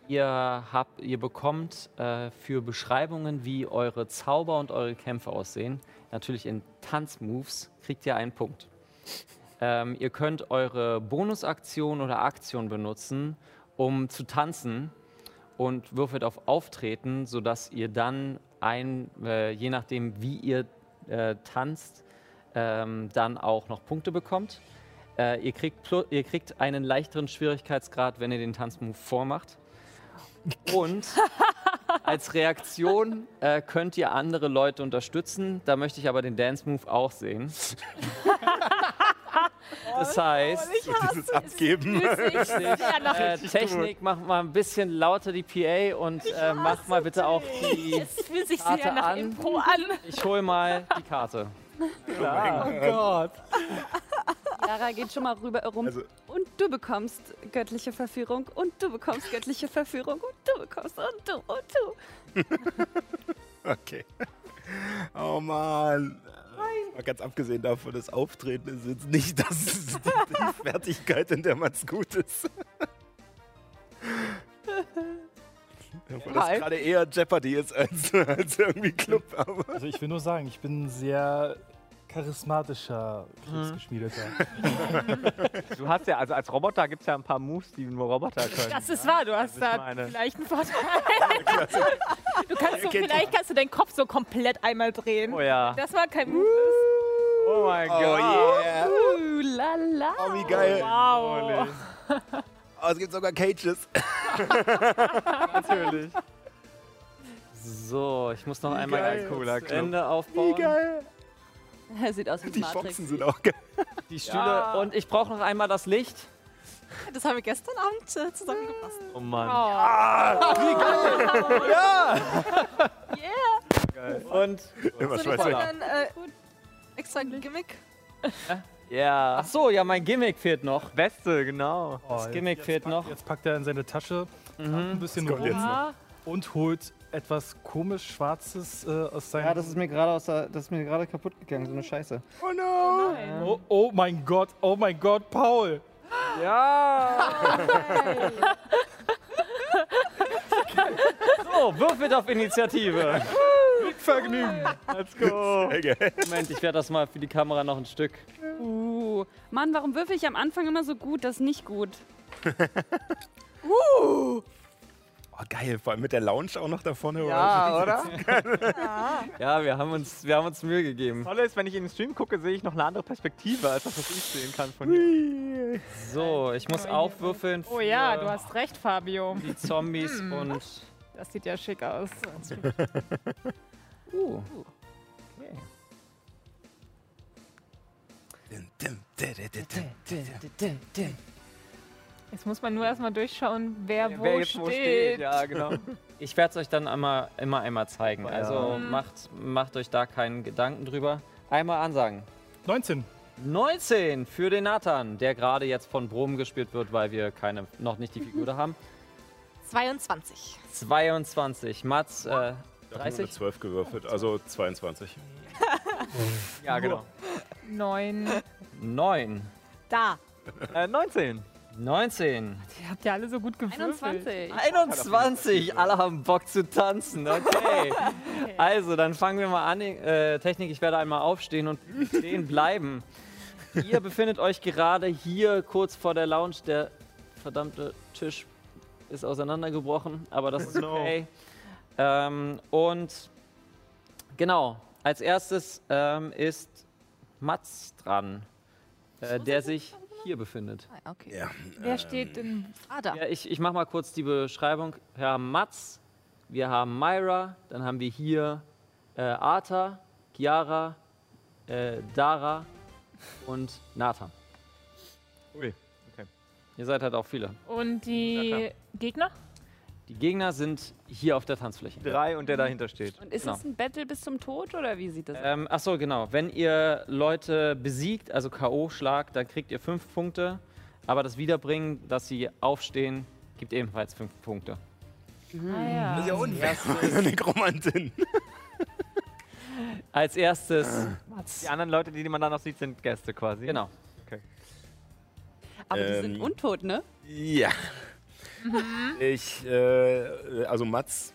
[SPEAKER 2] Ihr, habt, ihr bekommt äh, für Beschreibungen, wie eure Zauber und eure Kämpfe aussehen, natürlich in Tanzmoves, kriegt ihr einen Punkt. Ähm, ihr könnt eure Bonusaktion oder Aktion benutzen, um zu tanzen und würfelt auf Auftreten, sodass ihr dann ein, äh, je nachdem wie ihr äh, tanzt, ähm, dann auch noch Punkte bekommt. Äh, ihr, kriegt ihr kriegt einen leichteren Schwierigkeitsgrad, wenn ihr den Tanzmove vormacht. Und <laughs> als Reaktion äh, könnt ihr andere Leute unterstützen. Da möchte ich aber den Dance Move auch sehen. <laughs> Das heißt,
[SPEAKER 3] Dieses Abgeben.
[SPEAKER 2] Äh, Technik, mach mal ein bisschen lauter die PA und äh, mach mal bitte auch die.
[SPEAKER 5] es fühlt sich
[SPEAKER 2] Karte
[SPEAKER 5] sehr nach
[SPEAKER 2] an.
[SPEAKER 5] An.
[SPEAKER 2] Ich hol mal die Karte.
[SPEAKER 4] Klar.
[SPEAKER 11] Oh Gott.
[SPEAKER 8] Lara geht schon mal rüber rum.
[SPEAKER 3] Also-
[SPEAKER 8] und du bekommst göttliche Verführung und du bekommst göttliche Verführung und du bekommst und du und du. <laughs>
[SPEAKER 3] Okay. Oh Mann. Mal ganz abgesehen davon, das Auftreten ist jetzt nicht das, die, die Fertigkeit, in der man es gut ist. Obwohl das gerade eher Jeopardy ist als, als irgendwie Club. Aber
[SPEAKER 7] Also ich will nur sagen, ich bin sehr charismatischer Kriegsgeschmiedeter. <laughs>
[SPEAKER 4] Du hast ja, also als Roboter gibt es ja ein paar Moves, die nur Roboter können.
[SPEAKER 5] Das ist wahr, du hast
[SPEAKER 4] ist
[SPEAKER 5] da
[SPEAKER 4] meine-
[SPEAKER 5] vielleicht einen Vorteil. Du kannst so, vielleicht kannst du deinen Kopf so komplett einmal drehen.
[SPEAKER 4] Oh ja.
[SPEAKER 5] Das war kein Move.
[SPEAKER 4] Oh mein
[SPEAKER 3] oh
[SPEAKER 4] Gott.
[SPEAKER 3] yeah.
[SPEAKER 8] Uh, lala.
[SPEAKER 3] Oh, wie geil.
[SPEAKER 5] Wow.
[SPEAKER 3] Oh, es gibt sogar Cages. <laughs>
[SPEAKER 4] Natürlich.
[SPEAKER 2] So, ich muss noch einmal
[SPEAKER 3] geil.
[SPEAKER 2] Ende aufbauen.
[SPEAKER 8] Er <laughs> sieht aus wie
[SPEAKER 3] Die
[SPEAKER 8] Matrix.
[SPEAKER 3] Foxen sind auch geil. <laughs>
[SPEAKER 2] Die Stühle. Und ich brauche noch einmal das Licht.
[SPEAKER 6] Das haben wir gestern Abend äh, zusammengepasst.
[SPEAKER 4] Oh Mann. <laughs>
[SPEAKER 2] Und
[SPEAKER 3] Immer
[SPEAKER 6] So, dann äh, extra Gimmick.
[SPEAKER 4] Ja.
[SPEAKER 2] ach so, ja, mein Gimmick fehlt noch.
[SPEAKER 4] Beste, genau.
[SPEAKER 7] Oh,
[SPEAKER 2] Das Gimmick fehlt
[SPEAKER 7] packt-
[SPEAKER 2] noch.
[SPEAKER 7] Jetzt packt er in seine Tasche ein bisschen rum und holt etwas komisch Schwarzes äh, aus seinem...
[SPEAKER 2] Ja, das ist mir gerade aus der, das ist mir gerade kaputt gegangen, so eine Scheiße.
[SPEAKER 3] Oh no.
[SPEAKER 7] oh, oh mein Gott, oh mein Gott, Paul!
[SPEAKER 2] Ja! <laughs> so, würfelt auf Initiative.
[SPEAKER 7] Vergnügen!
[SPEAKER 4] Let's go.
[SPEAKER 2] Moment, ich werde das mal für die Kamera noch ein Stück.
[SPEAKER 8] Uh, Mann, warum würfel ich am Anfang immer so gut? Das ist nicht gut. <laughs>
[SPEAKER 3] Oh, geil. Vor allem mit der Lounge auch noch da vorne.
[SPEAKER 4] Ja, oder? <laughs>
[SPEAKER 2] Ja, wir haben uns, wir haben uns Mühe gegeben.
[SPEAKER 4] Toll ist, wenn ich in den Stream gucke, sehe ich noch eine andere Perspektive, als das, was ich sehen kann von hier.
[SPEAKER 2] So, ich muss aufwürfeln für
[SPEAKER 5] Oh ja, du hast recht, Fabio.
[SPEAKER 2] die Zombies und.
[SPEAKER 5] Das sieht ja schick aus. <laughs>
[SPEAKER 2] Uh. Okay.
[SPEAKER 5] Jetzt muss man nur erstmal durchschauen, wer, wo,
[SPEAKER 4] Wer
[SPEAKER 5] steht.
[SPEAKER 4] wo steht, ja, genau. <laughs>
[SPEAKER 2] Ich werde es euch dann einmal, immer einmal zeigen.
[SPEAKER 4] Ja.
[SPEAKER 2] Also
[SPEAKER 5] Mhm.
[SPEAKER 2] macht, macht euch da keinen Gedanken drüber. Einmal ansagen.
[SPEAKER 7] 19.
[SPEAKER 2] 19 für den Nathan, der gerade jetzt von Brom gespielt wird, weil wir keine, noch nicht die <laughs> Figur da haben.
[SPEAKER 6] 22.
[SPEAKER 2] 22. Mats, äh,
[SPEAKER 3] Ich habe nur
[SPEAKER 2] 30?
[SPEAKER 3] eine 12 gewürfelt, also 22.
[SPEAKER 4] Ja, genau.
[SPEAKER 5] Neun.
[SPEAKER 2] 9.
[SPEAKER 6] Da.
[SPEAKER 4] Äh, 19.
[SPEAKER 2] 19.
[SPEAKER 5] Die habt ihr alle so gut gewürfelt.
[SPEAKER 8] 21.
[SPEAKER 2] 21. Alle haben Bock zu tanzen. <laughs> Okay. Also, dann fangen wir mal an. Äh, Technik, ich werde einmal aufstehen und stehen bleiben. Ihr befindet euch gerade hier kurz vor der Lounge. Der verdammte Tisch ist auseinandergebrochen, aber das ist
[SPEAKER 4] no.
[SPEAKER 2] okay. Ähm, und genau, als erstes ähm, ist Mats dran, äh, der sich hier befindet.
[SPEAKER 6] Ah, okay.
[SPEAKER 3] Ja.
[SPEAKER 5] Wer steht denn?
[SPEAKER 6] Ah, da.
[SPEAKER 2] Ja, ich, ich mache mal kurz die Beschreibung. Wir haben Mats, wir haben Myra, dann haben wir hier äh, Arta, Chiara, äh, Dara und Nathan.
[SPEAKER 4] Ui, okay.
[SPEAKER 2] Ihr seid halt auch viele.
[SPEAKER 5] Und die Gegner?
[SPEAKER 2] Die Gegner sind hier auf der Tanzfläche.
[SPEAKER 4] Drei und der dahinter steht.
[SPEAKER 8] Und ist
[SPEAKER 2] Genau.
[SPEAKER 8] es ein Battle bis zum Tod oder wie sieht das aus?
[SPEAKER 2] Ähm, achso, genau. Wenn ihr Leute besiegt, also K.O. schlagt, dann kriegt ihr fünf Punkte. Aber das Wiederbringen, dass sie aufstehen, gibt ebenfalls fünf Punkte.
[SPEAKER 5] Ah ja.
[SPEAKER 3] Das <laughs> ist ja unfair. Nekromantin. <laughs>
[SPEAKER 2] Als erstes
[SPEAKER 4] Die anderen Leute, die man dann noch sieht, sind Gäste quasi.
[SPEAKER 2] Genau.
[SPEAKER 8] Aber die
[SPEAKER 3] ähm,
[SPEAKER 8] sind untot, ne?
[SPEAKER 3] Ja. Ich, äh, also Mats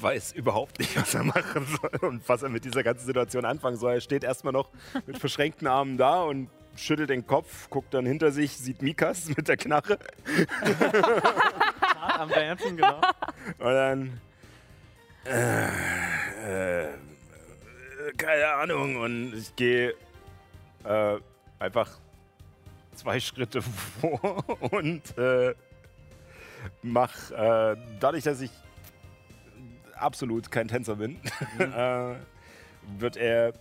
[SPEAKER 3] weiß überhaupt nicht, was er machen soll und was er mit dieser ganzen Situation anfangen soll. Er steht erstmal noch mit verschränkten Armen da und schüttelt den Kopf, guckt dann hinter sich, sieht Mikas <laughs> mit der Knarre
[SPEAKER 4] am Dancen, genau.
[SPEAKER 3] und dann äh, äh, keine Ahnung und ich gehe äh, einfach zwei Schritte <laughs> vor und mach äh, dadurch, dass ich absolut kein Tänzer bin, <laughs> äh, wird er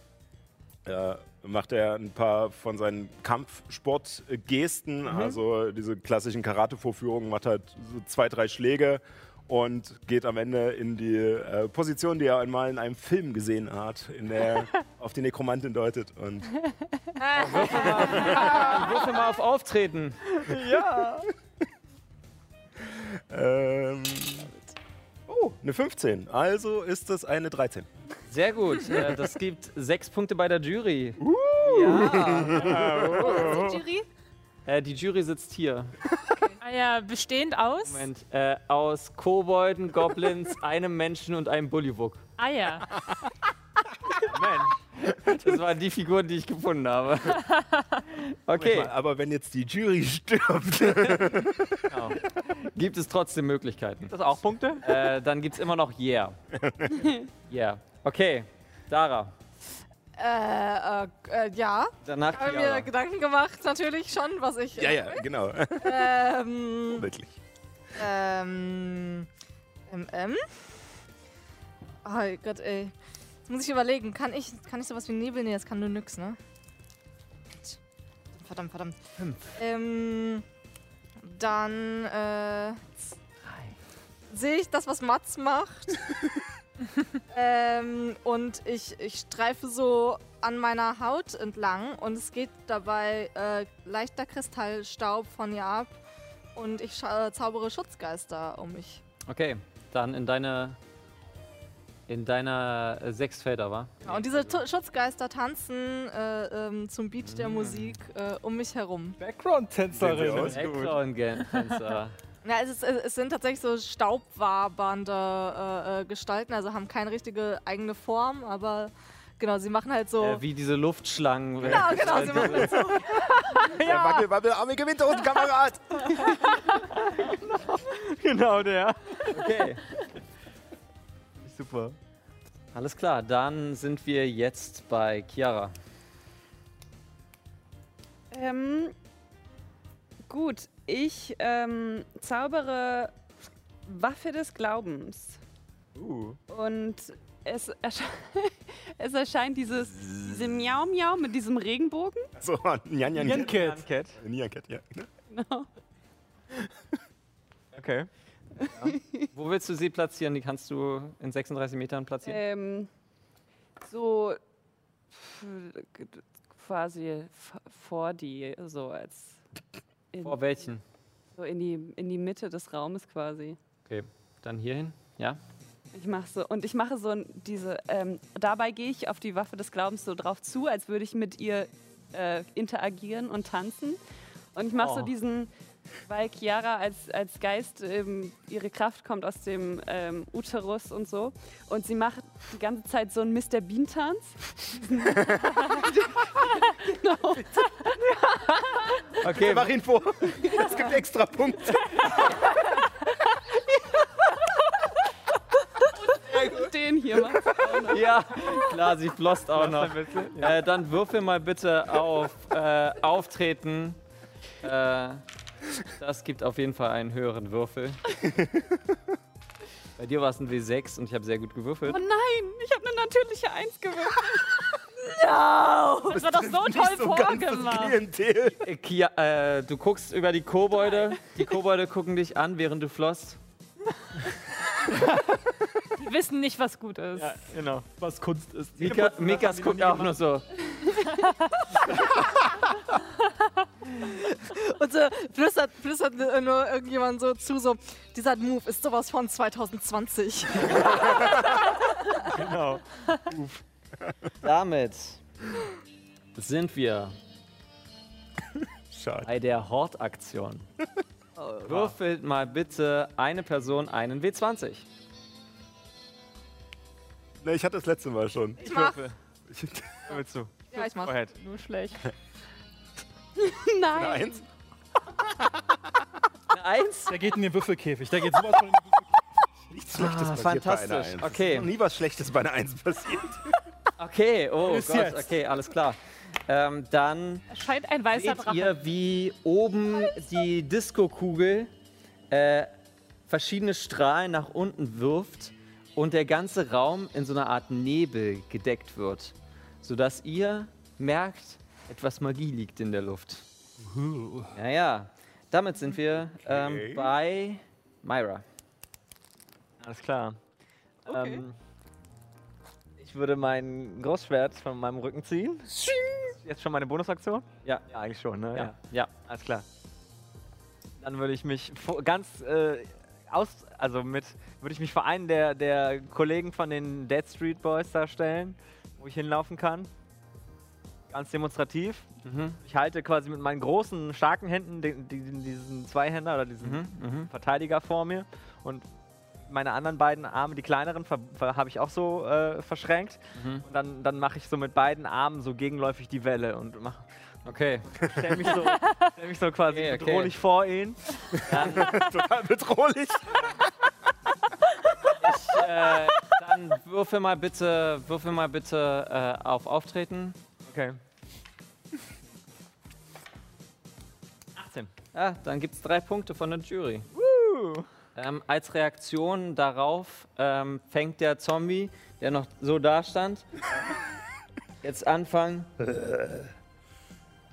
[SPEAKER 3] äh, macht er ein paar von seinen Kampfsportgesten, also diese klassischen Karate-Vorführungen, macht halt so zwei, drei Schläge und geht am Ende in die äh, Position, die er einmal in einem Film gesehen hat, in der er <laughs> auf die Nekromantin deutet. Und <laughs>
[SPEAKER 2] Würfel mal auf Auftreten.
[SPEAKER 3] Ähm, oh, eine 15. Also ist das eine 13.
[SPEAKER 2] Sehr gut. Äh, das gibt sechs Punkte bei der Jury. <laughs>
[SPEAKER 6] Die Jury?
[SPEAKER 2] Äh, die Jury sitzt hier.
[SPEAKER 5] Ah ja, bestehend aus?
[SPEAKER 2] Moment. Äh, aus Kobolden, Goblins, <laughs> einem Menschen und einem Bullywug.
[SPEAKER 5] Ah ja.
[SPEAKER 4] Mensch.
[SPEAKER 2] Das waren die Figuren, die ich gefunden habe. <laughs> Okay.
[SPEAKER 3] Aber wenn jetzt die Jury stirbt. <laughs>
[SPEAKER 2] Genau. Gibt es trotzdem Möglichkeiten.
[SPEAKER 4] Das auch Punkte?
[SPEAKER 2] Äh, dann gibt es immer noch Yeah. <laughs> Yeah. Okay. Dara.
[SPEAKER 6] Äh, äh, äh, ja.
[SPEAKER 2] Danach
[SPEAKER 6] Habe
[SPEAKER 2] Chiara.
[SPEAKER 6] mir Gedanken gemacht, natürlich schon, was ich.
[SPEAKER 3] ja, ja, genau.
[SPEAKER 6] Ähm,
[SPEAKER 3] Wirklich.
[SPEAKER 6] ähm. Ähm. Oh Gott, ey. Muss ich überlegen. Kann ich, kann ich sowas wie Nebel? Nee, das kann nur nix, ne? Verdammt, verdammt. Ähm. Dann, äh. Sehe ich das, was Mats macht? <laughs> ähm, und ich, ich streife so an meiner Haut entlang und es geht dabei äh, leichter Kristallstaub von ihr ab und ich äh, zaubere Schutzgeister um mich.
[SPEAKER 2] Okay. Dann in deine. In deiner äh, sechs Felder, war?
[SPEAKER 6] Ja, und diese Tu- Schutzgeister tanzen äh, ähm, zum Beat der Musik äh, um mich herum.
[SPEAKER 7] Background-Tänzerin.
[SPEAKER 2] Background-Tänzer. <laughs>
[SPEAKER 6] Ja, es, ist, es sind tatsächlich so staubwabernde äh, äh, Gestalten, also haben keine richtige eigene Form, aber genau, sie machen halt so.
[SPEAKER 2] äh, wie diese Luftschlangen.
[SPEAKER 6] genau, <laughs> genau, sie machen halt so. <laughs>
[SPEAKER 3] Der Wackel, Wabbel, Arme gewinnt und Kamerad.
[SPEAKER 4] Genau der.
[SPEAKER 2] Okay.
[SPEAKER 4] Super.
[SPEAKER 2] Alles klar, dann sind wir jetzt bei Chiara.
[SPEAKER 8] Ähm, gut, ich ähm, zaubere Waffe des Glaubens.
[SPEAKER 4] Uh.
[SPEAKER 8] Und es, ersche <laughs> es erscheint dieses diese Miau Miau mit diesem Regenbogen.
[SPEAKER 3] So, <laughs> Nyan Nyan Cat. Nyan Cat, ja.
[SPEAKER 8] Genau.
[SPEAKER 4] Okay.
[SPEAKER 2] Wo willst du sie platzieren? Die kannst du in 36 Metern platzieren.
[SPEAKER 8] Ähm, so quasi vor die, so als in,
[SPEAKER 2] Vor welchen?
[SPEAKER 8] so in die, in die Mitte des Raumes quasi.
[SPEAKER 2] Okay, dann hierhin. Ja.
[SPEAKER 8] Ich mache so und ich mache so diese. Ähm, dabei gehe ich auf die Waffe des Glaubens so drauf zu, als würde ich mit ihr äh, interagieren und tanzen. Und ich mache
[SPEAKER 2] Oh.
[SPEAKER 8] so diesen, weil Chiara als, als Geist ähm, ihre Kraft kommt aus dem ähm, Uterus und so. Und sie macht die ganze Zeit so einen Mr. Bean Tanz. genau. <laughs>
[SPEAKER 2] Okay,
[SPEAKER 3] Mach ihn vor. Es gibt extra Punkte.
[SPEAKER 8] Den hier macht.
[SPEAKER 2] Ja, klar, sie flost auch noch.
[SPEAKER 4] ein bisschen, ja.
[SPEAKER 2] Äh, dann würfel mal bitte auf äh, Auftreten. Äh, das gibt auf jeden Fall einen höheren Würfel. <laughs> Bei dir war es ein W6 und ich habe sehr gut gewürfelt.
[SPEAKER 8] Oh nein, ich habe eine natürliche Eins gewürfelt. <laughs>
[SPEAKER 5] Das war doch so toll
[SPEAKER 3] so
[SPEAKER 5] vorgemacht.
[SPEAKER 2] Äh, Kia, äh, du guckst über die Kobolde. Die Kobolde gucken dich an, während du flossst. <laughs>
[SPEAKER 5] Die <laughs> wissen nicht, was gut ist.
[SPEAKER 4] Ja, genau.
[SPEAKER 7] Was Kunst ist.
[SPEAKER 2] Mika, Mikas guckt auch nur so. <laughs>
[SPEAKER 6] Und so flüstert, flüstert nur irgendjemand so zu, so, dieser Move ist sowas von 2020. <laughs>
[SPEAKER 4] genau.
[SPEAKER 2] Damit sind wir
[SPEAKER 3] Schade.
[SPEAKER 2] bei der Hortaktion. Würfelt mal bitte eine Person einen W20.
[SPEAKER 3] Ne, ich hatte das letzte Mal schon.
[SPEAKER 6] Ich mach.
[SPEAKER 4] Würfel. Wo willst du?
[SPEAKER 6] Ja, ich mach.
[SPEAKER 5] Nur schlecht. <laughs> <laughs>
[SPEAKER 3] Eine
[SPEAKER 8] Nein.
[SPEAKER 3] Eins.
[SPEAKER 2] Eine Eins?
[SPEAKER 7] Der geht in den Würfelkäfig. Der geht sowas von in den Würfelkäfig.
[SPEAKER 3] Nichts Schlechtes
[SPEAKER 2] Ah,
[SPEAKER 3] passiert bei
[SPEAKER 2] fantastisch.
[SPEAKER 3] einer Eins.
[SPEAKER 2] Okay.
[SPEAKER 3] Es ist noch nie was Schlechtes bei einer Eins passiert. <laughs>
[SPEAKER 2] Okay, oh
[SPEAKER 7] Bis
[SPEAKER 2] Gott,
[SPEAKER 7] jetzt.
[SPEAKER 2] okay, alles klar. Ähm, dann
[SPEAKER 5] scheint ein weißer
[SPEAKER 2] seht
[SPEAKER 5] Drache.
[SPEAKER 2] ihr, wie oben die Disco-Kugel äh, verschiedene Strahlen nach unten wirft und der ganze Raum in so einer Art Nebel gedeckt wird, sodass ihr merkt, etwas Magie liegt in der Luft. Ja, ja. Damit sind wir ähm,
[SPEAKER 3] Okay.
[SPEAKER 2] bei Myra.
[SPEAKER 4] Alles klar. Ähm, ich würde mein Großschwert von meinem Rücken ziehen. Jetzt schon meine Bonusaktion?
[SPEAKER 2] Ja.
[SPEAKER 4] Ja, eigentlich schon, ne?
[SPEAKER 2] Ja, ja.
[SPEAKER 4] Alles klar. Dann würde ich mich ganz äh, aus, also mit, würde ich mich vor einen der, der Kollegen von den Dead Street Boys darstellen, wo ich hinlaufen kann. Ganz demonstrativ.
[SPEAKER 2] Mhm.
[SPEAKER 4] Ich halte quasi mit meinen großen, starken Händen den, den, diesen Zweihänder oder diesen
[SPEAKER 2] Mhm. Mhm.
[SPEAKER 4] Verteidiger vor mir und meine anderen beiden Arme, die kleineren, habe ich auch so äh, verschränkt.
[SPEAKER 2] Mhm.
[SPEAKER 4] Und dann, dann mache ich so mit beiden Armen so gegenläufig die Welle und mach,
[SPEAKER 2] Okay.
[SPEAKER 4] stell mich so, <laughs> stell mich so quasi
[SPEAKER 2] Okay, okay.
[SPEAKER 4] bedrohlich vor ihn. <laughs>
[SPEAKER 3] Total bedrohlich. <laughs>
[SPEAKER 2] Ich, äh, dann würfel mal bitte, würfel mal bitte äh, auf Auftreten.
[SPEAKER 4] Okay. 18.
[SPEAKER 2] Ja, dann gibt es drei Punkte von der Jury. Ähm, als Reaktion darauf ähm, fängt der Zombie, der noch so da stand, jetzt anfangen.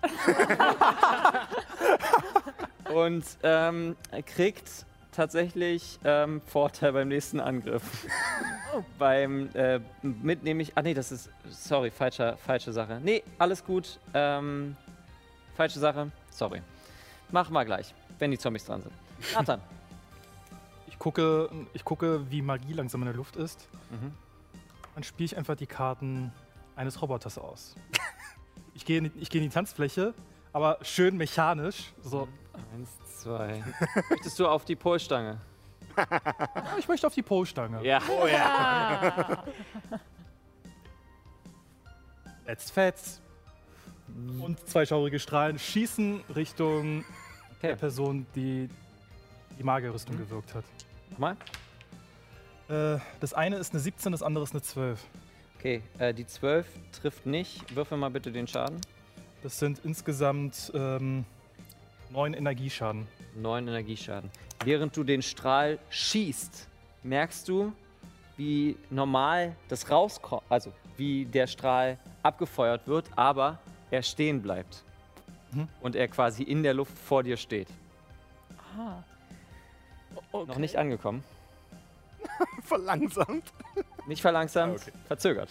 [SPEAKER 2] <laughs> und ähm, kriegt tatsächlich ähm, Vorteil beim nächsten Angriff. beim äh, mit nämlich. Ah nee, das ist. Sorry, falscher, falsche Sache. Nee, alles gut. Ähm, falsche Sache. Sorry. Machen wir gleich, wenn die Zombies dran sind. Nathan.
[SPEAKER 7] Ich gucke, ich gucke, wie Magie langsam in der Luft ist.
[SPEAKER 2] Mhm.
[SPEAKER 7] Dann spiele ich einfach die Karten eines Roboters aus. <laughs> Ich gehe in, ich gehe in die Tanzfläche, aber schön mechanisch. So,
[SPEAKER 2] Eins, zwei. Möchtest du auf die Polstange? <laughs>
[SPEAKER 7] ich möchte auf die Polstange.
[SPEAKER 2] Ja.
[SPEAKER 3] Oh ja.
[SPEAKER 7] Let's fetz. Und zwei schaurige Strahlen schießen Richtung
[SPEAKER 2] Okay.
[SPEAKER 7] der Person, die die Magierrüstung gewirkt hat.
[SPEAKER 2] Nochmal.
[SPEAKER 7] Äh, das eine ist eine 17, das andere ist eine 12.
[SPEAKER 2] Okay, äh, die 12 trifft nicht. Würfel mal bitte den Schaden.
[SPEAKER 7] Das sind insgesamt ähm, neun Energieschaden.
[SPEAKER 2] 9 Energieschaden. Während du den Strahl schießt, merkst du, wie normal das rauskommt, also wie der Strahl abgefeuert wird, aber er stehen bleibt.
[SPEAKER 7] Mhm.
[SPEAKER 2] Und er quasi in der Luft vor dir steht.
[SPEAKER 5] Aha.
[SPEAKER 2] Noch nicht angekommen. <laughs>
[SPEAKER 3] Verlangsamt.
[SPEAKER 2] Nicht verlangsamt,
[SPEAKER 3] Okay.
[SPEAKER 2] verzögert.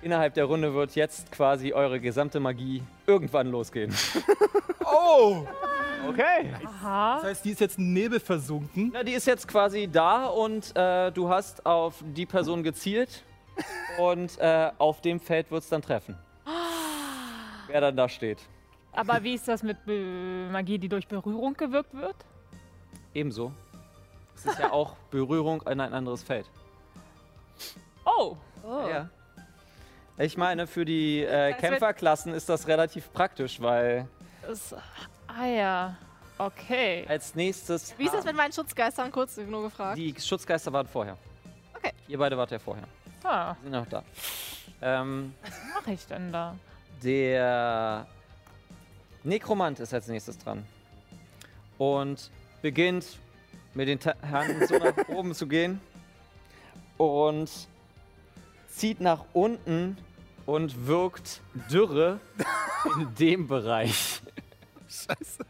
[SPEAKER 2] Innerhalb der Runde wird jetzt quasi eure gesamte Magie irgendwann losgehen. <laughs>
[SPEAKER 3] Oh!
[SPEAKER 2] Okay.
[SPEAKER 5] Aha.
[SPEAKER 7] Das heißt, die ist jetzt in Nebel versunken.
[SPEAKER 2] Na, die ist jetzt quasi da und äh, du hast auf die Person gezielt und äh, auf dem Feld wird es dann treffen. <gasps> Wer dann da steht.
[SPEAKER 5] Aber wie ist das mit Be Magie, die durch Berührung gewirkt wird?
[SPEAKER 2] Ebenso. Es ist ja auch Berührung in ein anderes Feld.
[SPEAKER 5] Oh,
[SPEAKER 2] Ja. Ich meine, für die äh, Kämpferklassen ist das relativ praktisch, weil
[SPEAKER 5] das, ah ja. Okay.
[SPEAKER 2] als nächstes.
[SPEAKER 6] Wie ist das mit meinen Schutzgeistern? Kurz nur gefragt.
[SPEAKER 2] Die Schutzgeister waren vorher.
[SPEAKER 6] Okay.
[SPEAKER 2] Ihr beide wart ja vorher.
[SPEAKER 5] Ah,
[SPEAKER 2] Die sind noch da. Ähm,
[SPEAKER 5] was mache ich denn da?
[SPEAKER 2] der Nekromant ist als nächstes dran. Und beginnt mit den Ta Händen so nach <laughs> oben zu gehen. Und zieht nach unten und wirkt Dürre in <laughs> dem Bereich.
[SPEAKER 3] Scheiße.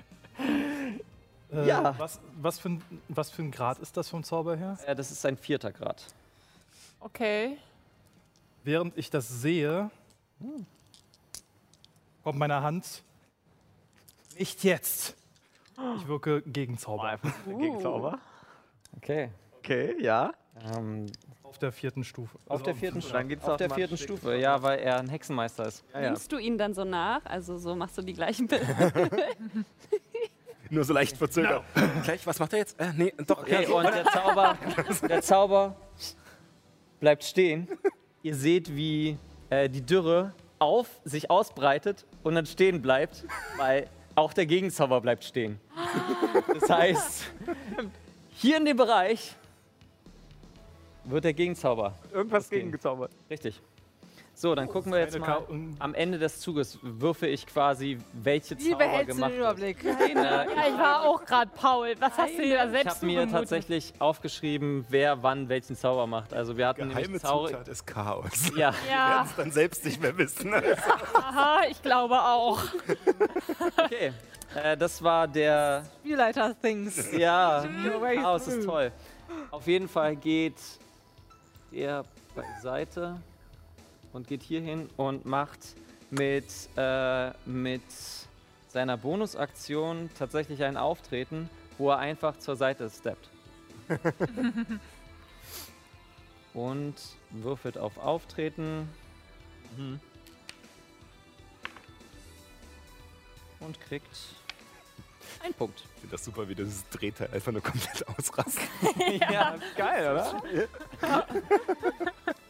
[SPEAKER 7] Äh,
[SPEAKER 2] Ja.
[SPEAKER 7] Was, was, für ein, was für ein Grad ist das vom Zauber her?
[SPEAKER 2] Äh, das ist ein vierter Grad.
[SPEAKER 5] Okay.
[SPEAKER 7] Während ich das sehe, kommt meine Hand. Nicht jetzt. Ich wirke Gegenzauber.
[SPEAKER 2] Gegenzauber. Okay. Okay, ja. Ähm,
[SPEAKER 7] Auf der vierten Stufe.
[SPEAKER 2] auf
[SPEAKER 7] Also
[SPEAKER 2] der vierten,
[SPEAKER 7] dann
[SPEAKER 2] Stufe. auf der vierten Stufe, ja, weil er ein Hexenmeister ist. Ja, ja.
[SPEAKER 8] Nimmst du ihn dann so nach? Also so machst du die gleichen Bilder. <laughs>
[SPEAKER 3] Nur so leicht verzögert. Gleich, was macht er jetzt? Äh, nee, doch.
[SPEAKER 2] Okay,
[SPEAKER 3] ja.
[SPEAKER 2] und der Zauber, <laughs> der Zauber bleibt stehen. Ihr seht, wie äh, die Dürre auf sich ausbreitet und dann stehen bleibt, weil auch der Gegenzauber bleibt stehen. <gasps> Das heißt, hier in dem Bereich wird der Gegenzauber.
[SPEAKER 4] Irgendwas gegengezaubert.
[SPEAKER 2] Richtig. So, dann gucken wir jetzt mal. Am Ende des Zuges würfe ich quasi, welche
[SPEAKER 6] Wie
[SPEAKER 2] Zauber gemacht
[SPEAKER 6] den. Überblick?
[SPEAKER 2] Äh, <laughs>
[SPEAKER 5] Ja, ich war auch gerade Paul. Was hast du dir da
[SPEAKER 2] ich
[SPEAKER 5] selbst
[SPEAKER 2] habe mir tatsächlich aufgeschrieben, wer wann welchen Zauber macht. Also wir hatten
[SPEAKER 3] Geheime
[SPEAKER 2] nämlich Zauber.
[SPEAKER 3] Zutat ist Chaos.
[SPEAKER 2] Ja,
[SPEAKER 3] Wir werden
[SPEAKER 5] Ja,
[SPEAKER 3] es dann selbst nicht mehr wissen. Also, <laughs> <laughs>
[SPEAKER 5] aha, ich glaube auch.
[SPEAKER 2] okay. Äh, das war der.
[SPEAKER 6] Spielleiter-Things.
[SPEAKER 2] Ja,
[SPEAKER 6] Your way
[SPEAKER 2] Chaos ist toll. Auf jeden Fall geht er beiseite und geht hier hin und macht mit, äh, mit seiner Bonusaktion tatsächlich ein Auftreten, wo er einfach zur Seite steppt. <laughs> und würfelt auf Auftreten. Und kriegt einen Punkt.
[SPEAKER 3] Ich finde das super, wie das Drehteil einfach nur komplett ausrastet. <laughs>
[SPEAKER 2] ja,
[SPEAKER 4] Geil, oder? <laughs>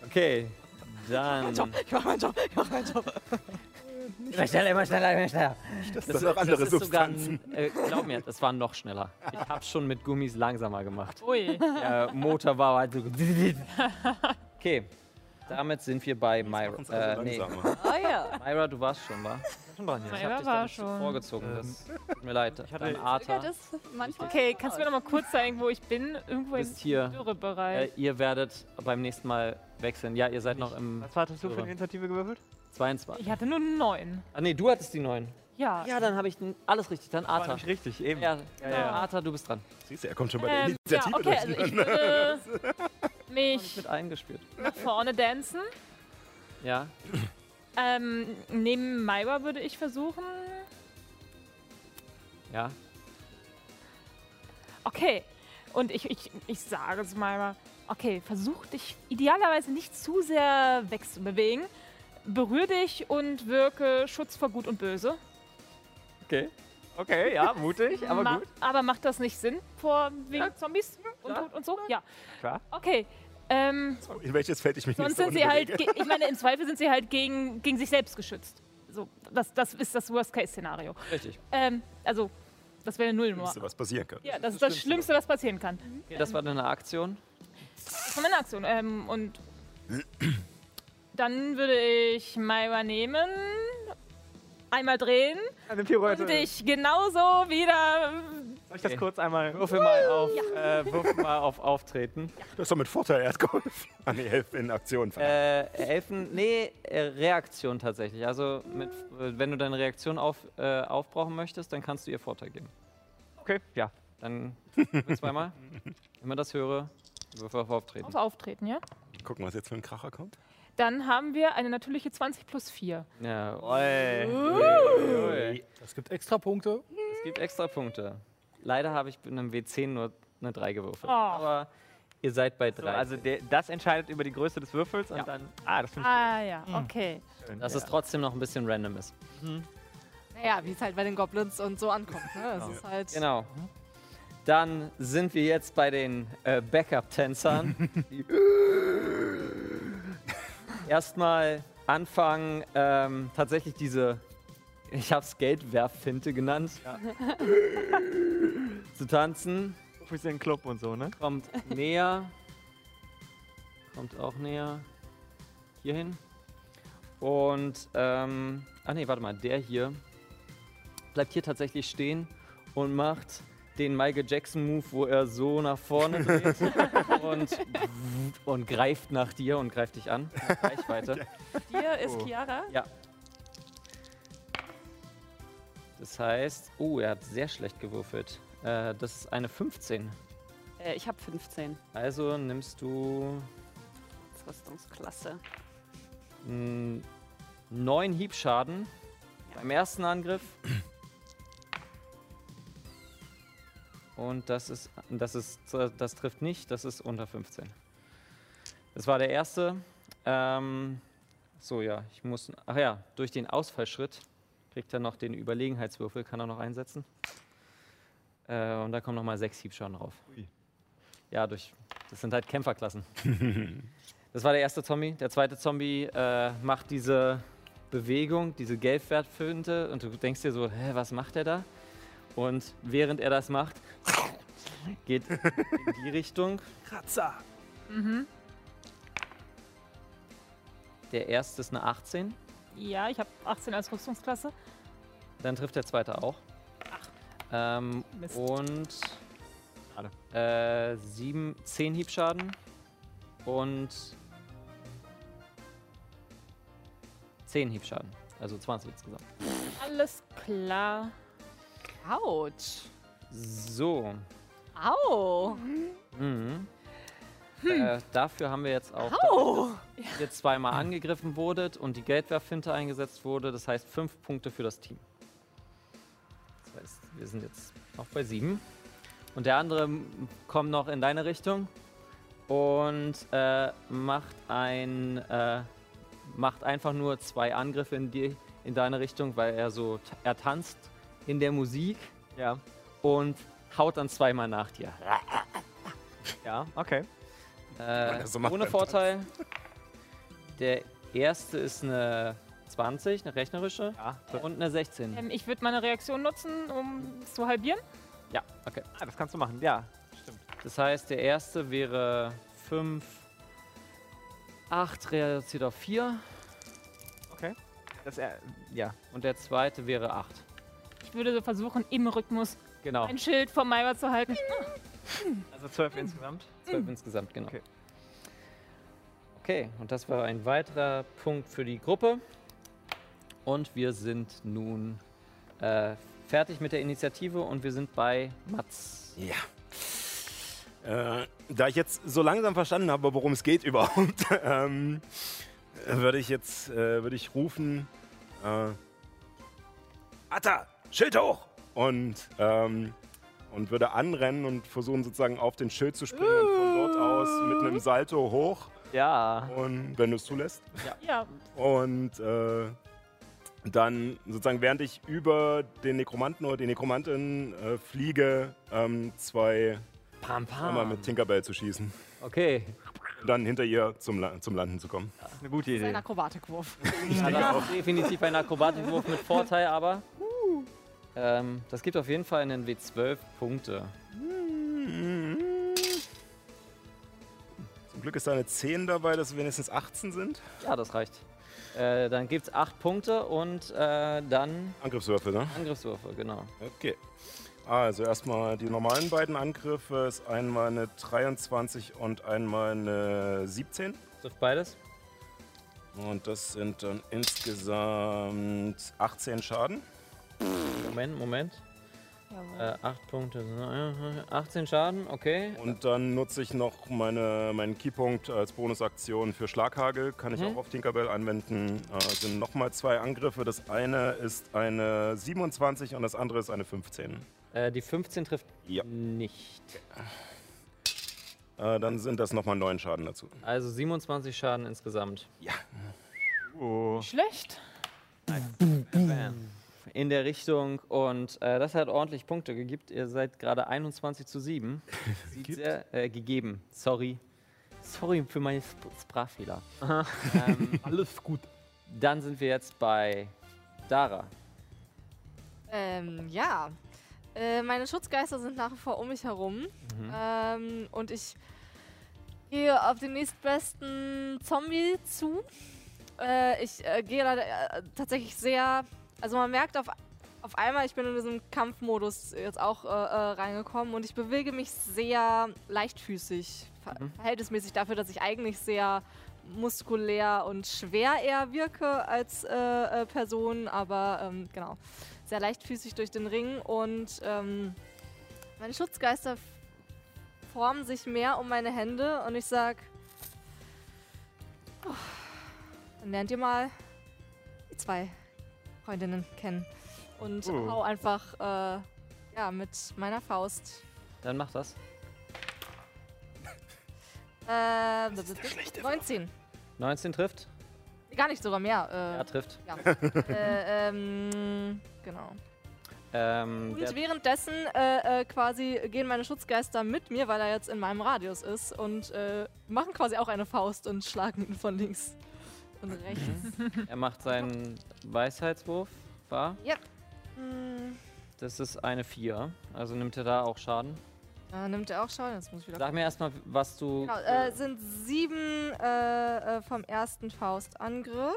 [SPEAKER 2] okay. Dann.
[SPEAKER 6] Ich mach meinen Job, ich mach meinen Job.
[SPEAKER 2] Immer schneller, immer schneller, immer schneller.
[SPEAKER 3] Das, sind noch andere
[SPEAKER 2] ist sogar,
[SPEAKER 3] Substanzen.
[SPEAKER 2] ein- äh, glaub mir, das war noch schneller. Ich habe schon mit Gummis langsamer gemacht.
[SPEAKER 5] Ui.
[SPEAKER 2] Der Motor war halt so. <laughs> Okay, damit sind wir bei Myra.
[SPEAKER 3] Machen's also
[SPEAKER 2] Äh, nee. <laughs>
[SPEAKER 8] oh ja.
[SPEAKER 2] Myra, du warst schon, wa?
[SPEAKER 4] Schon dran,
[SPEAKER 2] Ich
[SPEAKER 4] ja.
[SPEAKER 2] hab
[SPEAKER 5] Myra
[SPEAKER 2] dich
[SPEAKER 5] war
[SPEAKER 2] da nicht
[SPEAKER 5] schon.
[SPEAKER 2] vorgezogen. Das tut mir leid.
[SPEAKER 4] hatte-
[SPEAKER 2] Dein
[SPEAKER 8] Ja,
[SPEAKER 2] Arter.
[SPEAKER 5] Okay, kannst du mir noch mal kurz zeigen, wo ich bin? Irgendwo im. Dürrebereich.
[SPEAKER 2] Äh, ihr werdet beim nächsten Mal wechseln. Ja, ihr seid noch im
[SPEAKER 4] Was hattest du für eine Initiative gewürfelt?
[SPEAKER 2] 22.
[SPEAKER 5] Ich hatte nur neun.
[SPEAKER 2] Ah, nee, du hattest die neuen.
[SPEAKER 5] Ja.
[SPEAKER 2] Ja, dann habe ich alles richtig. Dann
[SPEAKER 4] nicht richtig, eben.
[SPEAKER 2] Ja,
[SPEAKER 4] Ja,
[SPEAKER 2] ja,
[SPEAKER 4] ja.
[SPEAKER 2] Arta, du bist dran.
[SPEAKER 3] Siehst du, er kommt schon bei der
[SPEAKER 5] Ähm, ja,
[SPEAKER 3] Initiative
[SPEAKER 5] okay, also ich würde <laughs> mich
[SPEAKER 2] Mit eingespielt.
[SPEAKER 5] nach vorne dancen.
[SPEAKER 2] Ja.
[SPEAKER 5] Ähm, neben Myra würde ich versuchen.
[SPEAKER 2] Ja.
[SPEAKER 5] Okay. Und ich, ich, ich sage zu Myra, okay, versuch dich idealerweise nicht zu sehr wegzubewegen. Berühr dich und wirke Schutz vor Gut und Böse.
[SPEAKER 4] Okay. Okay, ja, mutig, <laughs> aber
[SPEAKER 5] Ma-
[SPEAKER 4] gut.
[SPEAKER 5] Aber macht das nicht Sinn vor wegen
[SPEAKER 4] Ja,
[SPEAKER 5] Zombies und Tod und so? Ja.
[SPEAKER 4] Klar.
[SPEAKER 5] Okay. Ähm,
[SPEAKER 3] In welches Feld ich mich
[SPEAKER 5] sonst
[SPEAKER 3] nicht so
[SPEAKER 5] sind sie halt, ich meine, im Zweifel sind sie halt gegen, gegen sich selbst geschützt. So, das, das ist das Worst-Case-Szenario.
[SPEAKER 2] Richtig.
[SPEAKER 5] Ähm, also, das wäre eine Nullnummer.
[SPEAKER 3] Schlimmste, was passieren kann.
[SPEAKER 5] Ja, das ist das Schlimmste, was passieren kann.
[SPEAKER 2] Okay, das war deine Aktion.
[SPEAKER 5] Das ist meine Aktion. Ähm, und dann würde ich Myra nehmen, einmal drehen
[SPEAKER 4] Eine Pirouette.
[SPEAKER 5] und dich genauso wieder.
[SPEAKER 4] Soll ich das
[SPEAKER 2] Okay.
[SPEAKER 4] kurz einmal...
[SPEAKER 2] Würfel mal auf, äh, würfel mal auf Auftreten.
[SPEAKER 3] Du hast doch mit Vorteil erst <laughs> geholfen. Ah, nee, helf in Aktion.
[SPEAKER 2] Äh, Elfen, nee, äh, Reaktion tatsächlich. Also mit, äh, wenn du deine Reaktion auf, äh, aufbrauchen möchtest, dann kannst du ihr Vorteil geben. Okay, ja. Dann zweimal. <laughs> Immer das höre. Würfel auf Auftreten.
[SPEAKER 5] Auf Auftreten, ja?
[SPEAKER 3] Gucken, was jetzt für ein Kracher kommt.
[SPEAKER 5] Dann haben wir eine natürliche 20 plus 4.
[SPEAKER 2] Ja, oi.
[SPEAKER 5] Uh.
[SPEAKER 2] Ui.
[SPEAKER 7] Es gibt extra Punkte.
[SPEAKER 2] Es gibt extra Punkte. Leider habe ich mit einem W10 nur eine 3 gewürfelt.
[SPEAKER 5] Oh.
[SPEAKER 2] Aber ihr seid bei
[SPEAKER 4] So,
[SPEAKER 2] 3.
[SPEAKER 4] also der, das entscheidet über die Größe des Würfels und dann. Ah, das finde ich
[SPEAKER 5] Ah ja, okay.
[SPEAKER 4] schön.
[SPEAKER 2] dass
[SPEAKER 4] ja.
[SPEAKER 2] es trotzdem noch ein bisschen random ist.
[SPEAKER 6] Naja, wie es halt bei den Goblins und so ankommt. Ne? Es ist halt.
[SPEAKER 2] Genau. Dann sind wir jetzt bei den äh, Backup-Tänzern. <laughs> Erstmal anfangen, ähm, tatsächlich diese, ich habe es Geldwerffinte genannt, <laughs> zu tanzen.
[SPEAKER 4] Bisschen Club und so, ne?
[SPEAKER 2] Kommt näher. Kommt auch näher. Hierhin. Und, ähm, ach nee, warte mal, der hier bleibt hier tatsächlich stehen und macht den Michael Jackson Move, wo er so nach vorne <laughs> dreht und, und greift nach dir und greift dich an. Reichweite. <laughs>
[SPEAKER 13] Hier ist
[SPEAKER 2] Oh.
[SPEAKER 13] Chiara.
[SPEAKER 2] Ja. Das heißt, oh, er hat sehr schlecht gewürfelt. Äh, das ist eine 15.
[SPEAKER 13] Äh, ich habe 15.
[SPEAKER 2] Also nimmst du
[SPEAKER 13] Das ist Rüstungsklasse.
[SPEAKER 2] 9 Hiebschaden beim ersten Angriff. <clears throat> Und das ist, das ist, das trifft nicht, das ist unter 15. Das war der erste. Ähm, so, ja, ich muss, ach ja, durch den Ausfallschritt kriegt er noch den Überlegenheitswürfel, kann er noch einsetzen. Äh, und da kommen nochmal 6 Hiebschaden drauf. Ja, durch, das sind halt Kämpferklassen. <laughs> Das war der erste Zombie. Der zweite Zombie äh, macht diese Bewegung, diese Gelbwertfinte und du denkst dir so, hä, was macht er da? Und während er das macht, geht in die Richtung.
[SPEAKER 7] Kratzer.
[SPEAKER 5] Mhm.
[SPEAKER 2] Der erste ist eine 18,
[SPEAKER 5] Ja, ich habe 18 als Rüstungsklasse.
[SPEAKER 2] dann trifft der zweite auch. Ähm,
[SPEAKER 5] Mist.
[SPEAKER 2] und äh, sieben, 10 Hiebschaden und 10 Hiebschaden. Also 20 insgesamt.
[SPEAKER 5] Alles klar.
[SPEAKER 6] Autsch.
[SPEAKER 2] So.
[SPEAKER 6] Au.
[SPEAKER 2] Mhm. Äh, dafür haben wir jetzt auch,
[SPEAKER 6] Au.
[SPEAKER 2] dass ihr zweimal angegriffen wurdet und die Geldwerffinte eingesetzt wurde. Das heißt fünf Punkte für das Team. Das heißt, wir sind jetzt auch bei sieben. Und der andere kommt noch in deine Richtung und äh, macht ein äh, macht einfach nur zwei Angriffe in die in deine Richtung, weil er so er tanzt in der Musik.
[SPEAKER 4] Ja.
[SPEAKER 2] Und haut dann zweimal nach dir.
[SPEAKER 4] Ja, okay.
[SPEAKER 2] Äh,
[SPEAKER 3] so
[SPEAKER 2] ohne Vorteil. Der erste ist eine 20, eine rechnerische. und eine 16.
[SPEAKER 5] Ähm, ich würde meine Reaktion nutzen, um es zu halbieren.
[SPEAKER 2] Ja, okay.
[SPEAKER 4] Ah, das kannst du machen, ja. Stimmt.
[SPEAKER 2] Das heißt, der erste wäre 5, 8 reduziert auf 4.
[SPEAKER 4] Okay. Das, äh, ja.
[SPEAKER 2] Und der zweite wäre 8.
[SPEAKER 5] Ich würde so versuchen, im Rhythmus
[SPEAKER 2] Genau.
[SPEAKER 5] ein Schild vom Maiwa zu halten.
[SPEAKER 4] Also zwölf insgesamt.
[SPEAKER 2] 12 insgesamt, genau. Okay. und das war ein weiterer Punkt für die Gruppe. Und wir sind nun äh, fertig mit der Initiative und wir sind bei Mats.
[SPEAKER 3] Ja. Äh, da ich jetzt so langsam verstanden habe, worum es geht <laughs> überhaupt, ähm, würde ich jetzt äh, würde ich rufen: äh, Atta, Schild hoch! Und, ähm, und würde anrennen und versuchen, sozusagen auf den Schild zu springen und von dort aus mit einem Salto hoch.
[SPEAKER 4] Ja.
[SPEAKER 3] Und wenn du es zulässt.
[SPEAKER 5] Ja.
[SPEAKER 3] Und äh, dann sozusagen, während ich über den Nekromanten oder die Nekromantin äh, fliege, ähm, zwei
[SPEAKER 2] Pam, pam.
[SPEAKER 3] einmal mit Tinkerbell zu schießen.
[SPEAKER 2] Okay.
[SPEAKER 3] Und dann hinter ihr zum, La zum Landen zu kommen.
[SPEAKER 4] Eine gute
[SPEAKER 6] Das ist ein Akrobatikwurf.
[SPEAKER 2] Ja, das ist definitiv ein Akrobatikwurf mit Vorteil, aber ähm, das gibt auf jeden Fall einen W12 Punkte.
[SPEAKER 3] Zum Glück ist da eine 10 dabei, dass es wenigstens 18 sind.
[SPEAKER 2] Ja, das reicht. Äh, dann gibt es 8 Punkte und äh, dann
[SPEAKER 3] Angriffswürfel, ne?
[SPEAKER 2] Angriffswürfe, genau.
[SPEAKER 3] Okay. Also erstmal die normalen beiden Angriffe ist einmal eine 23 und einmal eine 17.
[SPEAKER 2] Trifft beides.
[SPEAKER 3] Und das sind dann insgesamt 18 Schaden.
[SPEAKER 2] Moment, Moment. Äh, 8 Punkte. äh, 18 Schaden, okay.
[SPEAKER 3] Und dann nutze ich noch meine, meinen Keypunkt als Bonusaktion für Schlaghagel. Kann ich
[SPEAKER 2] Mhm.
[SPEAKER 3] auch auf Tinkerbell anwenden. Äh, sind nochmal zwei Angriffe. Das eine ist eine 27 und das andere ist eine 15.
[SPEAKER 2] Äh, die 15 trifft
[SPEAKER 3] Ja.
[SPEAKER 2] nicht.
[SPEAKER 3] Äh, dann sind das nochmal neun Schaden dazu.
[SPEAKER 2] Also 27 Schaden insgesamt.
[SPEAKER 3] Ja.
[SPEAKER 2] Oh.
[SPEAKER 5] Schlecht.
[SPEAKER 2] Bam. In der Richtung und äh, das hat ordentlich Punkte gegeben. Ihr seid gerade 21 zu 7. <laughs> Sieht sehr, äh, gegeben. Sorry. Sorry für meine Sp Sprachfehler. ähm, <laughs>
[SPEAKER 7] Alles gut.
[SPEAKER 2] dann sind wir jetzt bei Dara.
[SPEAKER 6] Ähm, ja. Äh, meine Schutzgeister sind nach wie vor um mich herum.
[SPEAKER 2] Mhm.
[SPEAKER 6] Ähm, und ich gehe auf den nächstbesten Zombie zu. Äh, ich äh, gehe leider äh, tatsächlich sehr. Also man merkt auf, auf einmal, ich bin in diesem Kampfmodus jetzt auch äh, äh, reingekommen und ich bewege mich sehr leichtfüßig.
[SPEAKER 2] Mhm.
[SPEAKER 6] Verhältnismäßig dafür, dass ich eigentlich sehr muskulär und schwer eher wirke als äh, äh, Person, aber ähm, genau, sehr leichtfüßig durch den Ring und ähm, meine Schutzgeister formen sich mehr um meine Hände und ich sag, "Oh, dann lernt ihr mal die zwei Freundinnen kennen und
[SPEAKER 2] Oh.
[SPEAKER 6] hau einfach äh, ja mit meiner Faust.
[SPEAKER 2] Dann mach das.
[SPEAKER 6] Äh, 19.
[SPEAKER 2] 19 trifft.
[SPEAKER 6] Gar nicht sogar mehr. Äh,
[SPEAKER 2] Ja, trifft.
[SPEAKER 6] Ja. <laughs> äh, ähm, genau.
[SPEAKER 2] Ähm,
[SPEAKER 6] Und währenddessen äh, äh, quasi gehen meine Schutzgeister mit mir, weil er jetzt in meinem Radius ist und äh, machen quasi auch eine Faust und schlagen ihn von links und rechts.
[SPEAKER 2] er macht seinen Weisheitswurf. Wahr?
[SPEAKER 6] Ja. Hm,
[SPEAKER 2] Das ist eine 4. Also nimmt er da auch Schaden.
[SPEAKER 6] da nimmt er auch schon. Jetzt muss ich wieder.
[SPEAKER 2] Sag mir erstmal, was du.
[SPEAKER 6] Genau, äh, sind sieben äh, äh, vom ersten Faustangriff.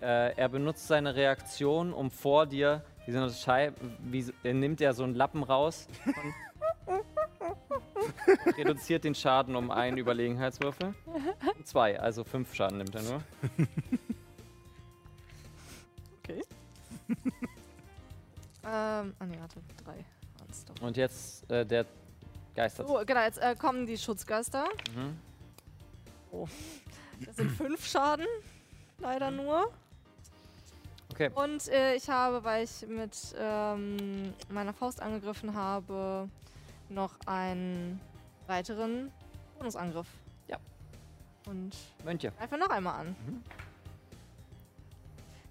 [SPEAKER 2] Äh, er benutzt seine Reaktion, um vor dir, wie so eine Scheibe, wie, nimmt er so einen Lappen raus <laughs> <laughs> reduziert den Schaden um einen Überlegenheitswürfel. Zwei, also fünf Schaden nimmt er nur. <laughs>
[SPEAKER 6] Okay. <laughs> ähm, ah ne, warte, drei doch.
[SPEAKER 2] Und jetzt äh, der Geister.
[SPEAKER 6] So, genau, jetzt äh, kommen die Schutzgeister.
[SPEAKER 2] Mhm.
[SPEAKER 6] Oh. Das sind fünf Schaden, leider nur.
[SPEAKER 2] Okay.
[SPEAKER 6] Und äh, ich habe, weil ich mit ähm, meiner Faust angegriffen habe, noch einen weiteren Bonusangriff.
[SPEAKER 2] Ja.
[SPEAKER 6] Und
[SPEAKER 2] Mönche.
[SPEAKER 6] greife noch einmal an.
[SPEAKER 2] Mhm.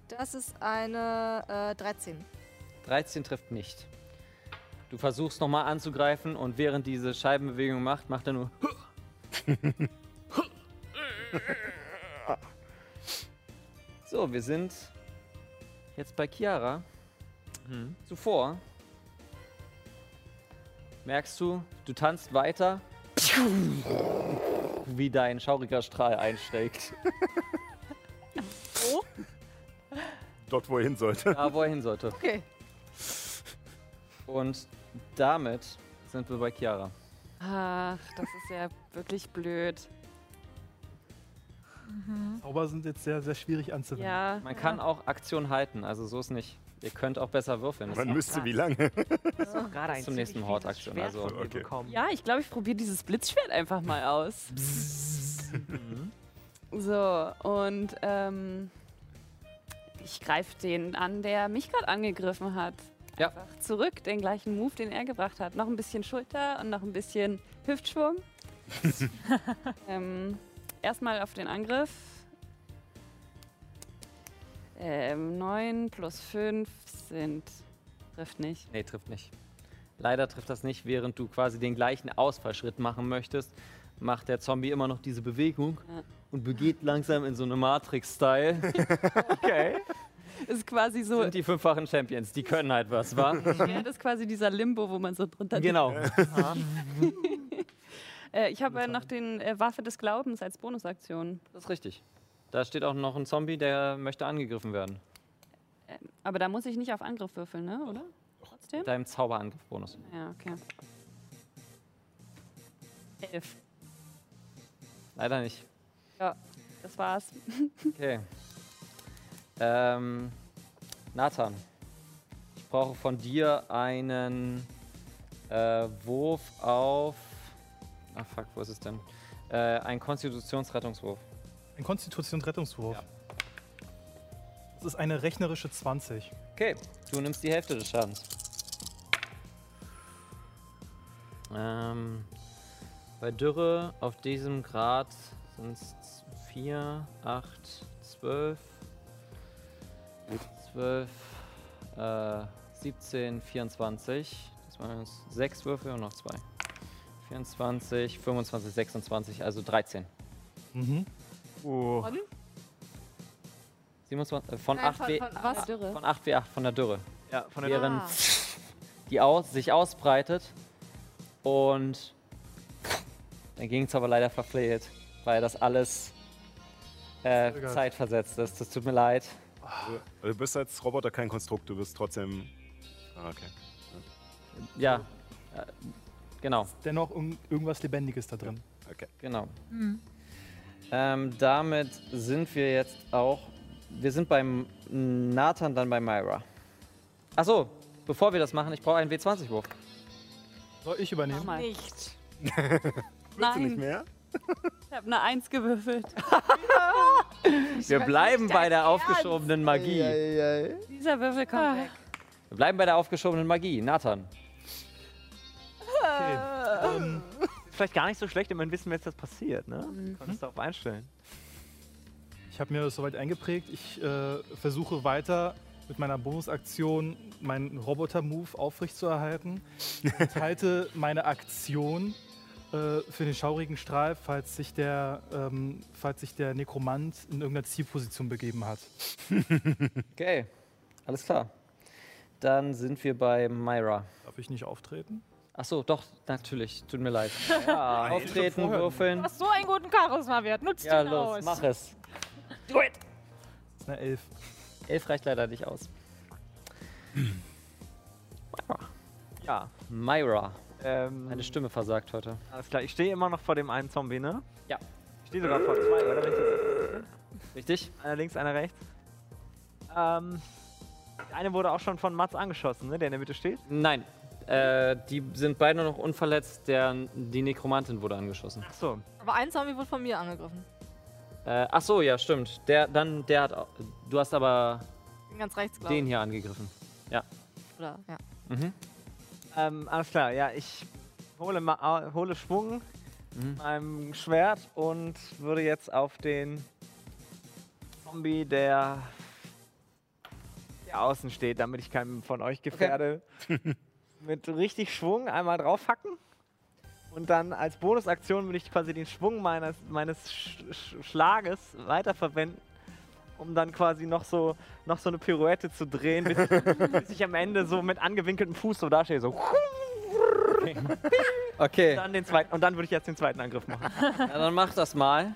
[SPEAKER 6] Das ist eine äh, 13.
[SPEAKER 2] 13 trifft nicht. Du versuchst nochmal anzugreifen und während diese Scheibenbewegung macht, macht er nur. <laughs> so, wir sind jetzt bei Chiara. Zuvor merkst du, du tanzt weiter, wie dein schauriger Strahl einschlägt.
[SPEAKER 6] Oh,
[SPEAKER 3] Dort, wo er hin sollte.
[SPEAKER 2] Da, wo er hin sollte.
[SPEAKER 6] okay.
[SPEAKER 2] Und damit sind wir bei Chiara.
[SPEAKER 13] Ach, das ist ja wirklich blöd.
[SPEAKER 7] Zauber sind jetzt sehr, sehr schwierig anzuwenden.
[SPEAKER 13] Ja.
[SPEAKER 2] Man kann auch Aktion halten, also so ist nicht. Ihr könnt auch besser würfeln.
[SPEAKER 3] Man müsste wie lange?
[SPEAKER 4] Das ist <laughs> gerade
[SPEAKER 2] Bis zum nächsten Hort-Aktion, also-
[SPEAKER 3] Okay.
[SPEAKER 4] bekommen.
[SPEAKER 13] Ja, ich glaube, ich probiere dieses Blitzschwert einfach mal aus. <laughs> so, und ähm, ich greife den an, der mich gerade angegriffen hat.
[SPEAKER 2] Ja.
[SPEAKER 13] Einfach zurück, den gleichen Move, den er gebracht hat. Noch ein bisschen Schulter und noch ein bisschen Hüftschwung. <laughs> ähm, erstmal auf den Angriff. Ähm, 9 plus 5 sind. Trifft nicht.
[SPEAKER 2] Nee, trifft nicht. Leider trifft das nicht, während du quasi den gleichen Ausfallschritt machen möchtest, macht der Zombie immer noch diese Bewegung
[SPEAKER 13] Ja.
[SPEAKER 2] und begeht langsam in so eine Matrix-Style. <laughs>
[SPEAKER 4] Okay.
[SPEAKER 13] Ist quasi so.
[SPEAKER 2] Sind die fünffachen Champions, die können halt was, wa? <laughs>
[SPEAKER 13] Schwert ist quasi dieser Limbo, wo man so drunter
[SPEAKER 2] genau. <laughs>
[SPEAKER 13] Äh, ich habe äh, noch den äh, Waffe des Glaubens als Bonusaktion.
[SPEAKER 2] Das ist richtig. Da steht auch noch ein Zombie, der möchte angegriffen werden.
[SPEAKER 13] Äh, aber da muss ich nicht auf Angriff würfeln, ne? Oder? Trotzdem?
[SPEAKER 2] Mit deinem Zauberangriff-Bonus.
[SPEAKER 13] Ja, okay. Elf.
[SPEAKER 2] Leider nicht.
[SPEAKER 13] Ja, das war's. <laughs>
[SPEAKER 2] Okay. ähm, Nathan, ich brauche von dir einen Äh, Wurf auf. Ach fuck, wo ist es denn? Äh, ein Konstitutionsrettungswurf.
[SPEAKER 7] Ein Konstitutionsrettungswurf. Das ist eine rechnerische 20.
[SPEAKER 2] Okay, du nimmst die Hälfte des Schadens. Ähm, bei Dürre auf diesem Grad sind es 4, 8, 12, 12, äh, 17, 24. Das waren jetzt 6 Würfel und noch 2. 24, 25, 26, also 13.
[SPEAKER 7] Mhm.
[SPEAKER 2] Oh.
[SPEAKER 13] Von?
[SPEAKER 2] 27, äh, von,
[SPEAKER 13] Äh,
[SPEAKER 2] 8
[SPEAKER 13] von-
[SPEAKER 2] W,
[SPEAKER 13] von was? Dürre?
[SPEAKER 2] Von 8 W8, von der Dürre.
[SPEAKER 4] Ja, von der
[SPEAKER 2] Während
[SPEAKER 13] Ah. <laughs>
[SPEAKER 2] die aus, sich ausbreitet und <laughs> dann ging es aber leider verfehlt, weil das alles äh,
[SPEAKER 3] Zögert.
[SPEAKER 2] zeitversetzt ist. Das tut mir leid.
[SPEAKER 3] Also, du bist als Roboter kein Konstrukt, du bist trotzdem. Ah, okay.
[SPEAKER 2] Ja, äh, genau.
[SPEAKER 7] Dennoch irg- irgendwas Lebendiges da drin.
[SPEAKER 3] Okay.
[SPEAKER 2] Genau.
[SPEAKER 5] Hm.
[SPEAKER 2] Ähm, damit sind wir jetzt auch. Wir sind beim Nathan, dann bei Myra. Achso, bevor wir das machen, ich brauche einen W20-Wurf.
[SPEAKER 7] Soll ich übernehmen?
[SPEAKER 13] Mach mal.
[SPEAKER 5] Nicht. <laughs>
[SPEAKER 3] Willst du nicht mehr?
[SPEAKER 13] Ich habe eine Eins gewürfelt. <laughs>
[SPEAKER 2] Wir bleiben bei der aufgeschobenen Magie.
[SPEAKER 13] Dieser Würfel kommt weg.
[SPEAKER 2] Wir bleiben bei der aufgeschobenen Magie. Nathan.
[SPEAKER 7] Okay.
[SPEAKER 4] Vielleicht gar nicht so schlecht, wenn man wissen, wenn jetzt das passiert, ne?
[SPEAKER 13] Mhm.
[SPEAKER 4] Konntest darauf einstellen.
[SPEAKER 7] ich habe mir das soweit eingeprägt. Ich äh, versuche weiter mit meiner Bonusaktion meinen Roboter-Move aufrechtzuerhalten und halte meine Aktion äh, für den schaurigen Strahl, falls sich, der, ähm, falls sich der Nekromant in irgendeiner Zielposition begeben hat.
[SPEAKER 2] Okay, alles klar. Dann sind wir bei Myra.
[SPEAKER 7] Darf ich nicht auftreten?
[SPEAKER 2] Achso, doch, natürlich. Tut mir leid. <laughs>
[SPEAKER 4] Ja,
[SPEAKER 2] Auftreten,
[SPEAKER 5] Du
[SPEAKER 2] würfeln.
[SPEAKER 5] hast so einen guten Charisma-Wert. Nutzt
[SPEAKER 2] Ja,
[SPEAKER 5] ihn
[SPEAKER 2] los,
[SPEAKER 5] aus.
[SPEAKER 2] mach es.
[SPEAKER 5] Do it.
[SPEAKER 7] Das ist eine Elf.
[SPEAKER 2] Elf reicht leider nicht aus.
[SPEAKER 4] ja.
[SPEAKER 2] Myra.
[SPEAKER 4] Ähm,
[SPEAKER 2] Meine Stimme versagt heute.
[SPEAKER 4] Alles klar, ich stehe immer noch vor dem einen Zombie, ne?
[SPEAKER 2] Ja.
[SPEAKER 4] Ich stehe sogar vor zwei, oder? Das
[SPEAKER 2] Richtig?
[SPEAKER 4] Einer links, einer rechts. Ähm, der eine wurde auch schon von Mats angeschossen, ne? Der in der Mitte steht.
[SPEAKER 2] Nein. Äh, die sind beide noch unverletzt. Der, die Nekromantin wurde angeschossen.
[SPEAKER 4] Ach so.
[SPEAKER 6] Aber ein Zombie wurde von mir angegriffen.
[SPEAKER 2] Äh, ach so, ja, stimmt. Der, dann, der hat. Du hast aber
[SPEAKER 6] Bin ganz rechts, glaube
[SPEAKER 2] den
[SPEAKER 6] ich.
[SPEAKER 2] hier angegriffen. Ja.
[SPEAKER 6] Oder, ja.
[SPEAKER 2] Mhm.
[SPEAKER 4] Ähm, alles klar, ja, ich hole, ma hole Schwung
[SPEAKER 2] Mhm.
[SPEAKER 4] mit meinem Schwert und würde jetzt auf den Zombie, der, der außen steht, damit ich keinen von euch gefährde, <laughs> mit richtig Schwung einmal draufhacken. Und dann als Bonusaktion würde ich quasi den Schwung meines, meines Sch Sch Schlages weiterverwenden, um dann quasi noch so, noch so eine Pirouette zu drehen, bis, <laughs> bis ich am Ende so mit angewinkeltem Fuß so dastehe, so. <laughs>
[SPEAKER 2] Okay.
[SPEAKER 4] Dann den zweiten, und dann würde ich jetzt den zweiten Angriff machen.
[SPEAKER 2] Ja, dann mach das mal.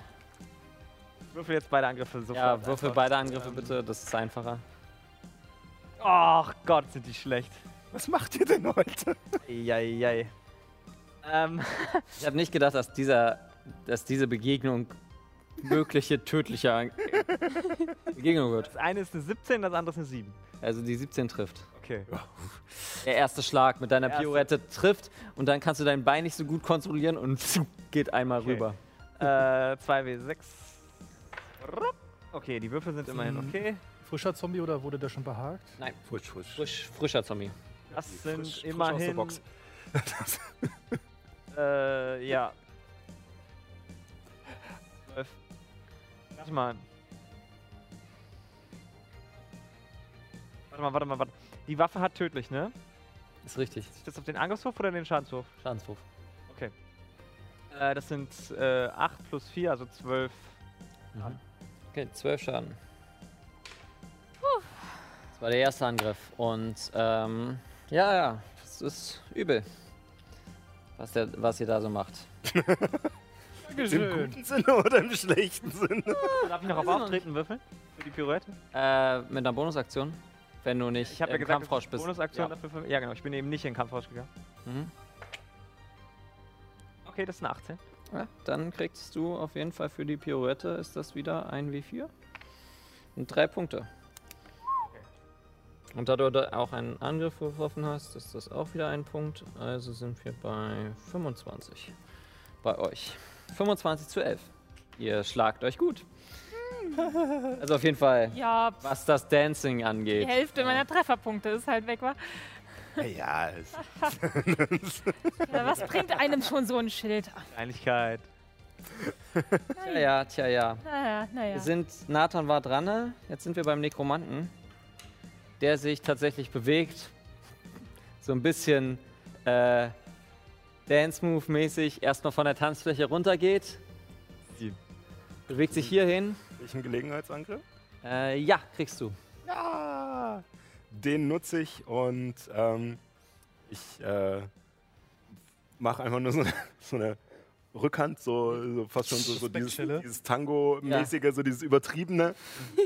[SPEAKER 4] Würfel jetzt beide Angriffe sofort.
[SPEAKER 2] Ja, würfel
[SPEAKER 4] einfach.
[SPEAKER 2] beide Angriffe bitte, das ist einfacher.
[SPEAKER 4] Ach Gott, sind die schlecht.
[SPEAKER 3] Was macht ihr denn heute?
[SPEAKER 4] Eieiei. Ähm, <laughs>
[SPEAKER 2] Ich habe nicht gedacht, dass, dieser, dass diese Begegnung mögliche tödliche <laughs> Begegnung wird.
[SPEAKER 4] das eine ist eine 17, das andere ist eine 7.
[SPEAKER 2] Also die 17 trifft.
[SPEAKER 4] Okay.
[SPEAKER 2] Der erste Schlag mit deiner
[SPEAKER 4] Erste.
[SPEAKER 2] Pirouette trifft und dann kannst du dein Bein nicht so gut kontrollieren und <laughs> geht einmal
[SPEAKER 4] Okay.
[SPEAKER 2] rüber.
[SPEAKER 4] Äh, 2W6. Okay, die Würfel sind immerhin
[SPEAKER 7] Mhm.
[SPEAKER 4] okay.
[SPEAKER 7] Frischer Zombie oder wurde der schon behagt?
[SPEAKER 2] Nein,
[SPEAKER 3] Frisch, frisch.
[SPEAKER 2] frisch, frischer Zombie.
[SPEAKER 4] Das
[SPEAKER 3] Frisch-
[SPEAKER 4] sind
[SPEAKER 3] frisch aus der
[SPEAKER 4] immerhin.
[SPEAKER 3] Box. <laughs>
[SPEAKER 4] Äh, ja. 12. Warte mal. Warte mal, warte mal, warte. Die Waffe hat tödlich, ne?
[SPEAKER 2] Ist richtig.
[SPEAKER 4] Ist das auf den Angriffswurf oder den Schadenswurf?
[SPEAKER 2] Schadenswurf.
[SPEAKER 4] Okay. Äh, das sind äh, 8 plus 4, also 12.
[SPEAKER 2] Okay, 12 Schaden. Das war der erste Angriff. Und ähm, ja, ja, das ist übel. Was, der, was ihr da so macht.
[SPEAKER 3] Im guten Sinne oder im schlechten Sinne?
[SPEAKER 4] Darf ich noch auf Auftreten würfeln? Für die Pirouette?
[SPEAKER 2] Äh, mit einer Bonusaktion. Wenn du nicht
[SPEAKER 4] Ich habe ja
[SPEAKER 2] im
[SPEAKER 4] gesagt,
[SPEAKER 2] Kampfrausch
[SPEAKER 4] das ist
[SPEAKER 2] bist.
[SPEAKER 4] Bonusaktion
[SPEAKER 2] Ja.
[SPEAKER 4] dafür. Für, ja, genau. Ich bin eben nicht in den Kampfrausch gegangen.
[SPEAKER 2] Mhm.
[SPEAKER 4] Okay, das ist eine 18.
[SPEAKER 2] Ja, dann kriegst du auf jeden Fall für die Pirouette, ist das wieder ein W4. Und drei Punkte. Und da du da auch einen Angriff geworfen hast, ist das auch wieder ein Punkt. Also sind wir bei 25 bei euch. 25 zu 11. Ihr schlagt euch gut. Also auf jeden Fall,
[SPEAKER 5] Ja,
[SPEAKER 2] was das Dancing
[SPEAKER 5] die
[SPEAKER 2] angeht.
[SPEAKER 5] Hälfte meiner Trefferpunkte ist halt weg, wa?
[SPEAKER 3] Ja, es- <laughs>
[SPEAKER 5] Ja, was bringt einem schon so ein Schild?
[SPEAKER 4] Kleinigkeit.
[SPEAKER 2] Tja, ja, tja, ja.
[SPEAKER 5] Naja, naja.
[SPEAKER 2] Wir sind, Nathan war dran, ne? jetzt sind wir beim Nekromanten, der sich tatsächlich bewegt. So ein bisschen äh, Dance-Move-mäßig erst noch von der Tanzfläche runtergeht. Bewegt sich hierhin.
[SPEAKER 3] Welchen Gelegenheitsangriff?
[SPEAKER 2] Äh, ja, kriegst du.
[SPEAKER 3] Ja! Den nutze ich und ähm, ich äh, mache einfach nur so eine, so eine Rückhand, so, so fast schon so, so dieses, dieses Tango-mäßige, so dieses Übertriebene.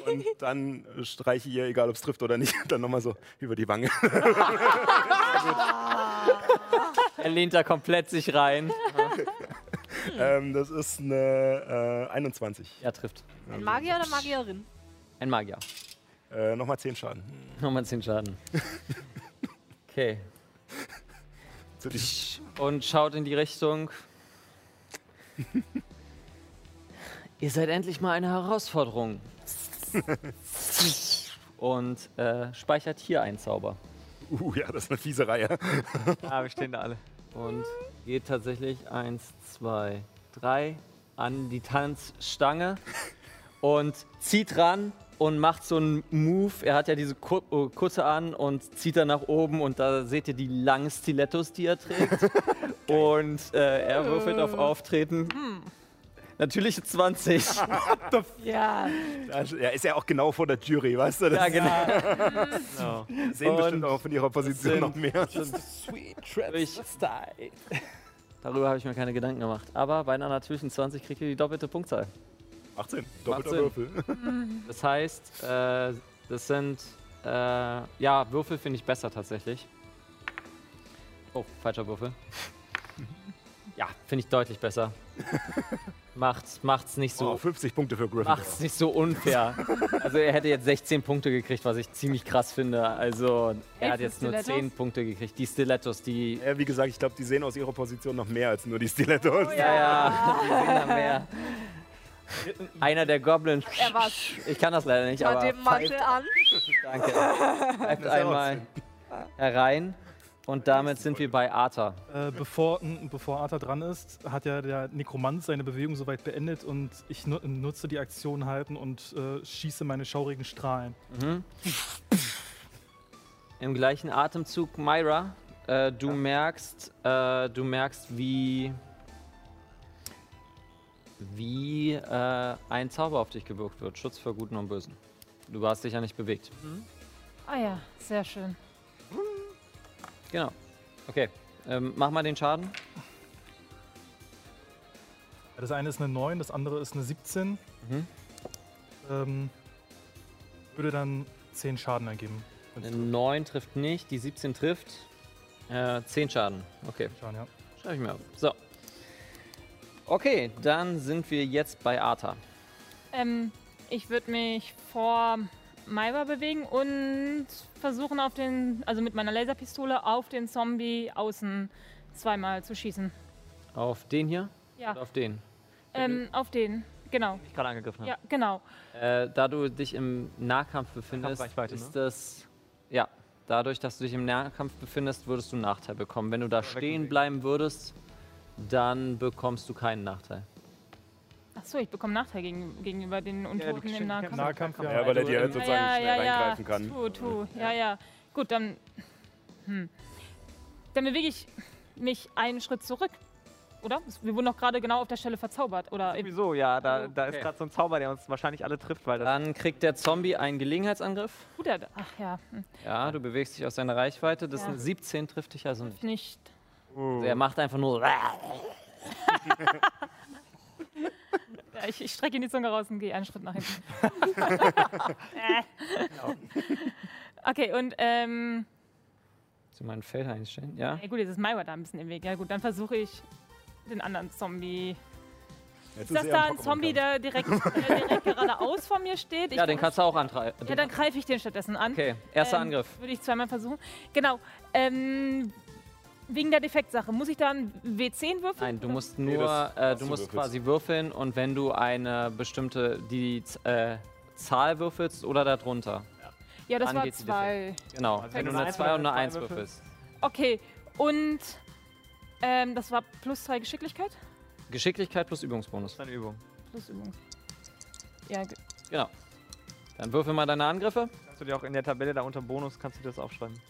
[SPEAKER 3] Und dann äh, streiche ich ihr, egal ob es trifft oder nicht, dann nochmal so über die Wange. <laughs>
[SPEAKER 2] Er lehnt da komplett sich rein. <laughs>
[SPEAKER 3] ähm, das ist eine äh, 21.
[SPEAKER 2] Ja, trifft.
[SPEAKER 6] Ein Magier oder Magierin?
[SPEAKER 2] Ein Magier.
[SPEAKER 3] Äh, Nochmal 10 Schaden. <laughs>
[SPEAKER 2] Nochmal 10 Schaden. Okay. Und schaut in die Richtung. <laughs> Ihr seid endlich mal eine Herausforderung. Und äh, speichert hier einen Zauber.
[SPEAKER 3] Uh, ja, das ist eine fiese Reihe. <laughs>
[SPEAKER 4] Ah, wir stehen da alle.
[SPEAKER 2] Und geht tatsächlich eins, zwei, drei an die Tanzstange und zieht ran und macht so einen Move. Er hat ja diese Ku äh, Kutte an und zieht dann nach oben und da seht ihr die langen Stilettos, die er trägt. <laughs> und äh, er würfelt auf Auftreten. Natürliche <laughs> 20.
[SPEAKER 5] Ja.
[SPEAKER 3] Das- Er ist ja auch genau vor der Jury, weißt du?
[SPEAKER 2] Ja,
[SPEAKER 3] Das <laughs>
[SPEAKER 2] genau.
[SPEAKER 3] Sehen bestimmt
[SPEAKER 2] Und
[SPEAKER 3] auch von ihrer Position
[SPEAKER 2] sind-
[SPEAKER 3] noch mehr.
[SPEAKER 2] Sweet Darüber habe ich mir keine Gedanken gemacht. Aber bei einer natürlichen 20 kriegt ihr die doppelte Punktzahl.
[SPEAKER 3] 18, doppelter
[SPEAKER 2] 18.
[SPEAKER 3] Würfel.
[SPEAKER 2] Das heißt, äh, das sind, äh, ja, Würfel finde ich besser tatsächlich. Oh, falscher Würfel. <laughs> Ja, finde ich deutlich besser. <laughs> Macht, macht's nicht so.
[SPEAKER 3] Oh, 50 Punkte für Gryffindor.
[SPEAKER 2] Macht's nicht so unfair. Also er hätte jetzt 16 Punkte gekriegt, was ich ziemlich krass finde. Also er
[SPEAKER 5] Elf
[SPEAKER 2] hat jetzt nur
[SPEAKER 5] Stilettos?
[SPEAKER 2] 10 Punkte gekriegt. Die Stilettos, die.
[SPEAKER 3] Ja, wie gesagt, ich glaube, die sehen aus ihrer Position noch mehr als nur die Stilettos.
[SPEAKER 2] Oh Ja, ja, die sehen da mehr. <laughs> Einer der Goblins.
[SPEAKER 6] Er war's.
[SPEAKER 2] Ich kann das leider nicht,
[SPEAKER 6] Schau
[SPEAKER 2] aber.
[SPEAKER 6] den Mantel an. <laughs>
[SPEAKER 2] Danke. Bleibt einmal herein. Und damit sind wir bei Arthur.
[SPEAKER 7] Äh, bevor, bevor Arthur dran ist, hat ja der Nekromant seine Bewegung soweit beendet und ich nu nutze die Aktion halten und äh, schieße meine schaurigen Strahlen.
[SPEAKER 2] Mhm. Im gleichen Atemzug, Myra, äh, du merkst, äh, du merkst, wie wie äh, ein Zauber auf dich gewirkt wird. Schutz vor Guten und Bösen. Du hast dich ja nicht bewegt.
[SPEAKER 5] Ah ja, sehr schön.
[SPEAKER 2] Genau. Okay. Ähm, mach mal den Schaden.
[SPEAKER 7] Das eine ist eine 9, das andere ist eine 17.
[SPEAKER 2] Mhm.
[SPEAKER 7] Ähm, würde dann 10 Schaden ergeben.
[SPEAKER 2] Eine 9 trifft nicht, die 17 trifft. Äh, 10 Schaden. Okay.
[SPEAKER 7] Schaden, ja.
[SPEAKER 2] Schreibe ich mir auf. So. Okay, dann sind wir jetzt bei Arthur.
[SPEAKER 5] Ähm, ich würde mich vor Maiwa bewegen und versuchen auf den, also mit meiner Laserpistole auf den Zombie außen zweimal zu schießen.
[SPEAKER 2] Auf den hier?
[SPEAKER 5] Ja.
[SPEAKER 2] Oder auf den?
[SPEAKER 5] Ähm, auf den, genau.
[SPEAKER 4] Ich gerade angegriffen habe.
[SPEAKER 5] Ja, genau.
[SPEAKER 2] Äh, da du dich im Nahkampf befindest, ist
[SPEAKER 4] ne?
[SPEAKER 2] das. Ja, dadurch, dass du dich im Nahkampf befindest, würdest du einen Nachteil bekommen. Wenn du da stehen bleiben würdest, dann bekommst du keinen Nachteil.
[SPEAKER 5] Achso, ich bekomme Nachteil gegen, gegenüber den Untoten
[SPEAKER 4] kriegst
[SPEAKER 5] im
[SPEAKER 4] den
[SPEAKER 5] Nahkampf.
[SPEAKER 7] Nahkampf, ja.
[SPEAKER 3] Ja, weil er
[SPEAKER 2] du
[SPEAKER 3] dir
[SPEAKER 2] im-
[SPEAKER 3] sozusagen
[SPEAKER 5] ja,
[SPEAKER 3] schnell
[SPEAKER 5] ja, ja,
[SPEAKER 3] reingreifen kann.
[SPEAKER 5] Tu, tu. Ja, ja. Gut, dann. Hm. Dann bewege ich mich einen Schritt zurück. Oder? Wir wurden doch gerade genau auf der Stelle verzaubert. Oder
[SPEAKER 4] Sowieso, ja, da, da
[SPEAKER 2] Okay.
[SPEAKER 4] ist gerade so ein Zauber, der uns wahrscheinlich alle trifft, weil das.
[SPEAKER 2] Dann kriegt der Zombie einen Gelegenheitsangriff.
[SPEAKER 5] Gut, er- ach ja. Hm.
[SPEAKER 2] Ja, du bewegst dich aus seiner Reichweite. Das
[SPEAKER 5] Ja.
[SPEAKER 2] sind 17 trifft dich also nicht.
[SPEAKER 5] Nicht.
[SPEAKER 2] Also er macht einfach nur. <laughs>
[SPEAKER 5] Ja, ich, ich strecke die Zunge raus und gehe einen Schritt nach hinten. Äh. okay, und ähm.
[SPEAKER 2] Zu meinen Feld einstellen, ja?
[SPEAKER 5] Ja, gut, jetzt ist Maiwa da ein bisschen im Weg. Ja gut, dann versuche ich den anderen Zombie
[SPEAKER 3] Jetzt
[SPEAKER 5] Ist das
[SPEAKER 3] eher
[SPEAKER 5] da
[SPEAKER 3] ein
[SPEAKER 5] ein Zombie, der direkt, der direkt geradeaus vor mir steht? Ich
[SPEAKER 2] Ja, den kannst du auch antreiben.
[SPEAKER 5] Ja, dann greife ich den stattdessen an.
[SPEAKER 2] Okay, erster
[SPEAKER 5] Ähm,
[SPEAKER 2] Angriff.
[SPEAKER 5] Würde ich zweimal versuchen. Genau. Ähm, wegen der Defektsache. Muss ich da einen W10 würfeln?
[SPEAKER 2] Nein, du musst
[SPEAKER 3] Nee,
[SPEAKER 2] nur,
[SPEAKER 3] das-
[SPEAKER 2] äh, du musst quasi würfeln und wenn du eine bestimmte, die äh, Zahl würfelst oder darunter.
[SPEAKER 5] Ja, das
[SPEAKER 2] dann
[SPEAKER 5] war
[SPEAKER 2] geht sie
[SPEAKER 5] zwei.
[SPEAKER 2] Genau,
[SPEAKER 4] Also
[SPEAKER 2] wenn du eine
[SPEAKER 4] eine
[SPEAKER 2] 2 und eine
[SPEAKER 4] Eins
[SPEAKER 2] 1
[SPEAKER 4] oder eine Zwei
[SPEAKER 2] würfelst.
[SPEAKER 5] Okay. Und ähm, das war plus zwei Geschicklichkeit?
[SPEAKER 2] Geschicklichkeit plus Übungsbonus.
[SPEAKER 4] Das ist eine Übung.
[SPEAKER 5] Plus Übung. Ja, ge-
[SPEAKER 2] Genau. Dann würfel mal deine Angriffe.
[SPEAKER 4] Kannst du dir auch in der Tabelle da unter Bonus, kannst du das aufschreiben.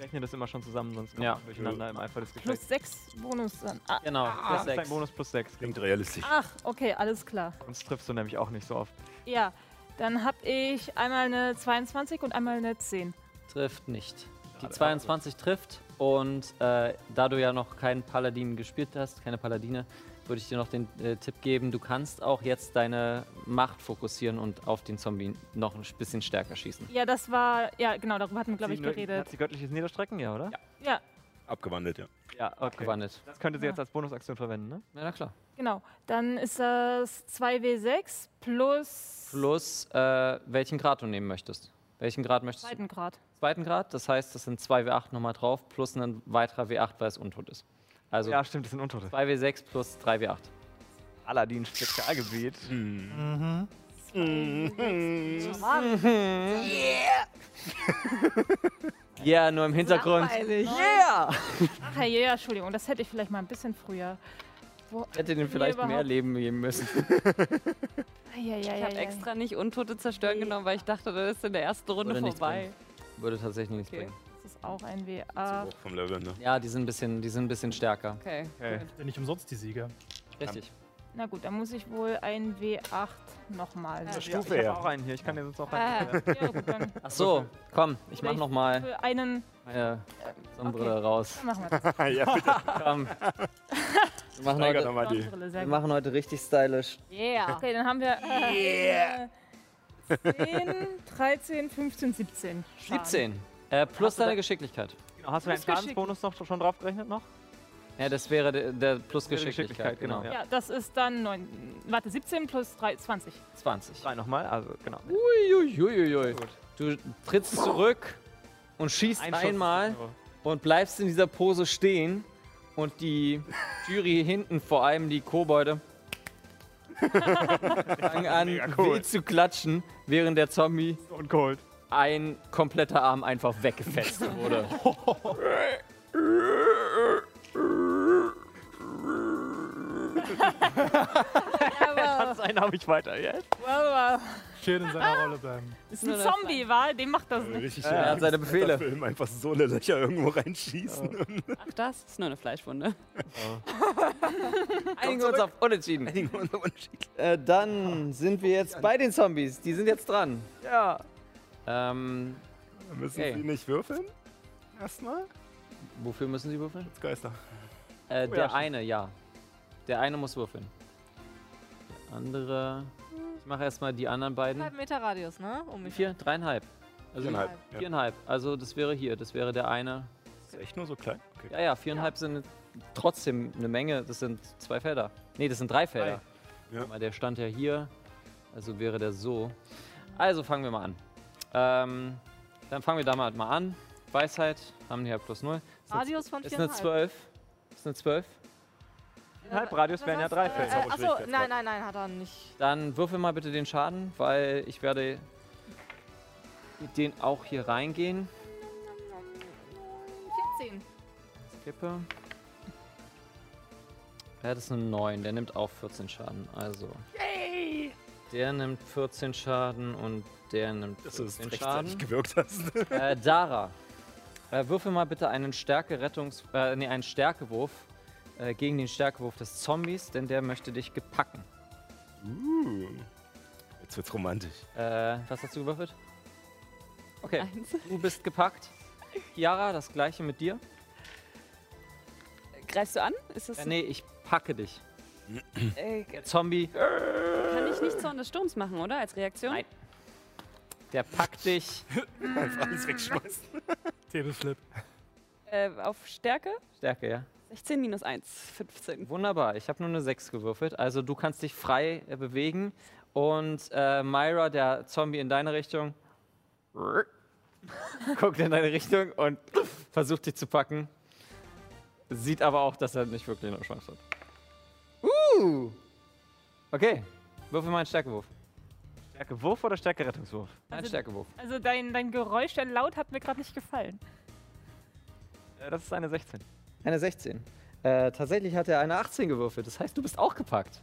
[SPEAKER 4] Ich rechne das immer schon zusammen, sonst kommt
[SPEAKER 2] Ja.
[SPEAKER 4] man durcheinander im Eifer des
[SPEAKER 5] plus
[SPEAKER 4] Geschlechts.
[SPEAKER 5] sechs Bonus dann. Ah,
[SPEAKER 2] Genau,
[SPEAKER 4] Das
[SPEAKER 2] plus
[SPEAKER 4] ist dein
[SPEAKER 2] 6.
[SPEAKER 4] Bonus plus 6.
[SPEAKER 3] Klingt realistisch.
[SPEAKER 5] ach, okay, alles klar.
[SPEAKER 4] Sonst triffst du nämlich auch nicht so oft.
[SPEAKER 5] Ja, dann habe ich einmal eine 22 und einmal eine 10.
[SPEAKER 2] Trifft nicht. Die 22 trifft und äh, da du ja noch keinen Paladin gespielt hast, keine Paladine, würde ich dir noch den äh, Tipp geben, du kannst auch jetzt deine Macht fokussieren und auf den Zombie noch ein bisschen stärker schießen.
[SPEAKER 5] Ja, das war, ja, genau, darüber hatten wir, glaube ich,
[SPEAKER 4] Hat
[SPEAKER 5] geredet.
[SPEAKER 4] sie göttliches Niederstrecken? Ja, oder?
[SPEAKER 5] Ja,
[SPEAKER 3] Abgewandelt, ja.
[SPEAKER 4] Ja, okay.
[SPEAKER 2] Abgewandelt.
[SPEAKER 4] Das könnte sie
[SPEAKER 5] Ja.
[SPEAKER 4] jetzt als Bonusaktion verwenden, ne?
[SPEAKER 2] Ja, na klar.
[SPEAKER 5] genau. Dann ist das 2W6 plus
[SPEAKER 2] Plus, äh, welchen Grad du nehmen möchtest. Welchen Grad möchtest
[SPEAKER 5] zweiten Grad.
[SPEAKER 2] du? Zweiten Grad, das heißt, das sind 2 W8 nochmal drauf, plus ein weiterer W8, weil es untot ist. Also
[SPEAKER 4] ja, stimmt, das sind Untote.
[SPEAKER 2] 2 W6 plus 3 W8.
[SPEAKER 4] Aladdin Spezialgebiet.
[SPEAKER 3] Hm.
[SPEAKER 7] Mhm.
[SPEAKER 2] Ja, nur im Hintergrund.
[SPEAKER 5] Yeah! Ach ja, ja, Entschuldigung, das hätte ich vielleicht mal ein bisschen früher. Wo,
[SPEAKER 2] Hätte den vielleicht mehr Leben geben müssen. <laughs>
[SPEAKER 5] Ja, ja,
[SPEAKER 13] Ich
[SPEAKER 5] ja,
[SPEAKER 13] habe
[SPEAKER 5] ja.
[SPEAKER 13] extra nicht Untote zerstören genommen, weil ich dachte, das ist in der ersten Runde
[SPEAKER 2] Würde
[SPEAKER 13] vorbei.
[SPEAKER 2] Würde tatsächlich nichts
[SPEAKER 13] Okay.
[SPEAKER 2] bringen.
[SPEAKER 5] Das ist auch ein W8.
[SPEAKER 3] Hoch vom Level, ne?
[SPEAKER 2] Ja, die sind ein bisschen, die sind ein bisschen stärker.
[SPEAKER 13] Okay.
[SPEAKER 4] Okay.
[SPEAKER 7] Bin nicht umsonst die Sieger.
[SPEAKER 2] Richtig.
[SPEAKER 5] Na gut, dann muss ich wohl ein W8 nochmal.
[SPEAKER 13] Ja.
[SPEAKER 5] Ja.
[SPEAKER 3] Stufe
[SPEAKER 4] ich habe auch einen hier, ich kann dir sonst auch
[SPEAKER 5] Äh,
[SPEAKER 4] einen.
[SPEAKER 5] ja, gut, dann <laughs>
[SPEAKER 2] Ach so, komm, ich mach noch mal
[SPEAKER 5] für einen.
[SPEAKER 2] meine Sonnenbrille raus.
[SPEAKER 5] Dann machen wir das. <laughs>
[SPEAKER 3] ja, bitte.
[SPEAKER 2] Komm. Wir machen, heute,
[SPEAKER 3] nochmal die.
[SPEAKER 5] Sonnenbrille, sehr
[SPEAKER 2] wir machen heute richtig stylisch.
[SPEAKER 13] Yeah.
[SPEAKER 5] Okay, dann haben wir äh, äh, 10, 13, 15, 17. Schaden.
[SPEAKER 2] 17. Äh, plus deine Geschicklichkeit.
[SPEAKER 4] Genau, Hast du deinen Schadensbonus noch schon drauf gerechnet noch?
[SPEAKER 2] Ja, das wäre der, der plus
[SPEAKER 4] wäre
[SPEAKER 2] Geschicklichkeit,
[SPEAKER 4] Geschicklichkeit, genau,
[SPEAKER 2] genau.
[SPEAKER 5] Ja, das ist dann 9. Warte, 17 plus 3, 20.
[SPEAKER 2] 20.
[SPEAKER 4] Drei nochmal, also genau.
[SPEAKER 2] Uiuiuiui.
[SPEAKER 4] Gut.
[SPEAKER 2] Du trittst zurück und schießt
[SPEAKER 4] Ein
[SPEAKER 2] einmal und bleibst in dieser Pose stehen und die <laughs> Jury hinten, vor allem die Kobolde, <laughs> fangen an
[SPEAKER 4] cool.
[SPEAKER 2] wild zu klatschen, während der Zombie
[SPEAKER 4] Und Cold.
[SPEAKER 2] Ein kompletter Arm einfach weggefetzt wurde. <laughs>
[SPEAKER 4] Tanz einen habe ich weiter jetzt.
[SPEAKER 7] Schön in seiner Rolle bleiben.
[SPEAKER 5] Ist ein Zombie, war? Dem macht das nicht.
[SPEAKER 3] Richtig
[SPEAKER 2] Er hat seine Befehle.
[SPEAKER 3] Film einfach so eine Löcher irgendwo reinschießen.
[SPEAKER 13] Ach, das ist nur eine Fleischwunde.
[SPEAKER 2] Einigen wir uns auf Unentschieden. Äh, dann sind wir jetzt bei den Zombies. Die sind jetzt dran.
[SPEAKER 4] Ja.
[SPEAKER 2] Ähm,
[SPEAKER 3] Müssen
[SPEAKER 2] Okay.
[SPEAKER 3] sie nicht würfeln? Erstmal?
[SPEAKER 2] wofür müssen sie würfeln?
[SPEAKER 3] Geister.
[SPEAKER 2] Äh,
[SPEAKER 4] Oh ja,
[SPEAKER 2] der
[SPEAKER 4] stimmt.
[SPEAKER 2] eine, ja. Der eine muss würfeln. Der andere. Ich mache erstmal die anderen beiden.
[SPEAKER 6] Halb Meter Radius, ne? Um mich.
[SPEAKER 2] Vier, dreieinhalb. Also
[SPEAKER 3] Viereinhalb. Ja.
[SPEAKER 2] Viereinhalb. Also das wäre hier. Das wäre der eine.
[SPEAKER 3] Ist echt nur so klein? Okay.
[SPEAKER 2] Ja, ja, viereinhalb sind trotzdem eine Menge. Das sind zwei Felder. Nee, das sind drei Felder.
[SPEAKER 3] Ja.
[SPEAKER 2] Aber der stand ja hier. Also wäre der so. Also fangen wir mal an. Ähm, dann fangen wir da mal, an. Weisheit haben die ja plus null. Ist eine-
[SPEAKER 6] Radius von
[SPEAKER 2] Ist eine
[SPEAKER 6] 4,5.
[SPEAKER 2] 12. Ist eine 12.
[SPEAKER 4] Halbradius wären ja drei
[SPEAKER 6] Äh,
[SPEAKER 4] Felder.
[SPEAKER 6] äh, achso, nein, nein, nein, hat er nicht.
[SPEAKER 2] Dann würfel mal bitte den Schaden, weil ich werde den auch hier reingehen.
[SPEAKER 6] 14.
[SPEAKER 2] Kippe. Ja, das ist eine 9. Der nimmt auch 14 Schaden. Also. Der nimmt 14 Schaden und der nimmt
[SPEAKER 3] Dass du es
[SPEAKER 2] 14
[SPEAKER 3] rechtzeitig
[SPEAKER 2] Schaden.
[SPEAKER 3] gewirkt hast. <laughs>
[SPEAKER 2] Äh, Dara. Äh, würfel mal bitte einen Stärke-Rettungs... Äh, nee, einen Stärkewurf äh, gegen den Stärkewurf des Zombies, denn der möchte dich gepacken.
[SPEAKER 3] Uh, jetzt wird's romantisch.
[SPEAKER 2] Äh, was hast du gewürfelt? Okay,
[SPEAKER 13] Eins.
[SPEAKER 2] du bist gepackt. Chiara, das gleiche mit dir.
[SPEAKER 13] Greifst du an? Ist das
[SPEAKER 2] Äh, nee, ich packe dich.
[SPEAKER 13] äh,
[SPEAKER 2] Der Zombie,
[SPEAKER 13] kann ich nicht Zorn des Sturms machen, oder? Als Reaktion?
[SPEAKER 2] Nein. Der packt dich. <laughs>
[SPEAKER 3] Einfach alles wegschmeißen. <laughs>
[SPEAKER 7] Tableflip.
[SPEAKER 13] Äh, auf Stärke?
[SPEAKER 2] Stärke, ja.
[SPEAKER 8] 16 minus 1, 15.
[SPEAKER 2] Wunderbar, ich habe nur eine 6 gewürfelt. Also du kannst dich frei äh, bewegen. Und äh, Myra, der Zombie in deine Richtung, <laughs> guckt in deine Richtung und versucht dich zu packen. Sieht aber auch, dass er nicht wirklich eine Chance hat. Uh! Okay, würfel mal einen Stärkewurf.
[SPEAKER 4] Stärkewurf oder Stärkerettungswurf?
[SPEAKER 2] Ein Stärkewurf.
[SPEAKER 5] Also dein, dein Geräusch, dein Laut hat mir gerade nicht gefallen.
[SPEAKER 4] Äh, das ist eine 16.
[SPEAKER 2] Eine 16. Äh, tatsächlich hat er eine 18 gewürfelt. Das heißt, du bist auch gepackt.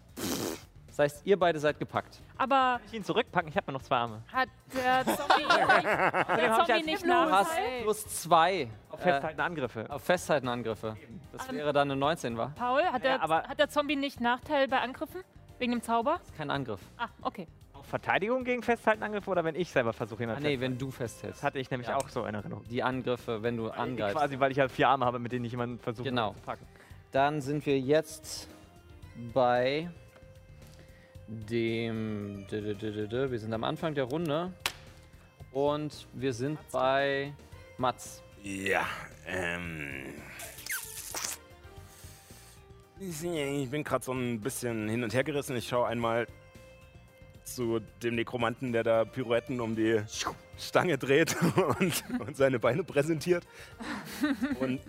[SPEAKER 2] Das heißt, ihr beide seid gepackt.
[SPEAKER 5] Aber
[SPEAKER 4] Kann ich ihn zurückpacken? Ich habe noch zwei Arme.
[SPEAKER 5] hat der Zombie, <laughs> hat der
[SPEAKER 4] ich
[SPEAKER 5] Zombie nicht
[SPEAKER 2] Du hast plus zwei
[SPEAKER 4] Auf
[SPEAKER 2] äh,
[SPEAKER 4] festhaltende Angriffe.
[SPEAKER 2] auf Festhaltenangriffe. Das wäre dann eine 19, war?
[SPEAKER 5] Paul, hat der,
[SPEAKER 4] Ja, aber-
[SPEAKER 5] hat der Zombie nicht Nachteil bei Angriffen? Wegen dem Zauber?
[SPEAKER 2] Kein Angriff.
[SPEAKER 5] Ah, okay.
[SPEAKER 4] Verteidigung gegen Festhaltenangriffe oder wenn ich selber versuche, ihn
[SPEAKER 2] Ah, nee, wenn du festhältst.
[SPEAKER 4] Hatte ich nämlich
[SPEAKER 2] Ja.
[SPEAKER 4] auch so in Erinnerung.
[SPEAKER 2] Die Angriffe, wenn du angreifst.
[SPEAKER 4] Quasi, weil ich halt vier Arme habe, mit denen ich jemanden versuche
[SPEAKER 2] Genau.
[SPEAKER 4] zu packen.
[SPEAKER 2] Dann sind wir jetzt bei dem. Wir sind am Anfang der Runde. Und wir sind bei Mats.
[SPEAKER 3] Ja, ähm. Ich bin gerade so ein bisschen hin und her gerissen. Ich schaue einmal zu dem Nekromanten, der da Pirouetten um die Stange dreht <laughs> und, und seine Beine präsentiert. Und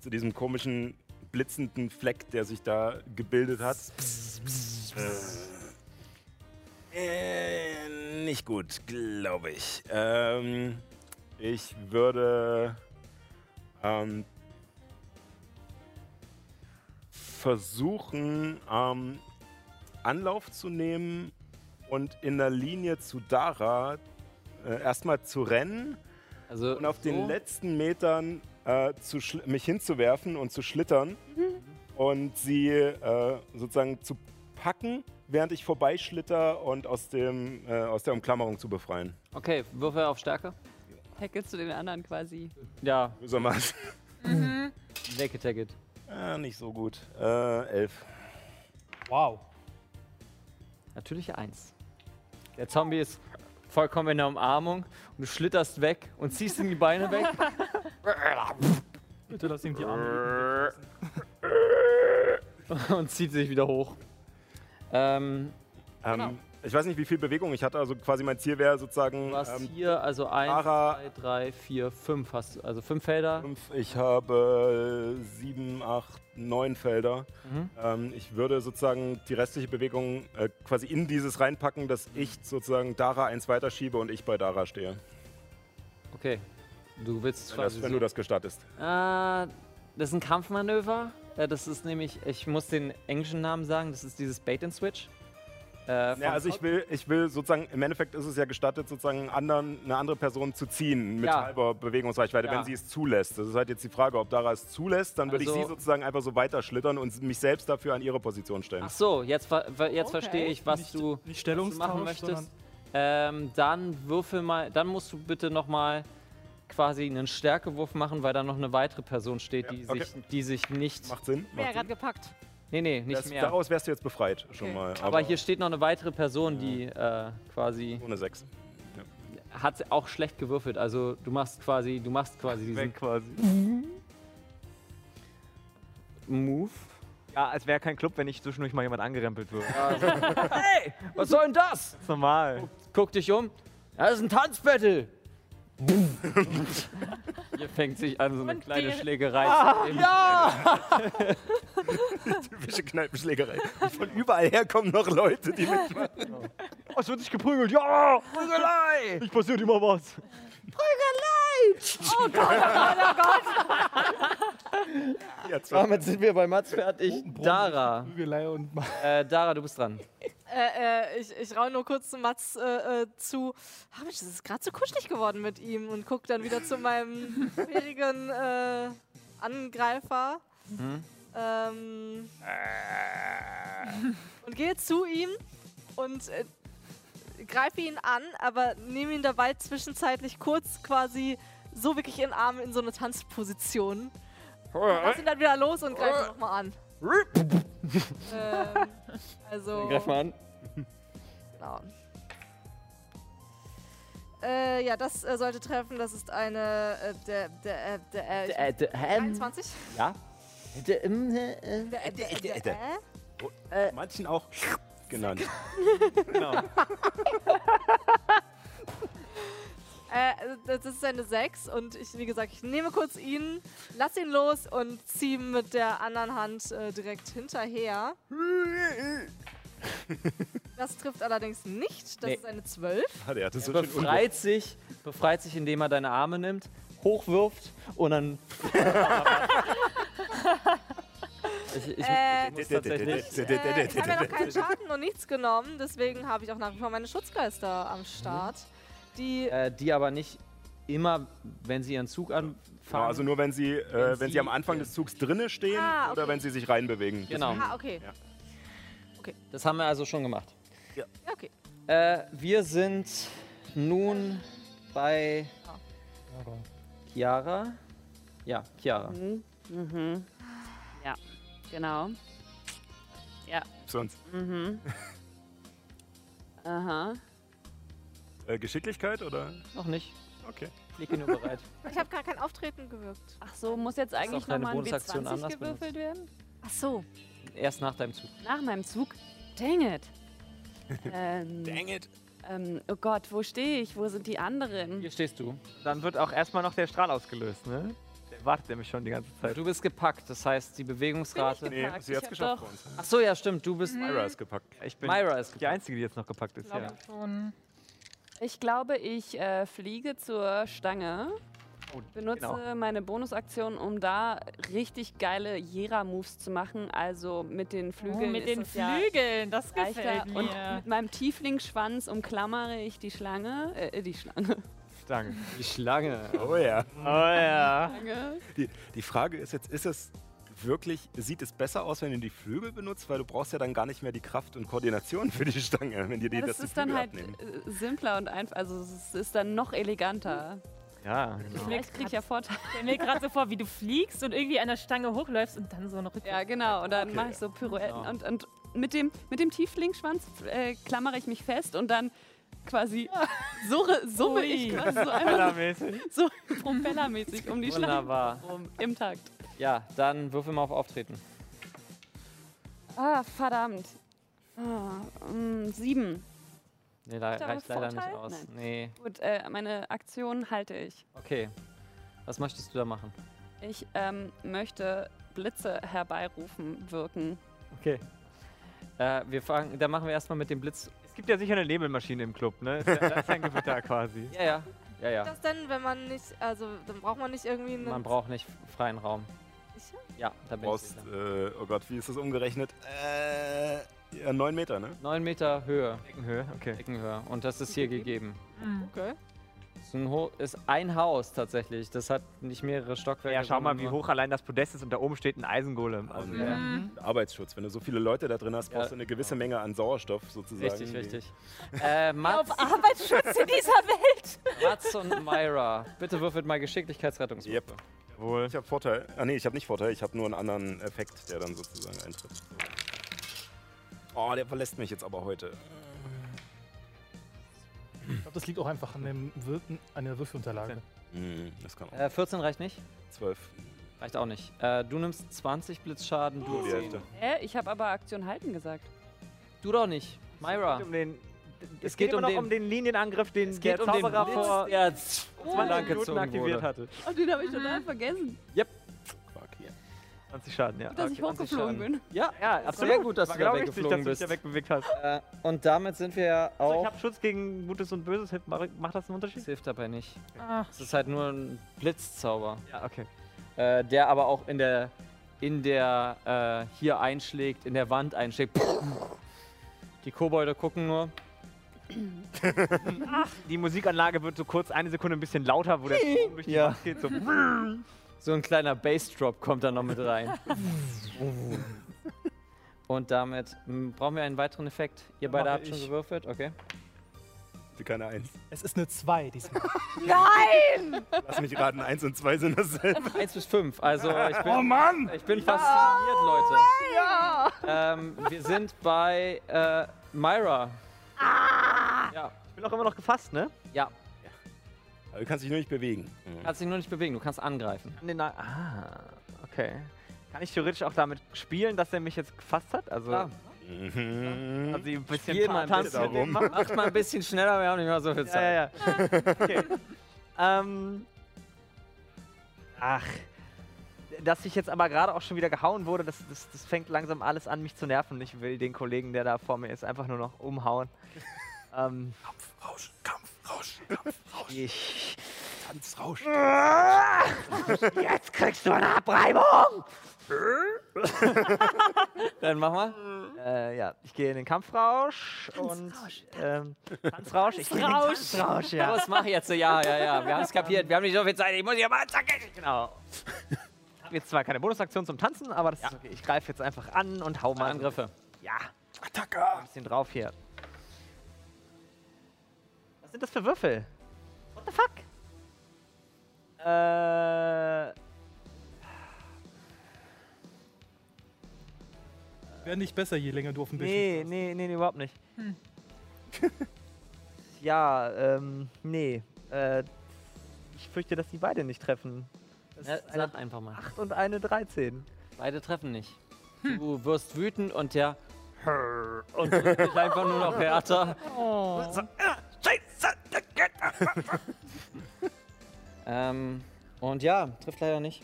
[SPEAKER 3] zu diesem komischen blitzenden Fleck, der sich da gebildet hat. Äh, äh, nicht gut, glaube ich. Ähm, ich würde ähm, versuchen, ähm, Anlauf zu nehmen und in der Linie zu Dara äh, erstmal zu rennen
[SPEAKER 2] Also
[SPEAKER 3] und auf den
[SPEAKER 2] so?
[SPEAKER 3] letzten Metern äh, zu mich hinzuwerfen und zu schlittern und sie äh, sozusagen zu packen, während ich vorbeischlitter und aus, dem, äh, aus der Umklammerung zu befreien.
[SPEAKER 2] Okay, Würfel auf Stärke.
[SPEAKER 8] Hackelst du den anderen quasi?
[SPEAKER 2] Ja,
[SPEAKER 3] So mal.
[SPEAKER 2] Naked Tacket.
[SPEAKER 3] Ah, nicht so gut. Äh, elf.
[SPEAKER 7] Wow.
[SPEAKER 2] Natürliche Eins. Der Zombie ist vollkommen in der Umarmung und du schlitterst weg und ziehst ihm die Beine weg.
[SPEAKER 7] Bitte lass ihm die Arme.
[SPEAKER 2] und zieht sich wieder hoch. Ähm,
[SPEAKER 3] Ähm,
[SPEAKER 2] Genau.
[SPEAKER 3] Ich weiß nicht, wie viel Bewegung ich hatte. Also quasi mein Ziel wäre sozusagen.
[SPEAKER 2] du hast
[SPEAKER 3] ähm,
[SPEAKER 2] hier also eins,
[SPEAKER 3] Ara-
[SPEAKER 2] zwei, drei, vier, fünf hast du. Also fünf Felder.
[SPEAKER 3] fünf, ich habe sieben, acht, neun Felder.
[SPEAKER 2] Mhm.
[SPEAKER 3] Ähm, ich würde sozusagen die restliche Bewegung äh, quasi in dieses reinpacken, dass ich sozusagen Dara eins weiterschiebe und ich bei Dara stehe.
[SPEAKER 2] Okay. Du willst
[SPEAKER 3] Wenn, das, wenn
[SPEAKER 2] so-
[SPEAKER 3] du das gestattest.
[SPEAKER 2] Äh, das ist ein Kampfmanöver. Das ist nämlich, ich muss den englischen Namen sagen, das ist dieses Bait and Switch. Äh,
[SPEAKER 3] Ja, also ich will, ich will sozusagen, im Endeffekt ist es ja gestattet, sozusagen anderen, eine andere Person zu ziehen mit
[SPEAKER 2] Ja.
[SPEAKER 3] halber Bewegungsreichweite,
[SPEAKER 2] Ja.
[SPEAKER 3] wenn sie es zulässt. Das ist halt jetzt die Frage, ob Dara es zulässt, dann würde ich
[SPEAKER 2] Also-
[SPEAKER 3] sie sozusagen einfach so weiterschlittern und mich selbst dafür an ihre Position stellen.
[SPEAKER 2] Ach so, jetzt, ver jetzt
[SPEAKER 6] Okay.
[SPEAKER 2] verstehe ich, was
[SPEAKER 7] Nicht-
[SPEAKER 2] du,
[SPEAKER 7] nicht
[SPEAKER 2] was du machen möchtest. Ähm, dann würfel mal, dann musst du bitte noch mal quasi einen Stärkewurf machen, weil da noch eine weitere Person steht,
[SPEAKER 3] Ja,
[SPEAKER 2] die,
[SPEAKER 3] okay.
[SPEAKER 2] sich, die sich nicht.
[SPEAKER 3] Macht Sinn? Macht
[SPEAKER 6] gerade gepackt?
[SPEAKER 2] Nee, nee, nicht
[SPEAKER 3] Das,
[SPEAKER 2] mehr.
[SPEAKER 3] daraus wärst du jetzt befreit schon
[SPEAKER 6] Okay.
[SPEAKER 3] mal.
[SPEAKER 2] Aber hier steht noch eine weitere Person, die äh, quasi
[SPEAKER 3] ohne sechs.
[SPEAKER 2] hat auch schlecht gewürfelt. Also du machst quasi, du machst quasi diesen
[SPEAKER 4] Weg quasi.
[SPEAKER 2] Move.
[SPEAKER 4] Ja, als wäre kein Club, wenn nicht zwischendurch mal jemand angerempelt wird. <laughs>
[SPEAKER 2] hey, was soll denn das?
[SPEAKER 4] Das ist normal.
[SPEAKER 2] Guck dich um. Das ist ein Tanzbattle. <laughs> Hier fängt sich an, so eine
[SPEAKER 5] Und
[SPEAKER 2] kleine
[SPEAKER 5] die-
[SPEAKER 2] Schlägerei
[SPEAKER 3] Ah,
[SPEAKER 2] zu geben. <laughs>
[SPEAKER 3] Typische Kneipenschlägerei. Von überall her kommen noch Leute, die mitmachen.
[SPEAKER 4] Oh, es wird sich geprügelt. Ja!
[SPEAKER 2] Prügelei!
[SPEAKER 4] Ich passiert immer was. <laughs>
[SPEAKER 3] Jetzt
[SPEAKER 2] Damit sind wir bei Mats fertig. Dara.
[SPEAKER 7] Prügelei und
[SPEAKER 2] Äh, Dara, du bist dran.
[SPEAKER 6] Äh, äh, ich, ich raue nur kurz zu Mats äh, äh, zu. Ah, Mensch, das ist gerade so kuschelig geworden mit ihm und guck dann wieder zu meinem schwierigen äh, Angreifer.
[SPEAKER 2] Mhm.
[SPEAKER 6] Ähm, und gehe zu ihm und äh, greife ihn an, aber nehme ihn dabei zwischenzeitlich kurz quasi so wirklich in den Arm in so eine Tanzposition. Lass ihn dann wieder los und greife ihn nochmal an. Ähm, also.
[SPEAKER 2] Greif mal an.
[SPEAKER 6] Genau. Äh, ja, das äh, sollte treffen. Das ist eine. Äh, der. Der. Äh, der äh,
[SPEAKER 2] Äh, d- ähm,
[SPEAKER 6] 21.
[SPEAKER 2] Ja.
[SPEAKER 3] Oh, Manchen auch genannt. <laughs>
[SPEAKER 4] Genau. <laughs>
[SPEAKER 6] Äh, das ist eine 6 und ich, wie gesagt, ich nehme kurz ihn, lass ihn los und ziehe mit der anderen Hand äh, direkt hinterher. Das trifft allerdings nicht, das
[SPEAKER 2] Nee.
[SPEAKER 6] ist eine 12.
[SPEAKER 3] Ah, der hatte so
[SPEAKER 2] Er befreit sich, befreit sich, indem er deine Arme nimmt, hochwirft und dann. <laughs> ich, ich,
[SPEAKER 6] Äh,
[SPEAKER 2] ich muss tatsächlich.
[SPEAKER 6] Äh, ich habe ja noch keinen Schaden und nichts genommen, deswegen habe ich auch nach wie vor meine Schutzgeister am Start. Die
[SPEAKER 2] Äh, die aber nicht immer, wenn sie ihren Zug anfangen.
[SPEAKER 3] Genau, also nur wenn sie, äh, wenn,
[SPEAKER 2] Wenn
[SPEAKER 3] sie am Anfang des Zugs drinnen stehen
[SPEAKER 6] Ah,
[SPEAKER 3] oder
[SPEAKER 6] okay.
[SPEAKER 3] wenn sie sich reinbewegen.
[SPEAKER 2] Genau.
[SPEAKER 6] Ah, okay.
[SPEAKER 3] Ja.
[SPEAKER 2] Das haben wir also schon gemacht.
[SPEAKER 6] Ja, okay.
[SPEAKER 2] Äh, wir sind nun bei Chiara. Ja, Chiara.
[SPEAKER 8] Mhm. Mhm. Ja, genau. Ja.
[SPEAKER 3] Sonst.
[SPEAKER 8] Mhm. <laughs> Aha.
[SPEAKER 3] Äh, Geschicklichkeit oder?
[SPEAKER 2] Noch nicht.
[SPEAKER 3] Okay.
[SPEAKER 2] Klicke nur bereit. <laughs>
[SPEAKER 6] Ich habe gar kein Auftreten gewirkt.
[SPEAKER 8] Ach so, muss jetzt eigentlich nochmal ein
[SPEAKER 2] Bonusaktion
[SPEAKER 8] W20
[SPEAKER 2] anders
[SPEAKER 8] gewürfelt werden?
[SPEAKER 6] Ach so.
[SPEAKER 2] Erst nach deinem Zug.
[SPEAKER 8] Nach meinem Zug? Dang it. <laughs> ähm,
[SPEAKER 3] Dang it.
[SPEAKER 8] Ähm, oh Gott, wo stehe ich? Wo sind die anderen?
[SPEAKER 2] Hier stehst du.
[SPEAKER 4] Dann wird auch erstmal noch der Strahl ausgelöst, ne? Der wartet nämlich schon die ganze Zeit.
[SPEAKER 2] Du bist gepackt, das heißt, die Bewegungsrate.
[SPEAKER 3] Nee,
[SPEAKER 8] gepackt.
[SPEAKER 3] sie
[SPEAKER 8] Ich
[SPEAKER 3] hat's
[SPEAKER 8] hab
[SPEAKER 3] geschafft
[SPEAKER 8] doch-
[SPEAKER 3] bei uns.
[SPEAKER 2] Ach so, ja, stimmt. Du bist.
[SPEAKER 3] Myra ist gepackt.
[SPEAKER 4] Ich bin
[SPEAKER 2] Myra ist
[SPEAKER 4] die
[SPEAKER 2] gepackt.
[SPEAKER 4] Einzige, die jetzt noch gepackt ist, ja.
[SPEAKER 5] Schon.
[SPEAKER 8] Ich glaube, ich äh, fliege zur Stange.
[SPEAKER 4] Oh,
[SPEAKER 8] Benutze
[SPEAKER 4] genau.
[SPEAKER 8] meine Bonusaktion, um da richtig geile Jera-Moves zu machen. Also mit den
[SPEAKER 5] Oh,
[SPEAKER 8] Flügeln.
[SPEAKER 5] mit
[SPEAKER 8] ist
[SPEAKER 5] den
[SPEAKER 8] es ja
[SPEAKER 5] Flügeln, das
[SPEAKER 8] leichter.
[SPEAKER 5] gefällt
[SPEAKER 8] Und
[SPEAKER 5] mir.
[SPEAKER 8] mit meinem Tieflingsschwanz umklammere ich die Schlange. Äh, die Schlange.
[SPEAKER 4] Danke.
[SPEAKER 2] Die Schlange.
[SPEAKER 3] Oh ja.
[SPEAKER 4] Oh ja.
[SPEAKER 3] Die, die Frage ist jetzt, ist es wirklich, sieht es besser aus, wenn du die Flügel benutzt? Weil du brauchst ja dann gar nicht mehr die Kraft und Koordination für die Stange, wenn dir die
[SPEAKER 8] Ja,
[SPEAKER 3] das,
[SPEAKER 8] das
[SPEAKER 3] die
[SPEAKER 8] ist dann halt
[SPEAKER 3] abnehmen.
[SPEAKER 8] äh, simpler und einfach. Also es ist dann noch eleganter.
[SPEAKER 4] Ja, genau.
[SPEAKER 8] Vielleicht kriege ich ja Vorteile.
[SPEAKER 5] Ich mir gerade so vor, wie du fliegst und irgendwie an der Stange hochläufst und dann so noch
[SPEAKER 8] Ja, genau. Und dann
[SPEAKER 3] Okay.
[SPEAKER 8] mache ich so Pirouetten.
[SPEAKER 2] Genau.
[SPEAKER 8] Und, und mit dem, mit dem Tieflingsschwanz äh, klammere ich mich fest und dann quasi surre, summe ich
[SPEAKER 5] Ui.
[SPEAKER 8] quasi so einfach
[SPEAKER 4] Propellermäßig.
[SPEAKER 8] so propellermäßig um die Schlange
[SPEAKER 2] Wunderbar.
[SPEAKER 8] rum im Takt.
[SPEAKER 2] Ja, dann würfel mal auf Auftreten.
[SPEAKER 8] Ah, verdammt. Ah, mm, sieben.
[SPEAKER 2] Nee, da
[SPEAKER 8] da
[SPEAKER 2] reicht leider nicht
[SPEAKER 8] Vorteil?
[SPEAKER 2] aus.
[SPEAKER 8] Nein.
[SPEAKER 2] Nee.
[SPEAKER 8] Gut, äh, meine Aktion halte ich.
[SPEAKER 2] Okay. Was möchtest du da machen?
[SPEAKER 8] Ich ähm, möchte Blitze herbeirufen wirken.
[SPEAKER 2] Okay. Äh, wir fangen, dann machen wir erstmal mit dem Blitz.
[SPEAKER 4] Es gibt ja sicher eine Nebelmaschine im Club, ne? Ist ja- Das ist ein <laughs> Gewitter quasi.
[SPEAKER 2] Ja, ja. Ja, ja.
[SPEAKER 6] Das denn, wenn man nicht, also dann braucht man nicht irgendwie einen.
[SPEAKER 2] Man braucht nicht freien Raum. Ja, da
[SPEAKER 3] Du
[SPEAKER 2] bin ich
[SPEAKER 3] brauchst,
[SPEAKER 2] sicher.
[SPEAKER 3] äh, oh Gott, wie ist das umgerechnet? Äh, ja, neun Meter, ne?
[SPEAKER 2] Neun Meter Höhe.
[SPEAKER 4] Deckenhöhe, okay.
[SPEAKER 2] Deckenhöhe. Und das ist hier gegeben.
[SPEAKER 6] Okay.
[SPEAKER 2] Ist ein, Ho ist ein Haus tatsächlich. Das hat nicht mehrere Stockwerke.
[SPEAKER 4] Ja, schau mal, wie hoch allein das Podest ist und da oben steht ein Eisengolem. Also,
[SPEAKER 3] Und,
[SPEAKER 2] Ja.
[SPEAKER 5] Mhm.
[SPEAKER 3] Arbeitsschutz. Wenn du so viele Leute da drin hast, brauchst
[SPEAKER 2] Ja.
[SPEAKER 3] du eine gewisse Menge an Sauerstoff sozusagen.
[SPEAKER 2] Richtig, richtig. <laughs> Äh, Mats,
[SPEAKER 5] Auf Arbeitsschutz in dieser Welt.
[SPEAKER 2] Mats und Myra, bitte würfelt mal Geschicklichkeitsrettungswürfe.
[SPEAKER 3] Yep.
[SPEAKER 4] Jawohl.
[SPEAKER 3] Ich habe Vorteil. Ah nee, ich habe nicht Vorteil, ich habe nur einen anderen Effekt, der dann sozusagen eintritt. Oh, der verlässt mich jetzt aber heute.
[SPEAKER 7] Ich glaube, das liegt auch einfach an, dem Wirken, an der Würfelunterlage.
[SPEAKER 3] Hm, das kann auch.
[SPEAKER 2] Äh, 14 reicht nicht?
[SPEAKER 3] Zwölf.
[SPEAKER 2] Reicht auch nicht. Äh, du nimmst 20 Blitzschaden, du
[SPEAKER 3] die
[SPEAKER 2] 10.
[SPEAKER 3] Hälfte.
[SPEAKER 8] Hä? Ich habe aber Aktion halten gesagt.
[SPEAKER 2] Du doch nicht. Myra.
[SPEAKER 4] Um den, es
[SPEAKER 2] Es
[SPEAKER 4] geht
[SPEAKER 2] geht
[SPEAKER 4] immer
[SPEAKER 2] um
[SPEAKER 4] noch
[SPEAKER 2] den-
[SPEAKER 4] um den Linienangriff, den
[SPEAKER 2] Es
[SPEAKER 4] der
[SPEAKER 2] geht um den
[SPEAKER 4] Zauberer
[SPEAKER 2] Blitz,
[SPEAKER 4] vor
[SPEAKER 2] der
[SPEAKER 4] 20
[SPEAKER 2] lang
[SPEAKER 4] Minuten aktiviert
[SPEAKER 2] wurde.
[SPEAKER 4] hatte.
[SPEAKER 8] Oh, den habe ich total vergessen.
[SPEAKER 3] Fuck hier.
[SPEAKER 4] 20 Schaden, ja.
[SPEAKER 8] Gut, dass ich
[SPEAKER 4] Okay.
[SPEAKER 8] hochgeflogen bin.
[SPEAKER 2] Ja,
[SPEAKER 4] Ja,
[SPEAKER 2] Sehr
[SPEAKER 4] absolut.
[SPEAKER 2] gut, dass
[SPEAKER 4] War
[SPEAKER 2] du da
[SPEAKER 4] genau richtig,
[SPEAKER 2] weggeflogen
[SPEAKER 4] dass du dich
[SPEAKER 2] bist.
[SPEAKER 4] da wegbewegt hast.
[SPEAKER 2] Äh, und damit sind wir ja
[SPEAKER 4] So, ich
[SPEAKER 2] auch.
[SPEAKER 4] habe Schutz gegen Gutes und Böses. Hilft- Macht das einen
[SPEAKER 2] Das
[SPEAKER 4] Unterschied?
[SPEAKER 2] hilft dabei nicht.
[SPEAKER 5] Ach,
[SPEAKER 2] Es ist halt nur ein Blitzzauber,
[SPEAKER 4] Ja, okay.
[SPEAKER 2] äh, der aber auch in der in der äh, hier einschlägt, in der Wand einschlägt. Die Kobolde gucken nur.
[SPEAKER 4] Die Musikanlage wird so kurz eine Sekunde ein bisschen lauter, wo der Strom durch die
[SPEAKER 2] Ja.
[SPEAKER 4] Wand geht. So. <laughs>
[SPEAKER 2] So ein kleiner Bassdrop kommt da noch mit rein. Und damit brauchen wir einen weiteren Effekt. Ihr beide habt schon gewürfelt, okay?
[SPEAKER 3] Sie keine Eins.
[SPEAKER 7] Es ist eine 2 diesmal. <laughs>
[SPEAKER 3] Lass mich raten, Eins und zwei sind dasselbe.
[SPEAKER 2] 1 bis 5. Also ich bin,
[SPEAKER 7] Oh Mann!
[SPEAKER 2] ich bin fasziniert, Leute.
[SPEAKER 6] Ja!
[SPEAKER 2] Ähm, wir sind bei äh, Myra. Ja,
[SPEAKER 4] Ich bin auch immer noch gefasst, ne?
[SPEAKER 2] ja.
[SPEAKER 3] Aber du kannst dich nur nicht bewegen. Mhm.
[SPEAKER 2] Kannst dich nur nicht bewegen, du kannst angreifen.
[SPEAKER 4] An den Na ah, okay. Kann ich theoretisch auch damit spielen, dass er mich jetzt gefasst hat? Also,
[SPEAKER 2] Klar.
[SPEAKER 3] Mhm.
[SPEAKER 4] also ein bisschen
[SPEAKER 2] Spiel mal ein
[SPEAKER 4] Tanz
[SPEAKER 2] bisschen
[SPEAKER 3] darum.
[SPEAKER 2] Macht mal ein bisschen schneller, wir haben nicht mehr so viel
[SPEAKER 4] Ja,
[SPEAKER 2] Zeit.
[SPEAKER 4] ja, ja. Okay. <laughs> ähm, ach. Dass ich jetzt aber gerade auch schon wieder gehauen wurde, das, das, das fängt langsam alles an, mich zu nerven. Ich will den Kollegen, der da vor mir ist, einfach nur noch umhauen. <laughs> ähm,
[SPEAKER 3] Kampfrausch, Kampfrausch, Kampfrausch,
[SPEAKER 4] ich.
[SPEAKER 3] Tanzrausch. <laughs>
[SPEAKER 11] Jetzt kriegst du eine Abreibung! <laughs>
[SPEAKER 2] Dann mach mal.
[SPEAKER 4] Äh, ja, ich gehe in den Kampfrausch und ähm, Tanzrausch. Ich gehe in den
[SPEAKER 5] Tanzrausch.
[SPEAKER 4] Tanzrausch, ja.
[SPEAKER 2] Los, mach jetzt. Ja, ja, ja. Wir haben es kapiert. Wir haben nicht so viel Zeit. Ich muss hier mal zacken.
[SPEAKER 4] Genau. Ich habe jetzt zwar keine Bonusaktion zum Tanzen, aber das ist okay. Ich greife jetzt einfach an und hau mal.
[SPEAKER 2] Angriffe.
[SPEAKER 4] Ja,
[SPEAKER 3] Attacke.
[SPEAKER 4] ein bisschen drauf hier. Was sind das für Würfel? What the fuck? Äh.
[SPEAKER 7] Wäre nicht besser, je länger du auf dem
[SPEAKER 4] Nee,
[SPEAKER 7] Bildschirm
[SPEAKER 4] nee, nee, nee, überhaupt nicht.
[SPEAKER 5] Hm. <laughs>
[SPEAKER 4] ja, ähm, nee. Äh, ich fürchte, dass die beide nicht treffen.
[SPEAKER 2] Ja, sag einfach mal.
[SPEAKER 4] 8 und eine 13.
[SPEAKER 2] Beide treffen nicht. Du wirst wütend und der und drückt dich einfach nur noch härter.
[SPEAKER 5] Oh. <laughs> <laughs>
[SPEAKER 2] Ähm, und ja, trifft leider nicht.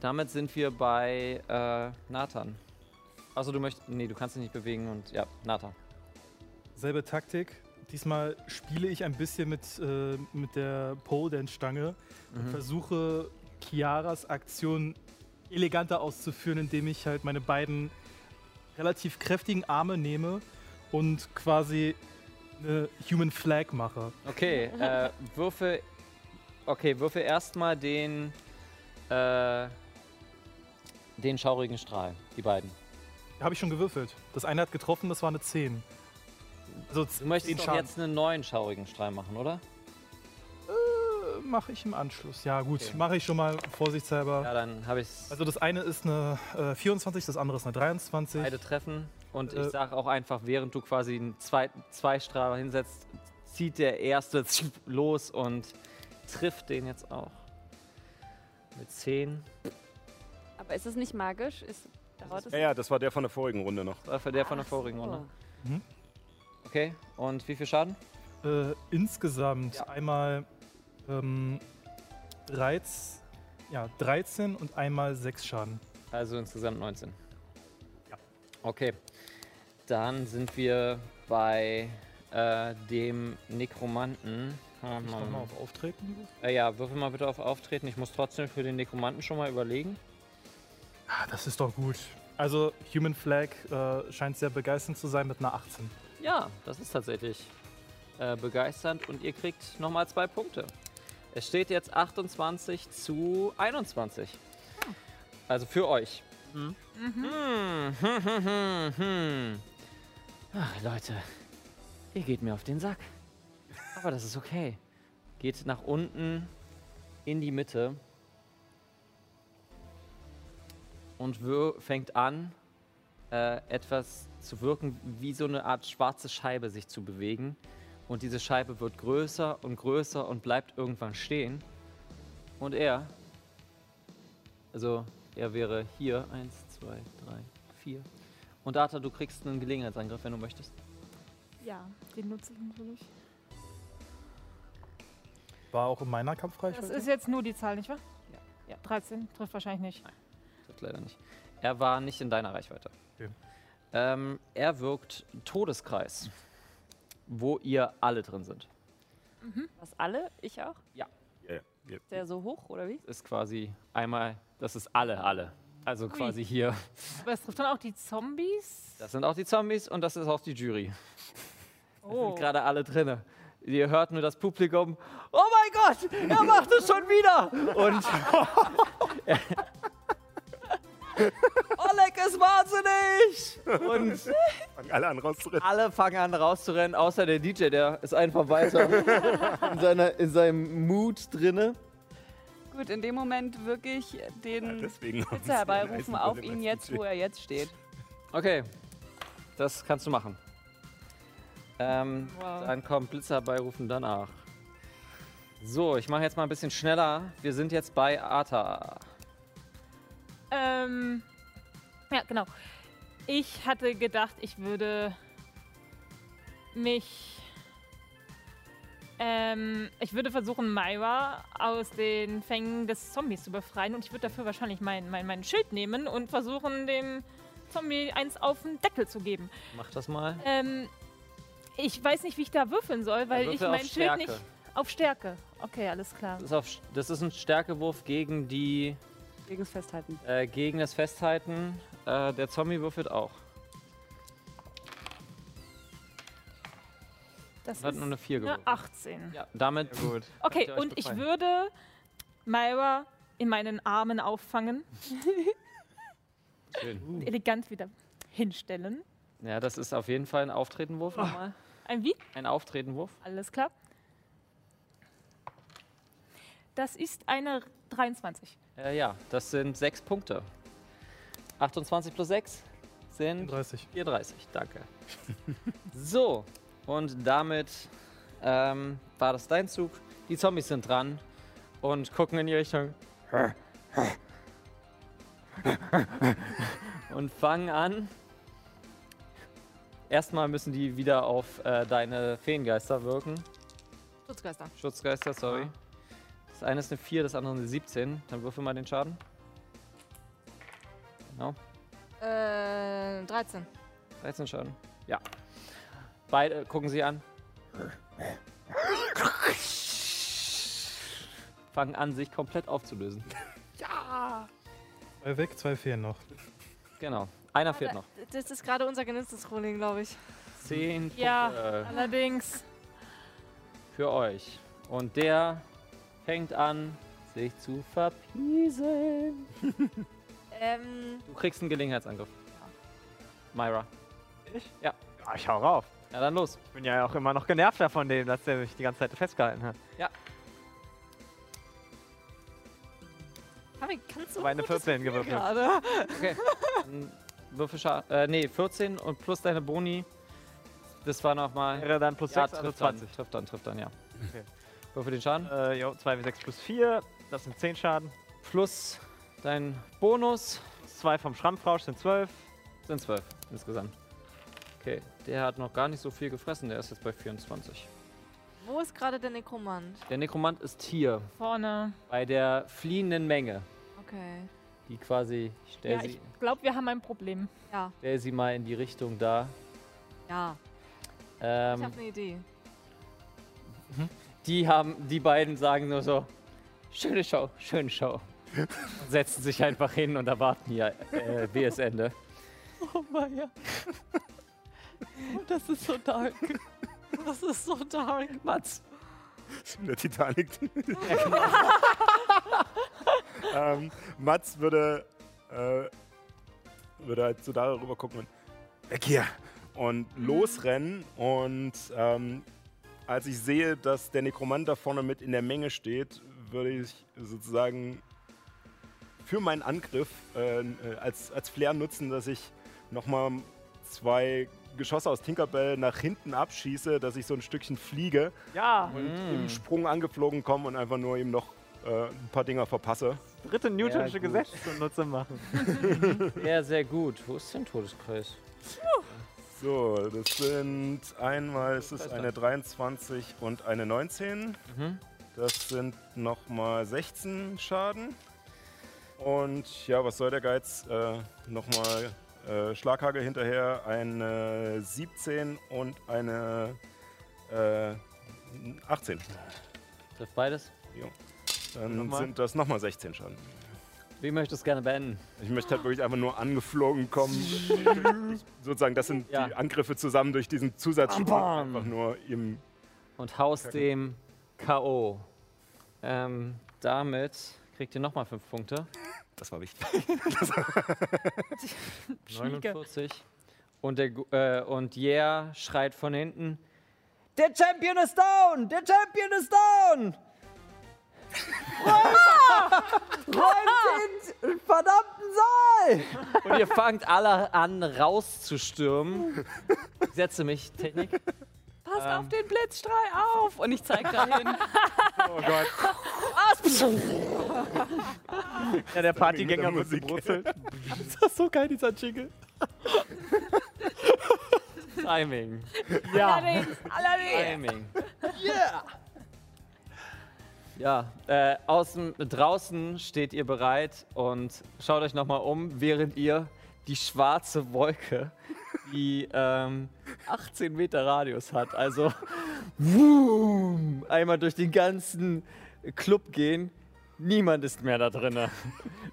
[SPEAKER 2] Damit sind wir bei äh, Nathan. Also du möchtest. Nee, du kannst dich nicht bewegen und ja, Nathan.
[SPEAKER 7] Selbe Taktik. Diesmal spiele ich ein bisschen mit, äh, mit der Pole Dance Stange und
[SPEAKER 2] Mhm.
[SPEAKER 7] versuche Chiaras Aktion eleganter auszuführen, indem ich halt meine beiden relativ kräftigen Arme nehme und quasi eine Human Flag mache.
[SPEAKER 2] Okay, <laughs> äh, würfel. Okay, würfel erstmal den. Äh, den schaurigen Strahl. Die beiden.
[SPEAKER 7] Habe ich schon gewürfelt. Das eine hat getroffen, das war eine 10. Also
[SPEAKER 2] Du möchtest doch jetzt einen neuen schaurigen Strahl machen, oder?
[SPEAKER 7] Mache ich im Anschluss. Ja, gut,
[SPEAKER 2] Okay.
[SPEAKER 7] mache ich schon mal vorsichtshalber.
[SPEAKER 2] Ja, dann habe ich's.
[SPEAKER 7] Also das eine ist eine äh, 24, das andere ist eine 23.
[SPEAKER 2] Beide treffen. Und
[SPEAKER 7] Äh,
[SPEAKER 2] ich sage auch einfach, während du quasi einen zweiten zwei Strahl hinsetzt, zieht der erste <laughs> los und trifft den jetzt auch. Mit 10.
[SPEAKER 13] Aber ist es nicht magisch? Ist, dauert es
[SPEAKER 3] Ja, ja, das war der von der vorigen Runde noch.
[SPEAKER 2] War für der von der vorigen Runde.
[SPEAKER 7] Mhm.
[SPEAKER 2] Okay, und wie viel Schaden?
[SPEAKER 7] Äh, insgesamt
[SPEAKER 2] Ja.
[SPEAKER 7] einmal ähm, 13, ja, 13 und einmal 6 Schaden.
[SPEAKER 2] Also insgesamt 19. Ja. Okay. Dann sind wir bei äh, dem Nekromanten.
[SPEAKER 7] Darf ich nochmal auf Auftreten?
[SPEAKER 2] Äh, ja, würfel mal bitte auf Auftreten. Ich muss trotzdem für den Nekromanten schon mal überlegen.
[SPEAKER 7] Ah, das ist doch gut. Also Human Flag äh, scheint sehr begeisternd zu sein mit einer 18.
[SPEAKER 2] Ja, das ist tatsächlich äh, begeisternd und ihr kriegt nochmal zwei Punkte. Es steht jetzt 28 zu 21. Also für euch. Hm, hm, hm, hm, hm. Ach, Leute, ihr geht mir auf den Sack. Aber das ist okay. Geht nach unten in die Mitte und fängt an, äh, etwas zu wirken, wie so eine Art schwarze Scheibe sich zu bewegen. Und diese Scheibe wird größer und größer und bleibt irgendwann stehen. Und er, also er wäre hier, eins, zwei, drei, vier. Und Data, du kriegst einen Gelegenheitsangriff, wenn du möchtest.
[SPEAKER 5] Ja, den nutze ich natürlich.
[SPEAKER 7] War auch in meiner
[SPEAKER 5] Das
[SPEAKER 7] Kampfreichweite?
[SPEAKER 5] ist jetzt nur die Zahl, nicht wahr?
[SPEAKER 2] Ja. ja.
[SPEAKER 5] 13 trifft wahrscheinlich nicht.
[SPEAKER 2] Trifft leider nicht. Er war nicht in deiner Reichweite.
[SPEAKER 7] Okay.
[SPEAKER 2] Ähm, er wirkt Todeskreis, wo ihr alle drin sind.
[SPEAKER 13] Was alle? Ich auch?
[SPEAKER 2] Ja.
[SPEAKER 3] Ja, ja.
[SPEAKER 13] Ist der so hoch oder wie?
[SPEAKER 2] Ist quasi einmal, das ist alle, alle. Also quasi hier.
[SPEAKER 5] Aber es trifft dann auch die Zombies.
[SPEAKER 2] Das sind auch die Zombies und das ist auch die Jury. <laughs> Da
[SPEAKER 5] Oh.
[SPEAKER 2] sind gerade alle drinne. Ihr hört nur das Publikum. Oh mein Gott, er macht es schon wieder! Und <laughs> <laughs> Oleg ist wahnsinnig! Und
[SPEAKER 3] Fangen alle an rauszurennen.
[SPEAKER 2] alle fangen an rauszurennen, außer der DJ, der ist einfach weiter <laughs> in, seiner, in seinem Mood drinne.
[SPEAKER 13] Gut, in dem Moment wirklich den
[SPEAKER 3] deswegen haben
[SPEAKER 13] Blitzer
[SPEAKER 3] sie
[SPEAKER 13] herbeirufen auf ihn jetzt, wo er jetzt steht.
[SPEAKER 2] Okay, das kannst du machen. Ähm,
[SPEAKER 13] Wow.
[SPEAKER 2] Dann kommt Blitzer herbeirufen danach. So, ich mache jetzt mal ein bisschen schneller. Wir sind jetzt bei Arta.
[SPEAKER 5] Ähm, ja, genau. Ich hatte gedacht, ich würde mich. Ähm, ich würde versuchen, Myra aus den Fängen des Zombies zu befreien und ich würde dafür wahrscheinlich mein, mein, mein Schild nehmen und versuchen, dem Zombie eins auf den Deckel zu geben.
[SPEAKER 2] Mach das mal.
[SPEAKER 5] Ähm, ich weiß nicht, wie ich da würfeln soll, weil ich mein Schild
[SPEAKER 2] Stärke.
[SPEAKER 5] nicht. Auf Stärke. Okay, alles klar.
[SPEAKER 2] Das ist, auf, das ist ein Stärkewurf gegen die.
[SPEAKER 8] Gegen das Festhalten.
[SPEAKER 2] Äh, gegen das Festhalten. Äh, der Zombie würfelt auch.
[SPEAKER 5] Das
[SPEAKER 2] Hat
[SPEAKER 5] ist
[SPEAKER 2] nur eine 4
[SPEAKER 5] eine
[SPEAKER 2] gewürfelt.
[SPEAKER 5] 18.
[SPEAKER 2] Ja, damit.
[SPEAKER 4] gut.
[SPEAKER 5] Okay, und ich würde Myra in meinen Armen auffangen,
[SPEAKER 2] Schön. <laughs>
[SPEAKER 5] elegant wieder hinstellen.
[SPEAKER 2] Ja, das ist auf jeden Fall ein Auftretenwurf nochmal.
[SPEAKER 5] Ein wie?
[SPEAKER 2] Ein Auftretenwurf.
[SPEAKER 5] Alles klar. Das ist eine 23.
[SPEAKER 2] Äh, ja, das sind 6 Punkte. 28 plus 6 sind
[SPEAKER 7] 34.
[SPEAKER 2] 34. Danke. <laughs> so, und damit ähm, war das dein Zug. Die Zombies sind dran und gucken in die Richtung. <laughs> und fangen an. Erstmal müssen die wieder auf äh, deine Feengeister wirken.
[SPEAKER 6] Schutzgeister.
[SPEAKER 2] Schutzgeister, sorry. Das eine ist eine 4, das andere eine 17. Dann würfel mal den Schaden. Genau.
[SPEAKER 6] Äh, 13.
[SPEAKER 2] 13 Schaden. Ja. Beide gucken sie an. Fangen an, sich komplett aufzulösen. <laughs>
[SPEAKER 7] Ja! Zwei weg, zwei fehlen noch.
[SPEAKER 2] Genau. Einer fehlt noch.
[SPEAKER 6] Das ist gerade unser Genesis-Rolling, glaube ich.
[SPEAKER 2] 10
[SPEAKER 5] Ja,
[SPEAKER 2] Punkte
[SPEAKER 5] allerdings.
[SPEAKER 2] für euch. Und der fängt an, sich zu verpiesen. <laughs>
[SPEAKER 6] Ähm,
[SPEAKER 2] Du kriegst einen Gelegenheitsangriff. Myra.
[SPEAKER 4] Ich?
[SPEAKER 2] Ja.
[SPEAKER 4] Ja, ich hau rauf.
[SPEAKER 2] Ja, dann los.
[SPEAKER 4] Ich bin ja auch immer noch genervter von dem, dass der mich die ganze Zeit festgehalten hat.
[SPEAKER 2] Ja.
[SPEAKER 6] Fabi, kannst du
[SPEAKER 4] Aber eine
[SPEAKER 6] gutes
[SPEAKER 4] 14
[SPEAKER 6] Gefühl
[SPEAKER 4] gewürfelt.
[SPEAKER 6] gerade?
[SPEAKER 2] Okay. Würfel. Äh, nee, 14 und plus deine Boni. Das war nochmal.
[SPEAKER 4] Wäre dann plus
[SPEAKER 2] ja,
[SPEAKER 4] 6, also
[SPEAKER 2] trifft
[SPEAKER 4] 20.
[SPEAKER 2] Dann, trifft dann, trifft dann, ja.
[SPEAKER 4] Okay.
[SPEAKER 2] Würfel den Schaden.
[SPEAKER 4] Äh, jo, 2 wie 6 plus 4, das sind 10 Schaden.
[SPEAKER 2] Plus dein Bonus
[SPEAKER 4] 2 vom Schrammfrausch sind 12.
[SPEAKER 2] sind 12 insgesamt. Okay, der hat noch gar nicht so viel gefressen, der ist jetzt bei 24.
[SPEAKER 6] Wo ist gerade der Nekromant?
[SPEAKER 2] Der Nekromant ist hier,
[SPEAKER 5] Vorne.
[SPEAKER 2] bei der fliehenden Menge,
[SPEAKER 6] Okay.
[SPEAKER 2] die quasi, ich stell,
[SPEAKER 5] Ja,
[SPEAKER 2] sie,
[SPEAKER 5] ich glaube, wir haben ein Problem.
[SPEAKER 6] Ja,
[SPEAKER 2] stell sie mal in die Richtung da.
[SPEAKER 6] ja. Ich
[SPEAKER 2] Ähm,
[SPEAKER 6] habe eine Idee.
[SPEAKER 2] Die haben, die beiden sagen nur so, schöne Show, schöne Show. Und <laughs> setzen sich einfach hin und erwarten hier äh, BS-Ende.
[SPEAKER 6] Oh Maja. Das ist so dark. Das ist so dark.
[SPEAKER 2] Mats.
[SPEAKER 3] Der Titanic. <laughs> ähm, Mats würde, äh, würde halt so darüber gucken und weg hier und losrennen und ähm, als ich sehe, dass der Nekromant da vorne mit in der Menge steht, würde ich sozusagen für meinen Angriff äh, äh, als, als Flair nutzen, dass ich nochmal zwei Geschosse aus Tinkerbell nach hinten abschieße, dass ich so ein Stückchen fliege
[SPEAKER 4] Ja,
[SPEAKER 3] und im Sprung angeflogen komme und einfach nur ihm noch äh, ein paar Dinger verpasse.
[SPEAKER 4] dritte Newtonsche
[SPEAKER 2] gut.
[SPEAKER 4] Gesetz zunutze machen. <laughs>
[SPEAKER 2] Sehr, sehr gut. Wo ist denn Todeskreis?
[SPEAKER 3] So, das sind einmal ist es eine 23 und eine 19.
[SPEAKER 2] Mhm.
[SPEAKER 3] Das sind nochmal 16 Schaden. Und ja, was soll der Geiz? Äh, nochmal äh, Schlaghagel hinterher, eine 17 und eine äh, 18.
[SPEAKER 2] Trifft beides.
[SPEAKER 3] Jo. Dann
[SPEAKER 4] Nochmal?
[SPEAKER 3] sind das nochmal 16 Schaden.
[SPEAKER 2] Wie möchtest du es gerne beenden?
[SPEAKER 3] Ich möchte halt wirklich einfach nur angeflogen kommen. <laughs> Sozusagen, das sind
[SPEAKER 2] Ja.
[SPEAKER 3] die Angriffe zusammen durch diesen
[SPEAKER 2] bam.
[SPEAKER 3] Einfach nur im.
[SPEAKER 2] Und haust dem K.O. Ähm, damit kriegt ihr nochmal 5 Punkte.
[SPEAKER 3] Das war wichtig. <laughs>
[SPEAKER 2] 49. Und, der, Gu- äh, und Yeah schreit von hinten: Der Champion ist down! Der Champion ist down! Räumt den verdammten Saal! Und ihr fangt alle an rauszustürmen. Ich setze mich, Technik.
[SPEAKER 8] passt
[SPEAKER 2] Ähm.
[SPEAKER 8] auf den Blitzstrahl auf. Und ich zeig dahin.
[SPEAKER 4] Oh Gott. Ja, der Partygänger wird gebrutzelt. <laughs>
[SPEAKER 7] Das ist so geil, dieser Jingle.
[SPEAKER 2] Timing.
[SPEAKER 5] Allerdings, allerdings.
[SPEAKER 2] Timing. Yeah! Ja, äh, außen, draußen steht ihr bereit und schaut euch nochmal um, während ihr die schwarze Wolke, die ähm, 18 Meter Radius hat, also wumm, einmal durch den ganzen Club gehen. Niemand ist mehr da drinne.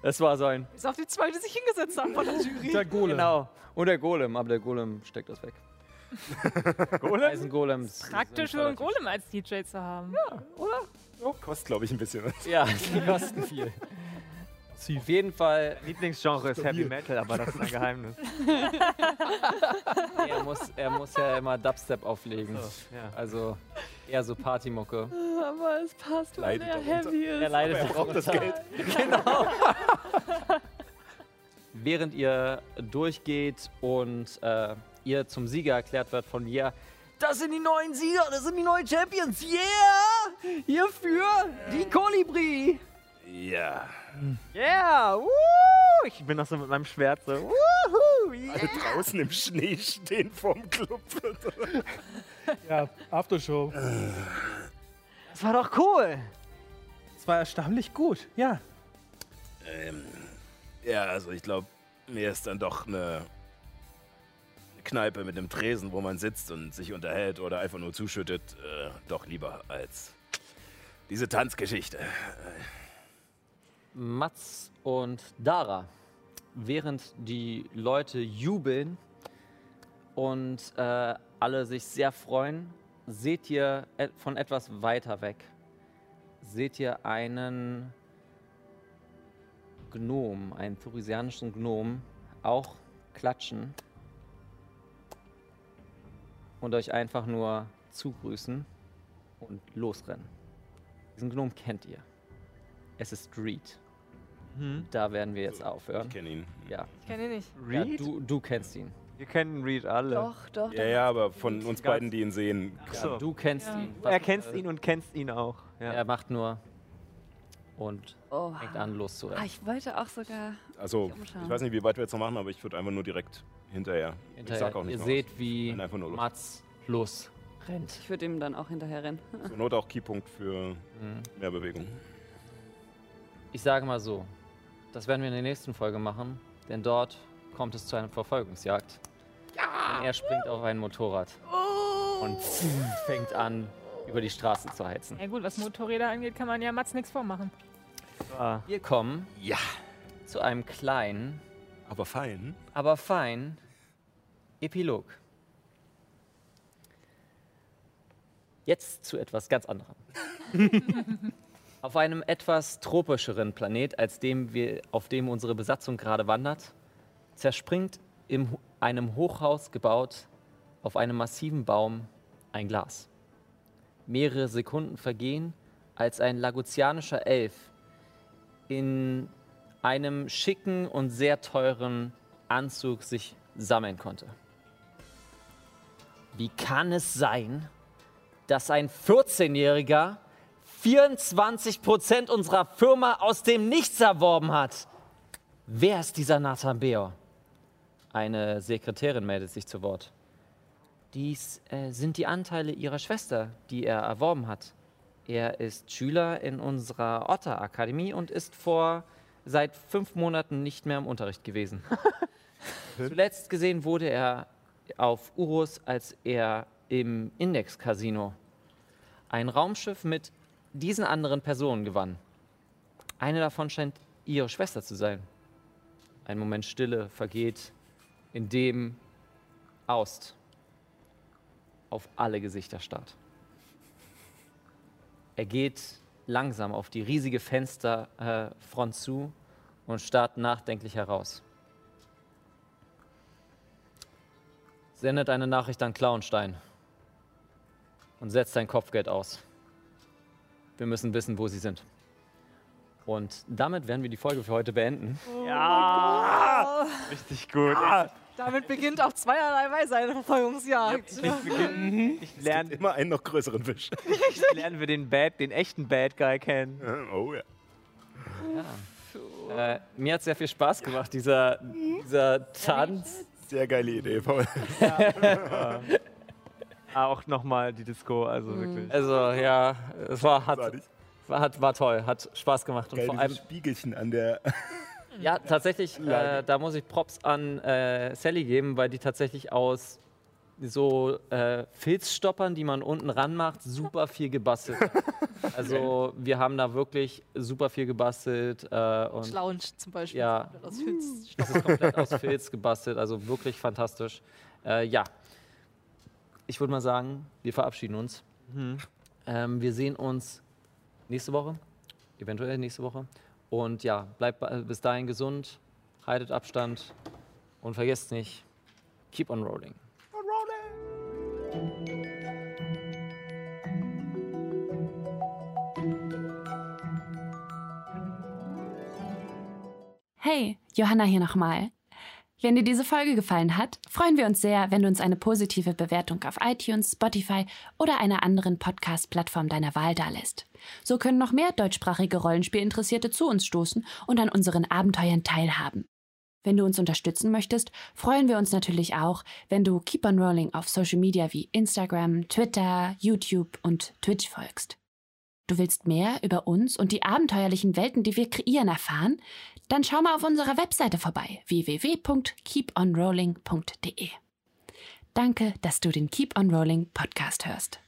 [SPEAKER 2] Es war so ein
[SPEAKER 6] Bis auf die zwei, die sich hingesetzt haben von der Jury.
[SPEAKER 7] Der Golem.
[SPEAKER 2] Genau. Und der Golem, aber der Golem steckt das weg.
[SPEAKER 4] Golem?
[SPEAKER 2] Eisengolems.
[SPEAKER 5] Praktisch
[SPEAKER 2] sind
[SPEAKER 5] für einen Golem als DJ zu haben.
[SPEAKER 3] Kostet, glaube ich, ein bisschen was.
[SPEAKER 2] Ja, <laughs> die kosten viel. Auf jeden Fall.
[SPEAKER 4] Lieblingsgenre ist Heavy Metal, aber das ist ein Geheimnis.
[SPEAKER 2] Er muss, er muss ja immer Dubstep auflegen.
[SPEAKER 4] So, ja.
[SPEAKER 2] Also eher so Partymucke.
[SPEAKER 8] Aber es passt, weil er heavy ist.
[SPEAKER 2] Er leidet
[SPEAKER 3] Aber er braucht das
[SPEAKER 2] darunter. <laughs> Genau. Während ihr durchgeht und äh, ihr zum Sieger erklärt wird von Lia, das sind die neuen Sieger, das sind die neuen Champions, yeah! Hierfür die Kolibri!
[SPEAKER 3] Ja.
[SPEAKER 4] Yeah! Woo! Ich bin noch so mit meinem Schwert so. Wuhu!
[SPEAKER 3] Alle draußen im Schnee stehen vorm Club. <laughs>
[SPEAKER 7] Ja, Aftershow.
[SPEAKER 4] Das war doch cool!
[SPEAKER 7] Es war erstaunlich gut, ja.
[SPEAKER 3] ähm, ja, also ich glaube, mir ist dann doch eine Kneipe mit einem Tresen, wo man sitzt und sich unterhält oder einfach nur zuschüttet, äh, doch lieber als diese Tanzgeschichte.
[SPEAKER 2] Mats und Dara, während die Leute jubeln und äh, alle sich sehr freuen, seht ihr von etwas weiter weg, seht ihr einen Gnom, einen thurisianischen Gnom, auch klatschen und euch einfach nur zugrüßen und losrennen. Diesen Gnom kennt ihr. Es ist Reed.
[SPEAKER 4] Hm?
[SPEAKER 2] Da werden wir jetzt aufhören.
[SPEAKER 3] Ich kenne ihn.
[SPEAKER 2] Ja.
[SPEAKER 5] Ich kenne ihn nicht.
[SPEAKER 2] ja
[SPEAKER 4] Reed?
[SPEAKER 2] du, du kennst ihn.
[SPEAKER 4] Wir kennen Reed alle.
[SPEAKER 8] Doch, doch.
[SPEAKER 3] Ja, ja, aber von uns beiden, die ihn sehen.
[SPEAKER 2] Ja,
[SPEAKER 4] so.
[SPEAKER 2] du kennst
[SPEAKER 5] Ja.
[SPEAKER 2] ihn.
[SPEAKER 4] Er kennt ihn und kennst ihn auch. Ja.
[SPEAKER 2] Er macht nur und
[SPEAKER 8] Oh.
[SPEAKER 2] fängt an
[SPEAKER 8] Ah,
[SPEAKER 2] loszurennen.
[SPEAKER 8] ich wollte auch sogar.
[SPEAKER 3] Also, ich weiß nicht, wie weit wir jetzt noch machen, aber ich würde einfach nur direkt hinterher. Ich
[SPEAKER 2] Hinterher.
[SPEAKER 3] sag auch nicht
[SPEAKER 2] Ihr
[SPEAKER 3] mehr
[SPEAKER 2] seht,
[SPEAKER 3] aus.
[SPEAKER 2] wie
[SPEAKER 3] nur los.
[SPEAKER 2] Mats losrennt.
[SPEAKER 8] Ich würde ihm dann auch hinterher rennen. <laughs>
[SPEAKER 3] Zur Not auch Keypunkt für
[SPEAKER 2] Mhm.
[SPEAKER 3] mehr Bewegung.
[SPEAKER 2] Ich sage mal so, das werden wir in der nächsten Folge machen, denn dort kommt es zu einer Verfolgungsjagd. Und er springt auf ein Motorrad und <laughs> fängt an, über die Straße zu heizen.
[SPEAKER 5] Ja gut, was Motorräder angeht, kann man ja Mats nichts vormachen.
[SPEAKER 2] Wir kommen
[SPEAKER 3] Ja.
[SPEAKER 2] zu einem kleinen,
[SPEAKER 3] Aber fein.
[SPEAKER 2] aber fein Epilog. Jetzt zu etwas ganz anderem. <laughs> auf einem etwas tropischeren Planet, als dem wir, auf dem unsere Besatzung gerade wandert, zerspringt in einem Hochhaus gebaut auf einem massiven Baum ein Glas. Mehrere Sekunden vergehen, als ein lagutianischer Elf in einem schicken und sehr teuren Anzug sich sammeln konnte. Wie kann es sein, dass ein 14-Jähriger 24% unserer Firma aus dem Nichts erworben hat? Wer ist dieser Nathan Beor? Eine Sekretärin meldet sich zu Wort. Dies äh, sind die Anteile ihrer Schwester, die er erworben hat. Er ist Schüler in unserer Otter-Akademie und ist vor seit fünf Monaten nicht mehr im Unterricht gewesen. <laughs> Zuletzt gesehen wurde er auf Urus, als er im Index-Casino ein Raumschiff mit diesen anderen Personen gewann. Eine davon scheint ihre Schwester zu sein. Ein Moment Stille vergeht, in dem Aust auf alle Gesichter starrt. Er geht langsam auf die riesige Fensterfront äh, zu und starrt nachdenklich heraus. Sendet eine Nachricht an Klauenstein und setzt sein Kopfgeld aus. Wir müssen wissen, wo sie sind. Und damit werden wir die Folge für heute beenden.
[SPEAKER 4] Ja! Richtig gut.
[SPEAKER 6] Damit beginnt auf zweierlei Weise eine Verfolgungsjagd.
[SPEAKER 4] Ich, beginn, <laughs> ich lerne
[SPEAKER 3] Immer einen noch größeren Fisch. <laughs>
[SPEAKER 4] lernen wir den Bad, den echten Bad Guy kennen.
[SPEAKER 3] Oh ja.
[SPEAKER 2] Äh, mir hat sehr viel Spaß gemacht, dieser, dieser Tanz.
[SPEAKER 3] Sehr geile Idee, Paul. <laughs>
[SPEAKER 4] Ah, auch nochmal die Disco, also wirklich.
[SPEAKER 2] Also ja, es war, hat, war, hat, war toll, hat Spaß gemacht. Und
[SPEAKER 3] Geil,
[SPEAKER 2] vor
[SPEAKER 3] diese
[SPEAKER 2] allem,
[SPEAKER 3] Spiegelchen an der.
[SPEAKER 2] ja, tatsächlich, äh, da muss ich Props an äh, Sally geben, weil die tatsächlich aus so äh, Filzstoppern, die man unten ranmacht, super viel gebastelt. <laughs> Also wir haben da wirklich super viel gebastelt. Äh, und
[SPEAKER 6] Lounge zum Beispiel.
[SPEAKER 2] Ja,
[SPEAKER 6] Aus Filz.
[SPEAKER 2] das ist komplett aus Filz gebastelt, also wirklich fantastisch. Äh, ja, ich würde mal sagen, wir verabschieden uns. Ähm, wir sehen uns nächste Woche, eventuell nächste Woche. Und ja, bleibt bis dahin gesund, haltet Abstand und vergesst nicht, keep on rolling.
[SPEAKER 1] Hey, Johanna hier nochmal. Wenn dir diese Folge gefallen hat, freuen wir uns sehr, wenn du uns eine positive Bewertung auf iTunes, Spotify oder einer anderen Podcast-Plattform deiner Wahl dalässt. So können noch mehr deutschsprachige Rollenspielinteressierte zu uns stoßen und an unseren Abenteuern teilhaben. Wenn du uns unterstützen möchtest, freuen wir uns natürlich auch, wenn du Keep on Rolling auf Social Media wie Instagram, Twitter, YouTube und Twitch folgst. Du willst mehr über uns und die abenteuerlichen Welten, die wir kreieren, erfahren? Dann schau mal auf unserer Webseite vorbei www.keeponrolling.de. Danke, dass du den Keep on Rolling Podcast hörst.